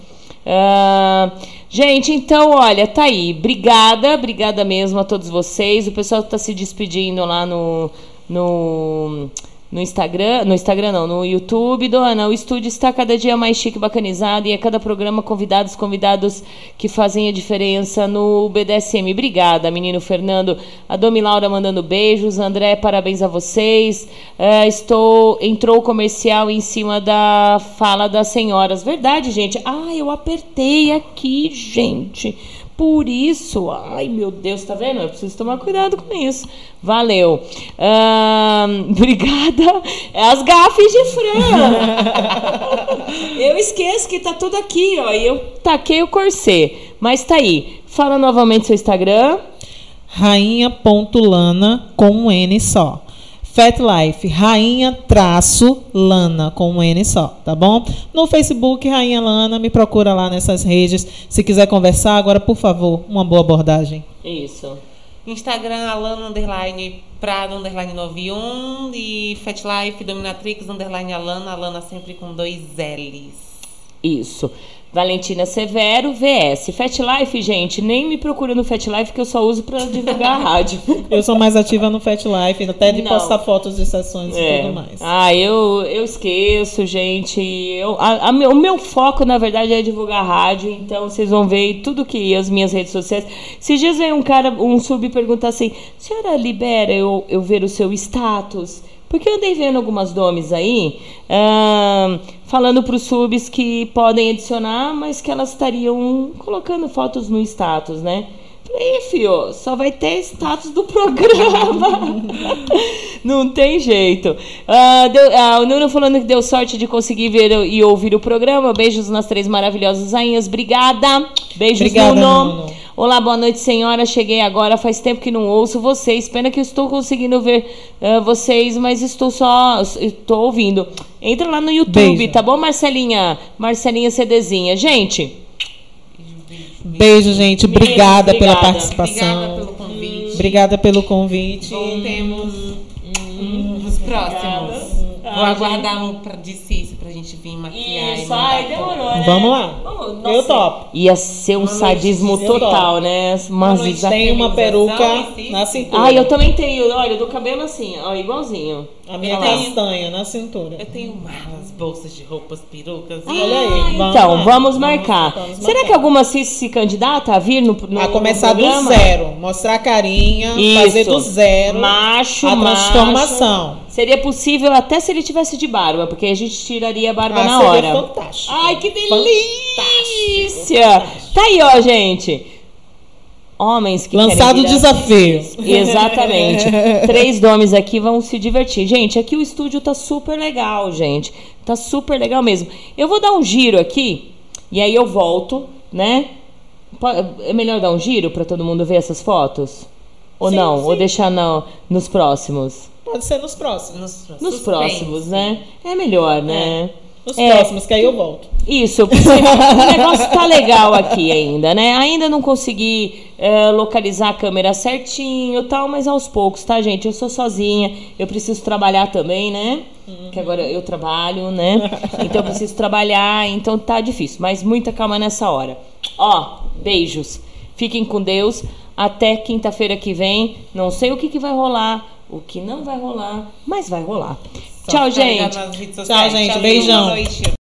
Ah, gente, então, olha, tá aí. Obrigada, obrigada mesmo a todos vocês. O pessoal tá se despedindo lá no, no, no Instagram. No Instagram não, no YouTube. Dona, o estúdio está cada dia mais chique, bacanizado. E a cada programa, convidados, convidados que fazem a diferença no BDSM. Obrigada, menino Fernando. A Domi Laura mandando beijos. André, parabéns a vocês. É, estou. Entrou o comercial em cima da fala das senhoras. Verdade, gente. Ah, eu apertei aqui, gente. Por isso, ai meu Deus, tá vendo? Eu preciso tomar cuidado com isso. Valeu. [laughs] Obrigada. É as gafes de Fran. [laughs] eu esqueço que tá tudo aqui, ó. E eu taquei o corset. Mas tá aí. Fala novamente seu Instagram. Rainha.lana com um N só. Fat Life, rainha traço lana com um N só, tá bom? No Facebook, Rainha Lana, me procura lá nessas redes. Se quiser conversar, agora, por favor, uma boa abordagem. Isso. Instagram, Alana underline Prado underline 91 e Fat Life Dominatrix underline Alana, Alana sempre com dois L's. Isso. Valentina Severo, VS. Fat Life, gente, nem me procura no Fat Life que eu só uso pra divulgar a rádio. [laughs] Eu sou mais ativa no Fat Life, até de Não. postar fotos de sessões e É. tudo mais. Ah, eu, eu esqueço, gente. Eu, a- a o meu foco, na verdade, é divulgar a rádio. Então, vocês vão ver tudo que as minhas redes sociais. Esses dias veio um cara, um sub, perguntar assim: senhora libera eu, eu ver o seu status? Porque eu andei vendo algumas domes aí, ahn, falando para os subs que podem adicionar, mas que elas estariam colocando fotos no status, né? Falei, "Ih, fio, só vai ter status do programa. [laughs] Não tem jeito. Ah, deu- ah, o Nuno falando que deu sorte de conseguir ver e ouvir o programa. Beijos nas três maravilhosas rainhas. Obrigada. Beijos, Obrigada, Nuno. Nuno. Olá, boa noite, senhora. Cheguei agora. Faz tempo que não ouço vocês. Pena que eu estou conseguindo ver ah, vocês, mas estou só. Estou ouvindo. Entra lá no YouTube, Beijo. tá bom, Marcelinha? Marcelinha CDzinha. Gente. Beijo, gente. Beijo, Obrigada pela obrigada. participação. Obrigada pelo convite. Obrigada pelo convite. Voltemos nos próximos. Vou aguardar um de Cício pra gente vir maquiar. Isso, e ai, demorou, né? Vamos lá. Vamos, Eu topo. Ia ser um sadismo total, né? Mas noite. Tem uma peruca na cintura. Ah, eu também tenho. Olha, do cabelo assim, ó, igualzinho. A minha castanha na cintura. Eu tenho malas, bolsas de roupas, perucas. e- Olha aí. Vamos então, lá. vamos marcar. vamos Será marcar. que alguma cis se candidata a vir no, no A começar no do zero. Mostrar a carinha, Isso. fazer do zero Macho, a macho. transformação. Seria possível até se ele tivesse de barba, porque a gente tiraria a barba Ah, na hora. fantástico. Ai, que Fantástico, delícia! Tá aí, ó, gente. Homens que Lançado o desafio. Exatamente. [laughs] Três nomes aqui vão se divertir. Gente, aqui o estúdio tá super legal, gente. Tá super legal mesmo. Eu vou dar um giro aqui e aí eu volto, né? É melhor dar um giro para todo mundo ver essas fotos? Ou Sim, não? Ou sim. deixar no, nos próximos? Pode ser nos próximos. Nos próximos, né? É melhor, né? Nos É. próximos, que aí eu volto. Isso, porque [laughs] o negócio tá legal aqui ainda, né? Ainda não consegui é, localizar a câmera certinho e tal, mas aos poucos, tá, gente? Eu sou sozinha, eu preciso trabalhar também, né? Que agora eu trabalho, né? Então eu preciso trabalhar, então tá difícil, mas muita calma nessa hora. Ó, beijos. Fiquem com Deus. Até quinta-feira que vem. Não sei o que, que vai rolar, o que não vai rolar, mas vai rolar. Tchau, ficar ligado gente. Tchau, gente. Beijão. boa noite.